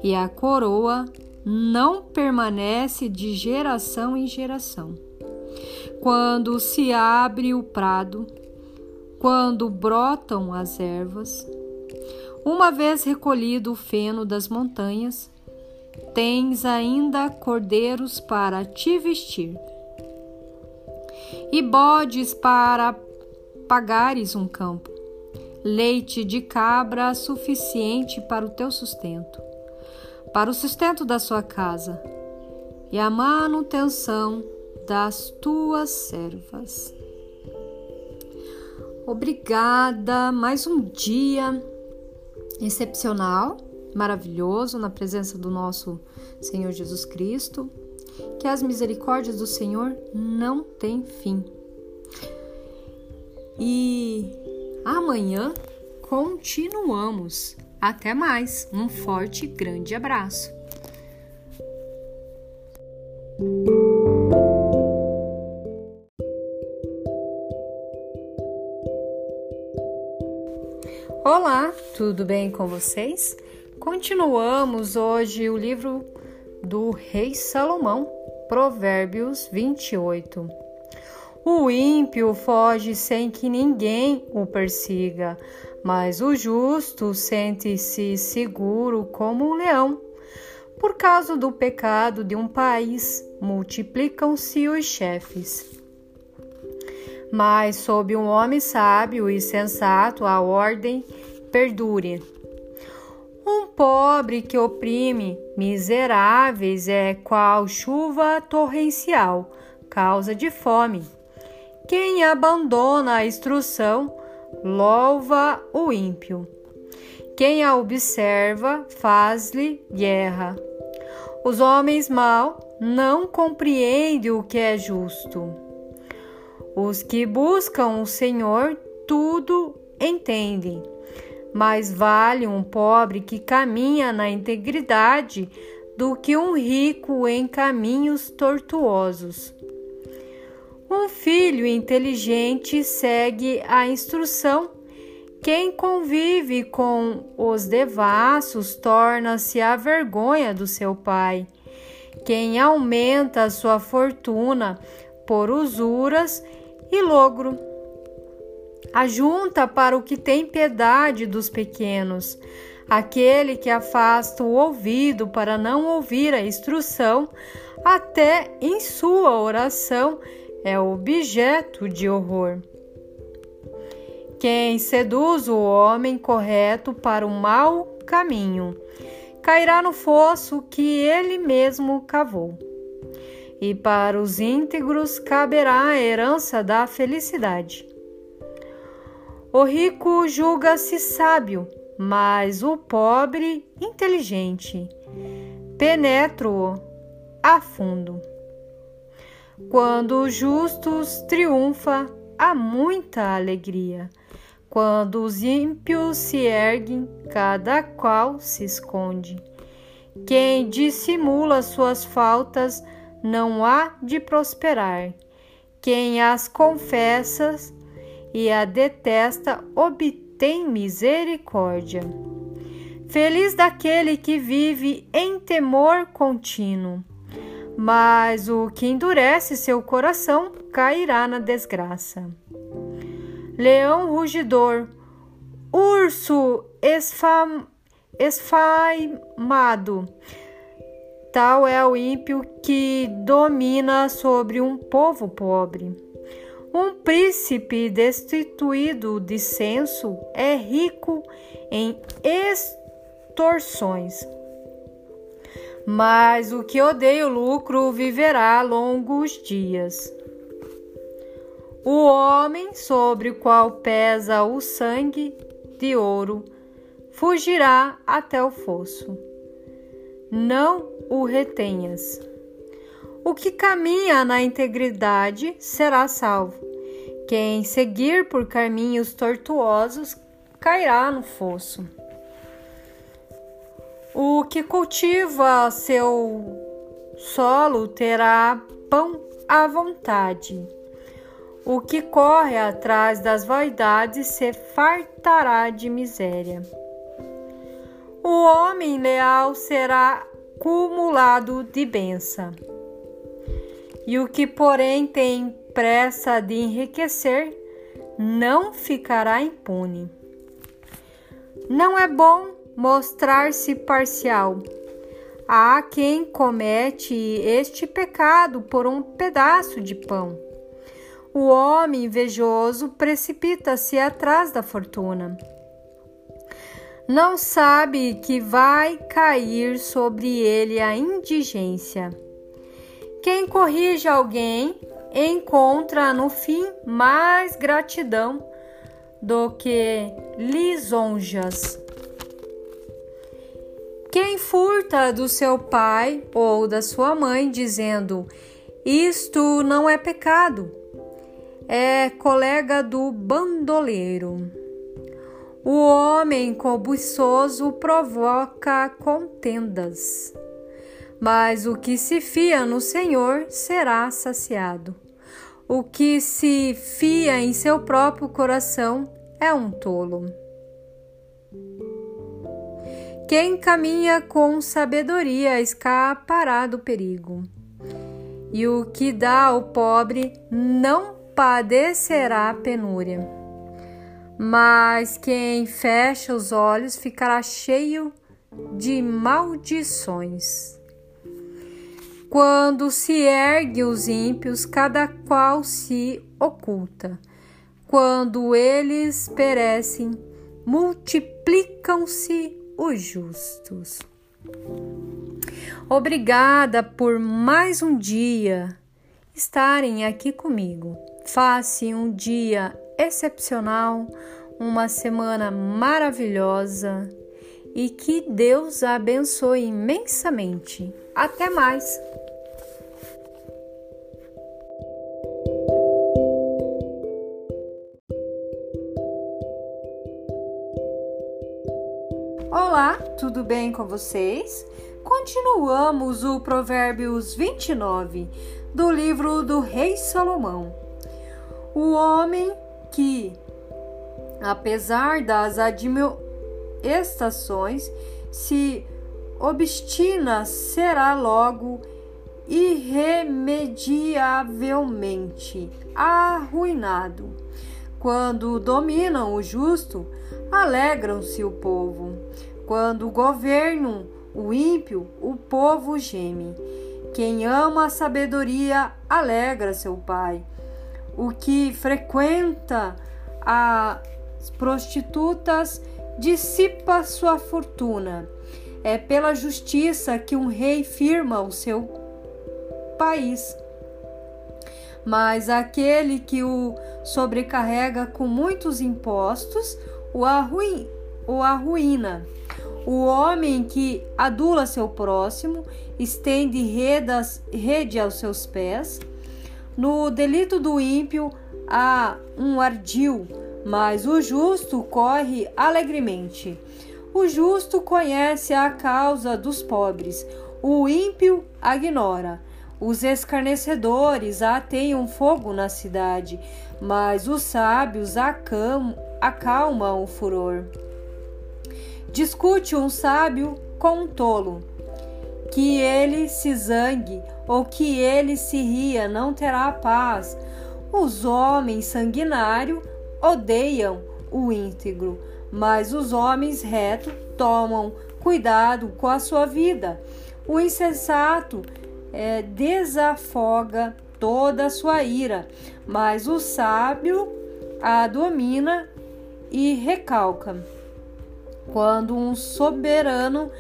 e a coroa não permanece de geração em geração. Quando se abre o prado, quando brotam as ervas, uma vez recolhido o feno das montanhas, tens ainda cordeiros para te vestir e bodes para pagares um campo, leite de cabra suficiente para o teu sustento, para o sustento da sua casa e a manutenção das tuas servas. Obrigada, mais um dia excepcional, maravilhoso na presença do nosso Senhor Jesus Cristo que as misericórdias do Senhor não têm fim. E amanhã continuamos. Até mais. Um forte e grande abraço. Olá, tudo bem com vocês? Continuamos hoje o livro do rei Salomão, Provérbios 28. O ímpio foge sem que ninguém o persiga, mas o justo sente-se seguro como um leão. Por causa do pecado de um país, multiplicam-se os chefes. Mas sob um homem sábio e sensato a ordem perdure. Um pobre que oprime miseráveis é qual chuva torrencial, causa de fome. Quem abandona a instrução, louva o ímpio. Quem a observa, faz-lhe guerra. Os homens mal não compreendem o que é justo. Os que buscam o Senhor tudo entendem mais vale um pobre que caminha na integridade do que um rico em caminhos tortuosos. Um filho inteligente segue a instrução. Quem convive com os devassos torna-se a vergonha do seu pai. Quem aumenta a sua fortuna por usuras e logro Ajunta para o que tem piedade dos pequenos. Aquele que afasta o ouvido para não ouvir a instrução, até em sua oração é objeto de horror. Quem seduz o homem correto para o mau caminho, cairá no fosso que ele mesmo cavou. E para os íntegros caberá a herança da felicidade. O rico julga-se sábio, mas o pobre inteligente. Penetro-o a fundo. Quando os justos triunfa, há muita alegria. Quando os ímpios se erguem, cada qual se esconde. Quem dissimula suas faltas não há de prosperar. Quem as confessa e a detesta, obtém misericórdia. Feliz daquele que vive em temor contínuo, mas o que endurece seu coração cairá na desgraça. Leão rugidor, urso esfam, esfaimado. Tal é o ímpio que domina sobre um povo pobre. Um príncipe destituído de senso é rico em extorsões. Mas o que odeia o lucro viverá longos dias. O homem sobre o qual pesa o sangue de ouro fugirá até o fosso. Não o retenhas. O que caminha na integridade será salvo. Quem seguir por caminhos tortuosos cairá no fosso. O que cultiva seu solo terá pão à vontade. O que corre atrás das vaidades se fartará de miséria. O homem leal será cumulado de benção. E o que, porém, tem pressa de enriquecer, não ficará impune. Não é bom mostrar-se parcial. Há quem comete este pecado por um pedaço de pão. O homem invejoso precipita-se atrás da fortuna. Não sabe que vai cair sobre ele a indigência. Quem corrige alguém encontra no fim mais gratidão do que lisonjas. Quem furta do seu pai ou da sua mãe, dizendo: Isto não é pecado, é colega do bandoleiro. O homem cobiçoso provoca contendas, mas o que se fia no Senhor será saciado. O que se fia em seu próprio coração é um tolo. Quem caminha com sabedoria escapará do perigo, e o que dá ao pobre não padecerá penúria. Mas quem fecha os olhos ficará cheio de maldições. Quando se ergue os ímpios, cada qual se oculta. Quando eles perecem, multiplicam-se os justos. Obrigada por mais um dia estarem aqui comigo. Faça um dia excepcional, uma semana maravilhosa e que Deus abençoe imensamente. Até mais! Olá, tudo bem com vocês? Continuamos o Provérbios 29 do livro do Rei Salomão. O homem que, apesar das admoestações, se obstina será logo irremediavelmente arruinado. Quando dominam o justo, alegram-se o povo. Quando governam o ímpio, o povo geme. Quem ama a sabedoria alegra seu pai o que frequenta as prostitutas dissipa sua fortuna. É pela justiça que um rei firma o seu país. Mas aquele que o sobrecarrega com muitos impostos o, arruin, o arruína. O homem que adula seu próximo estende redas, rede aos seus pés no delito do ímpio há um ardil, mas o justo corre alegremente. O justo conhece a causa dos pobres, o ímpio a ignora. Os escarnecedores ateiam fogo na cidade, mas os sábios acalmam o furor. Discute um sábio com um tolo, que ele se zangue ou que ele se ria, não terá paz. Os homens sanguinários odeiam o íntegro, mas os homens retos tomam cuidado com a sua vida. O insensato é, desafoga toda a sua ira, mas o sábio a domina e recalca. Quando um soberano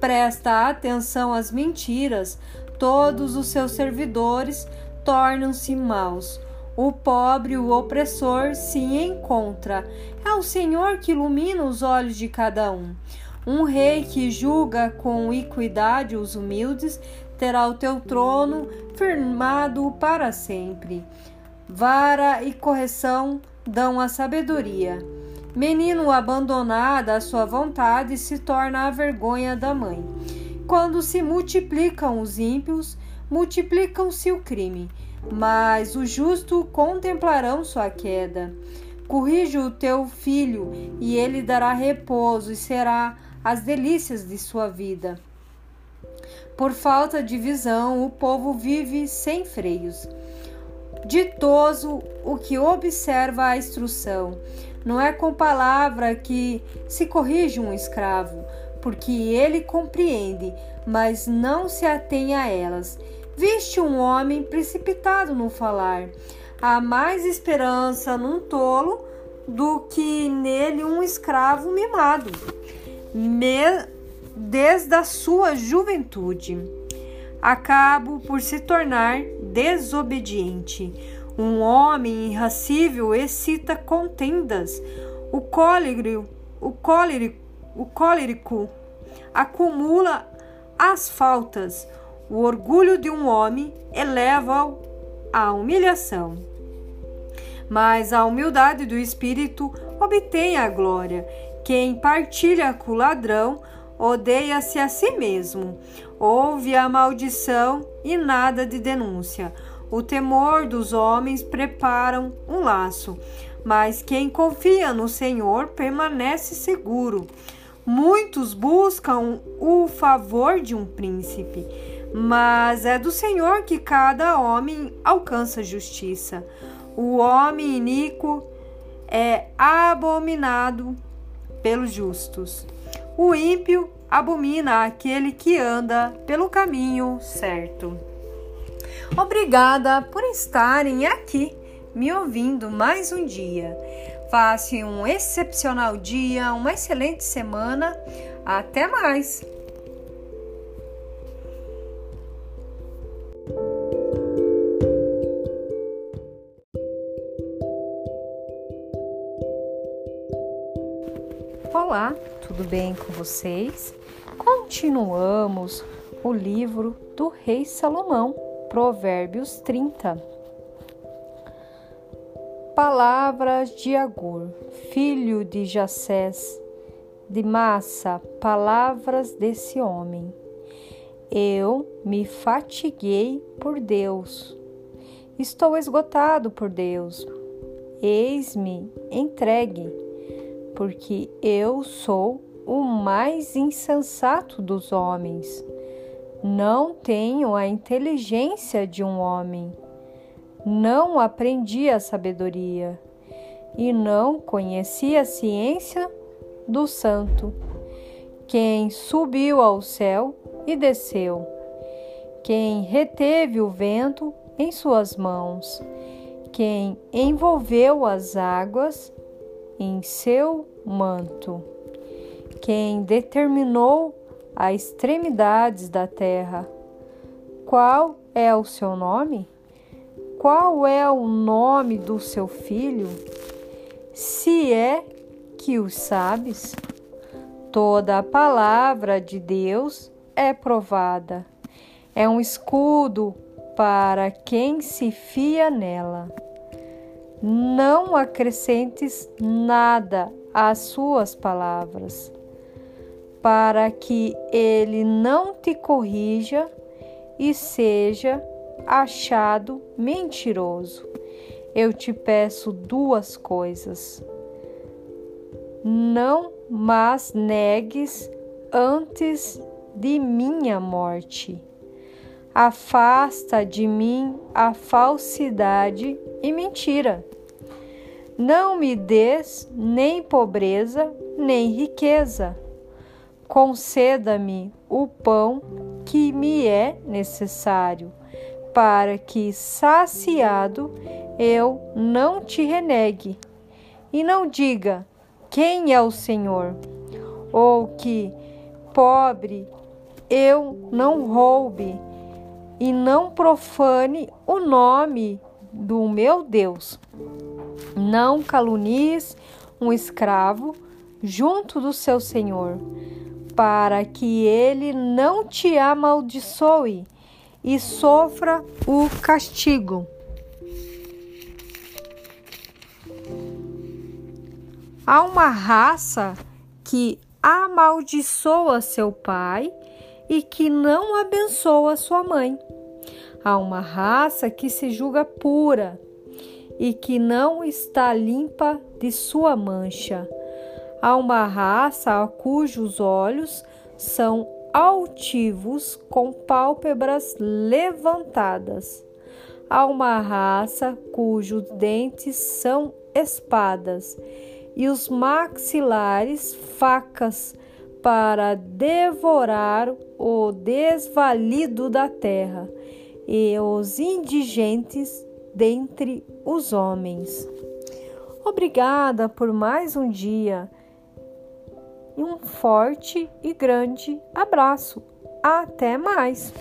presta atenção às mentiras, todos os seus servidores tornam-se maus. O pobre, o opressor, se encontra. É o Senhor que ilumina os olhos de cada um. Um rei que julga com equidade os humildes terá o teu trono firmado para sempre. Vara e correção dão a sabedoria. Menino abandonado à sua vontade se torna a vergonha da mãe. Quando se multiplicam os ímpios, multiplicam-se o crime, mas os justos contemplarão sua queda. Corrige o teu filho, e ele dará repouso e será as delícias de sua vida. Por falta de visão, o povo vive sem freios. Ditoso o que observa a instrução. Não é com palavra que se corrige um escravo, porque ele compreende, mas não se atém a elas. Viste um homem precipitado no falar. Há mais esperança num tolo do que nele um escravo mimado. Desde a sua juventude, acabo por se tornar desobediente. Um homem irracível excita contendas. O cólerico, o cólerico, o cólerico acumula as faltas. O orgulho de um homem eleva-o à humilhação. Mas a humildade do espírito obtém a glória. Quem partilha com o ladrão odeia-se a si mesmo. Ouve a maldição e nada de denúncia. O temor dos homens preparam um laço, mas quem confia no Senhor permanece seguro. Muitos buscam o favor de um príncipe, mas é do Senhor que cada homem alcança justiça. O homem iníquo é abominado pelos justos. O ímpio abomina aquele que anda pelo caminho certo. Obrigada por estarem aqui me ouvindo mais um dia. Passe um excepcional dia, uma excelente semana. Até mais! Olá, tudo bem com vocês? Continuamos o livro do Rei Salomão, Provérbios 30. Palavras de Agur, filho de Jacés, de Massa, palavras desse homem. Eu me fatiguei por Deus. Estou esgotado por Deus. Eis-me entregue porque eu sou o mais insensato dos homens. Não tenho a inteligência de um homem. Não aprendi a sabedoria e não conheci a ciência do santo. Quem subiu ao céu e desceu, quem reteve o vento em suas mãos, quem envolveu as águas em seu manto. Quem determinou as extremidades da terra? Qual é o seu nome? Qual é o nome do seu filho? Se é que o sabes, toda a palavra de Deus é provada, é um escudo para quem se fia nela. Não acrescentes nada às suas palavras, para que ele não te corrija e seja achado mentiroso. Eu te peço duas coisas. Não mas negues antes de minha morte. Afasta de mim a falsidade e mentira. Não me des nem pobreza, nem riqueza, conceda-me o pão que me é necessário, para que, saciado, eu não te renegue. E não diga: Quem é o Senhor? Ou que, pobre, eu não roube e não profane o nome do meu Deus. Não calunies um escravo junto do seu senhor, para que ele não te amaldiçoe e sofra o castigo. Há uma raça que amaldiçoa seu pai e que não abençoa sua mãe. Há uma raça que se julga pura e que não está limpa de sua mancha. Há uma raça cujos olhos são altivos, com pálpebras levantadas. Há uma raça cujos dentes são espadas e os maxilares facas para devorar o desvalido da terra e os indigentes dentre os homens. Obrigada por mais um dia e um forte e grande abraço. Até mais!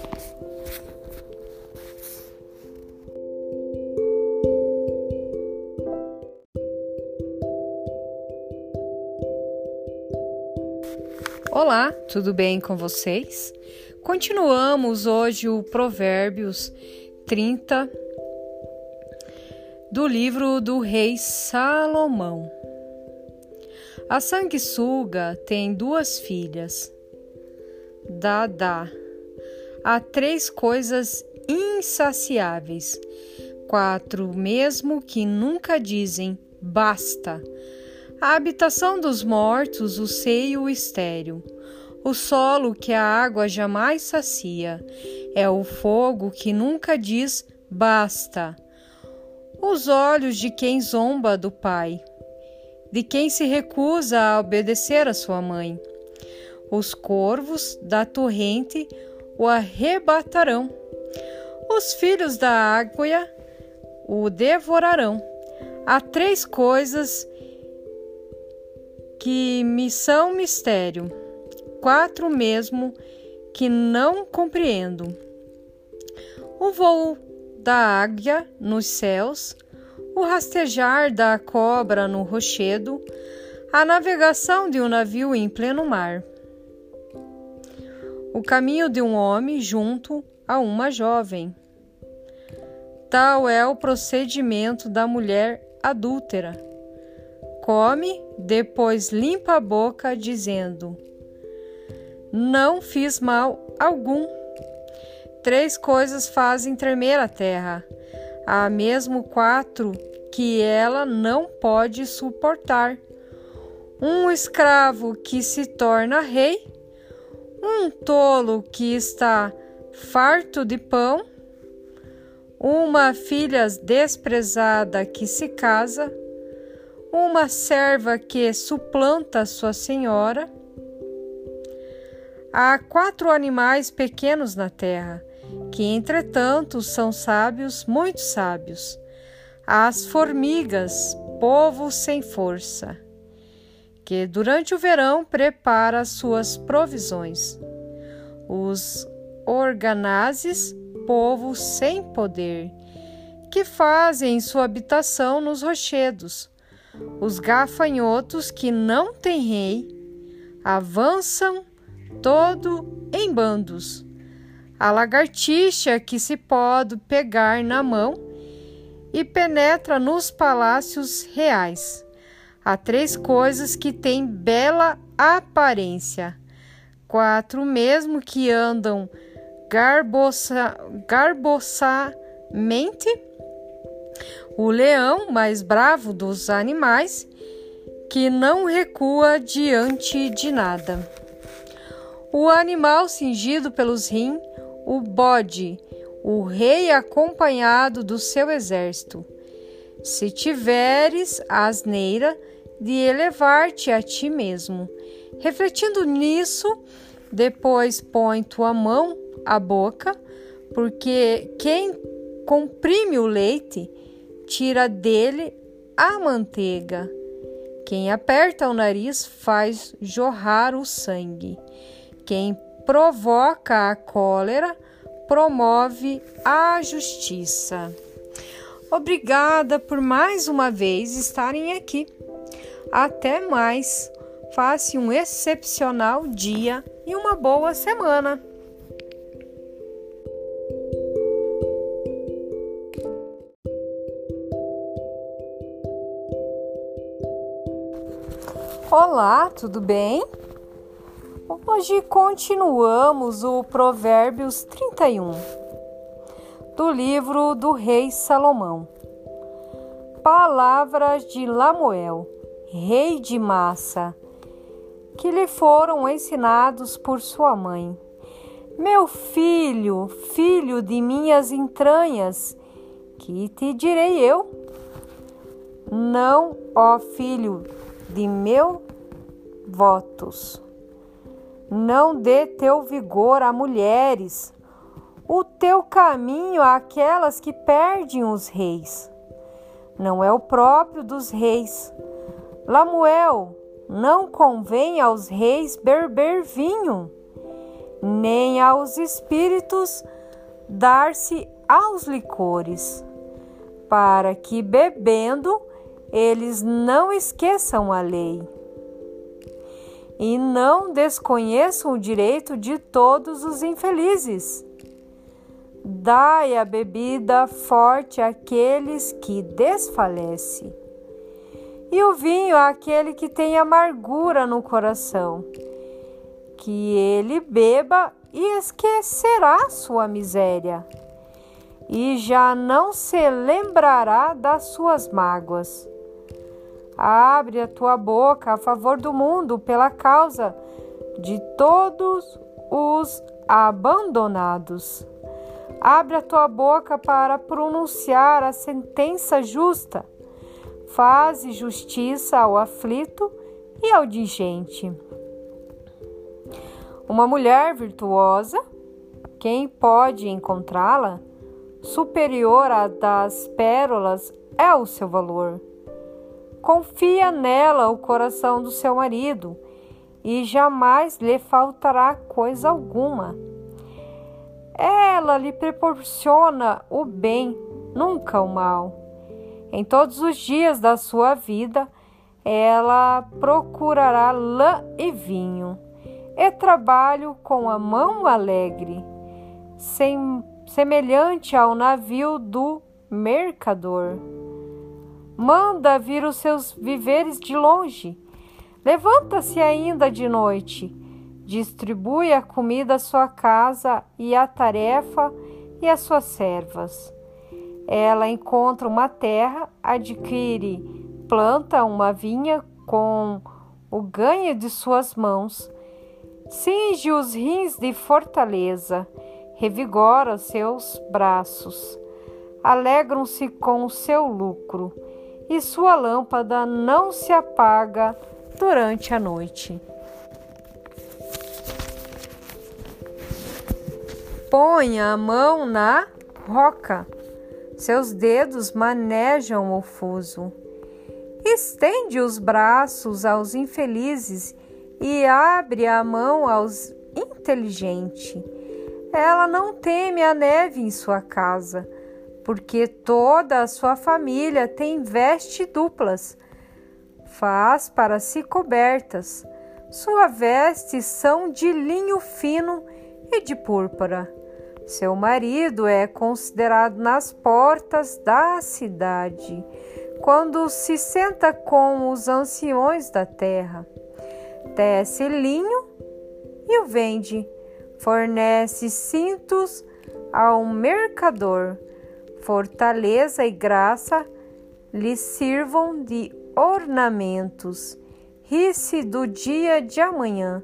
Olá, tudo bem com vocês? Continuamos hoje o Provérbios 30 do livro do rei Salomão. A sanguessuga tem duas filhas. Dada. Há três coisas insaciáveis, quatro mesmo que nunca dizem basta. A habitação dos mortos, o seio estéril o solo que a água jamais sacia, é o fogo que nunca diz basta. Os olhos de quem zomba do pai, de quem se recusa a obedecer a sua mãe. Os corvos da torrente o arrebatarão. Os filhos da água o devorarão. Há três coisas que me são mistério quatro mesmo que não compreendo. O voo da águia nos céus, o rastejar da cobra no rochedo, a navegação de um navio em pleno mar. O caminho de um homem junto a uma jovem. Tal é o procedimento da mulher adúltera. Come, depois limpa a boca, dizendo: não fiz mal algum. Três coisas fazem tremer a terra. Há mesmo quatro que ela não pode suportar: um escravo que se torna rei, um tolo que está farto de pão, uma filha desprezada que se casa, uma serva que suplanta sua senhora. Há quatro animais pequenos na terra, que entretanto são sábios, muito sábios. As formigas, povo sem força, que durante o verão prepara suas provisões. Os organazes, povo sem poder, que fazem sua habitação nos rochedos. Os gafanhotos que não têm rei avançam todo em bandos. A lagartixa que se pode pegar na mão e penetra nos palácios reais. Há três coisas que têm bela aparência. Quatro mesmo que andam garbosa, garboçamente. O leão mais bravo dos animais, que não recua diante de nada o animal cingido pelos rins, o bode, o rei acompanhado do seu exército. Se tiveres a asneira de elevar-te a ti mesmo, Refletindo nisso, depois põe tua mão à boca, porque quem comprime o leite tira dele a manteiga. Quem aperta o nariz faz jorrar o sangue. Quem provoca a cólera promove a justiça. Obrigada por mais uma vez estarem aqui. Até mais. Faça um excepcional dia e uma boa semana. Olá, tudo bem? Hoje continuamos o Provérbios 31 do livro do Rei Salomão. Palavras de Lamuel, rei de Massa, que lhe foram ensinados por sua mãe. Meu filho, filho de minhas entranhas, que te direi eu? Não, ó filho de meu votos. Não dê teu vigor a mulheres, o teu caminho àquelas que perdem os reis. Não é o próprio dos reis. Lamuel, não convém aos reis beber vinho, nem aos espíritos dar-se aos licores, para que bebendo eles não esqueçam a lei e não desconheçam o direito de todos os infelizes. Dai a bebida forte àqueles que desfalecem, e o vinho àquele que tem amargura no coração, que ele beba e esquecerá sua miséria, e já não se lembrará das suas mágoas Abre a tua boca a favor do mundo pela causa de todos os abandonados. Abre a tua boca para pronunciar a sentença justa. Faze justiça ao aflito e ao digente. Uma mulher virtuosa, quem pode encontrá-la? Superior à das pérolas é o seu valor. Confia nela o coração do seu marido e jamais lhe faltará coisa alguma. Ela lhe proporciona o bem, nunca o mal. Em todos os dias da sua vida, ela procurará lã e vinho, e trabalho com a mão alegre, sem, semelhante ao navio do mercador. Manda vir os seus viveres de longe. Levanta-se ainda de noite. Distribui a comida à sua casa e a tarefa e às suas servas. Ela encontra uma terra, adquire, planta uma vinha com o ganho de suas mãos, cinge os rins de fortaleza, revigora seus braços, alegram-se com o seu lucro e sua lâmpada não se apaga durante a noite. Ponha a mão na roca, seus dedos manejam o fuso. Estende os braços aos infelizes e abre a mão aos inteligentes. Ela não teme a neve em sua casa porque toda a sua família tem vestes duplas. Faz para si cobertas. Sua vestes são de linho fino e de púrpura. Seu marido é considerado nas portas da cidade, quando se senta com os anciões da terra. Tece linho e o vende, fornece cintos ao mercador fortaleza e graça lhe sirvam de ornamentos. Ri-se do dia de amanhã.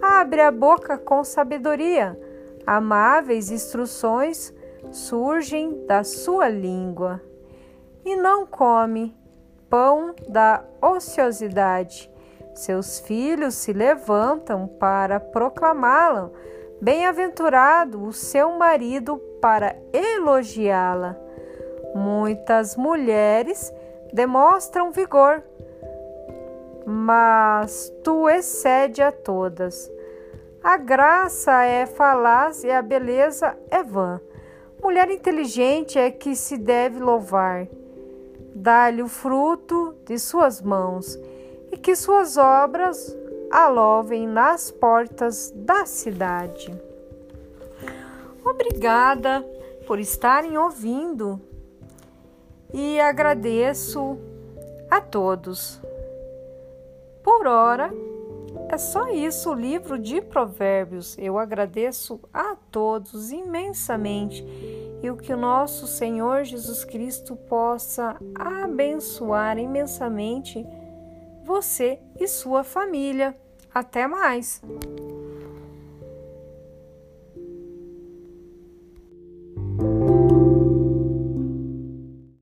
Abre a boca com sabedoria. Amáveis instruções surgem da sua língua. E não come pão da ociosidade, Seus filhos se levantam para proclamá-la. Bem-aventurado o seu marido para elogiá-la. Muitas mulheres demonstram vigor, mas tu excede a todas. A graça é falaz e a beleza é vã. Mulher inteligente é que se deve louvar. Dá-lhe o fruto de suas mãos e que suas obras a louvem nas portas da cidade. Obrigada por estarem ouvindo e agradeço a todos. Por hora, é só isso o livro de Provérbios. Eu agradeço a todos imensamente e o que o nosso Senhor Jesus Cristo possa abençoar imensamente você e sua família. Até mais!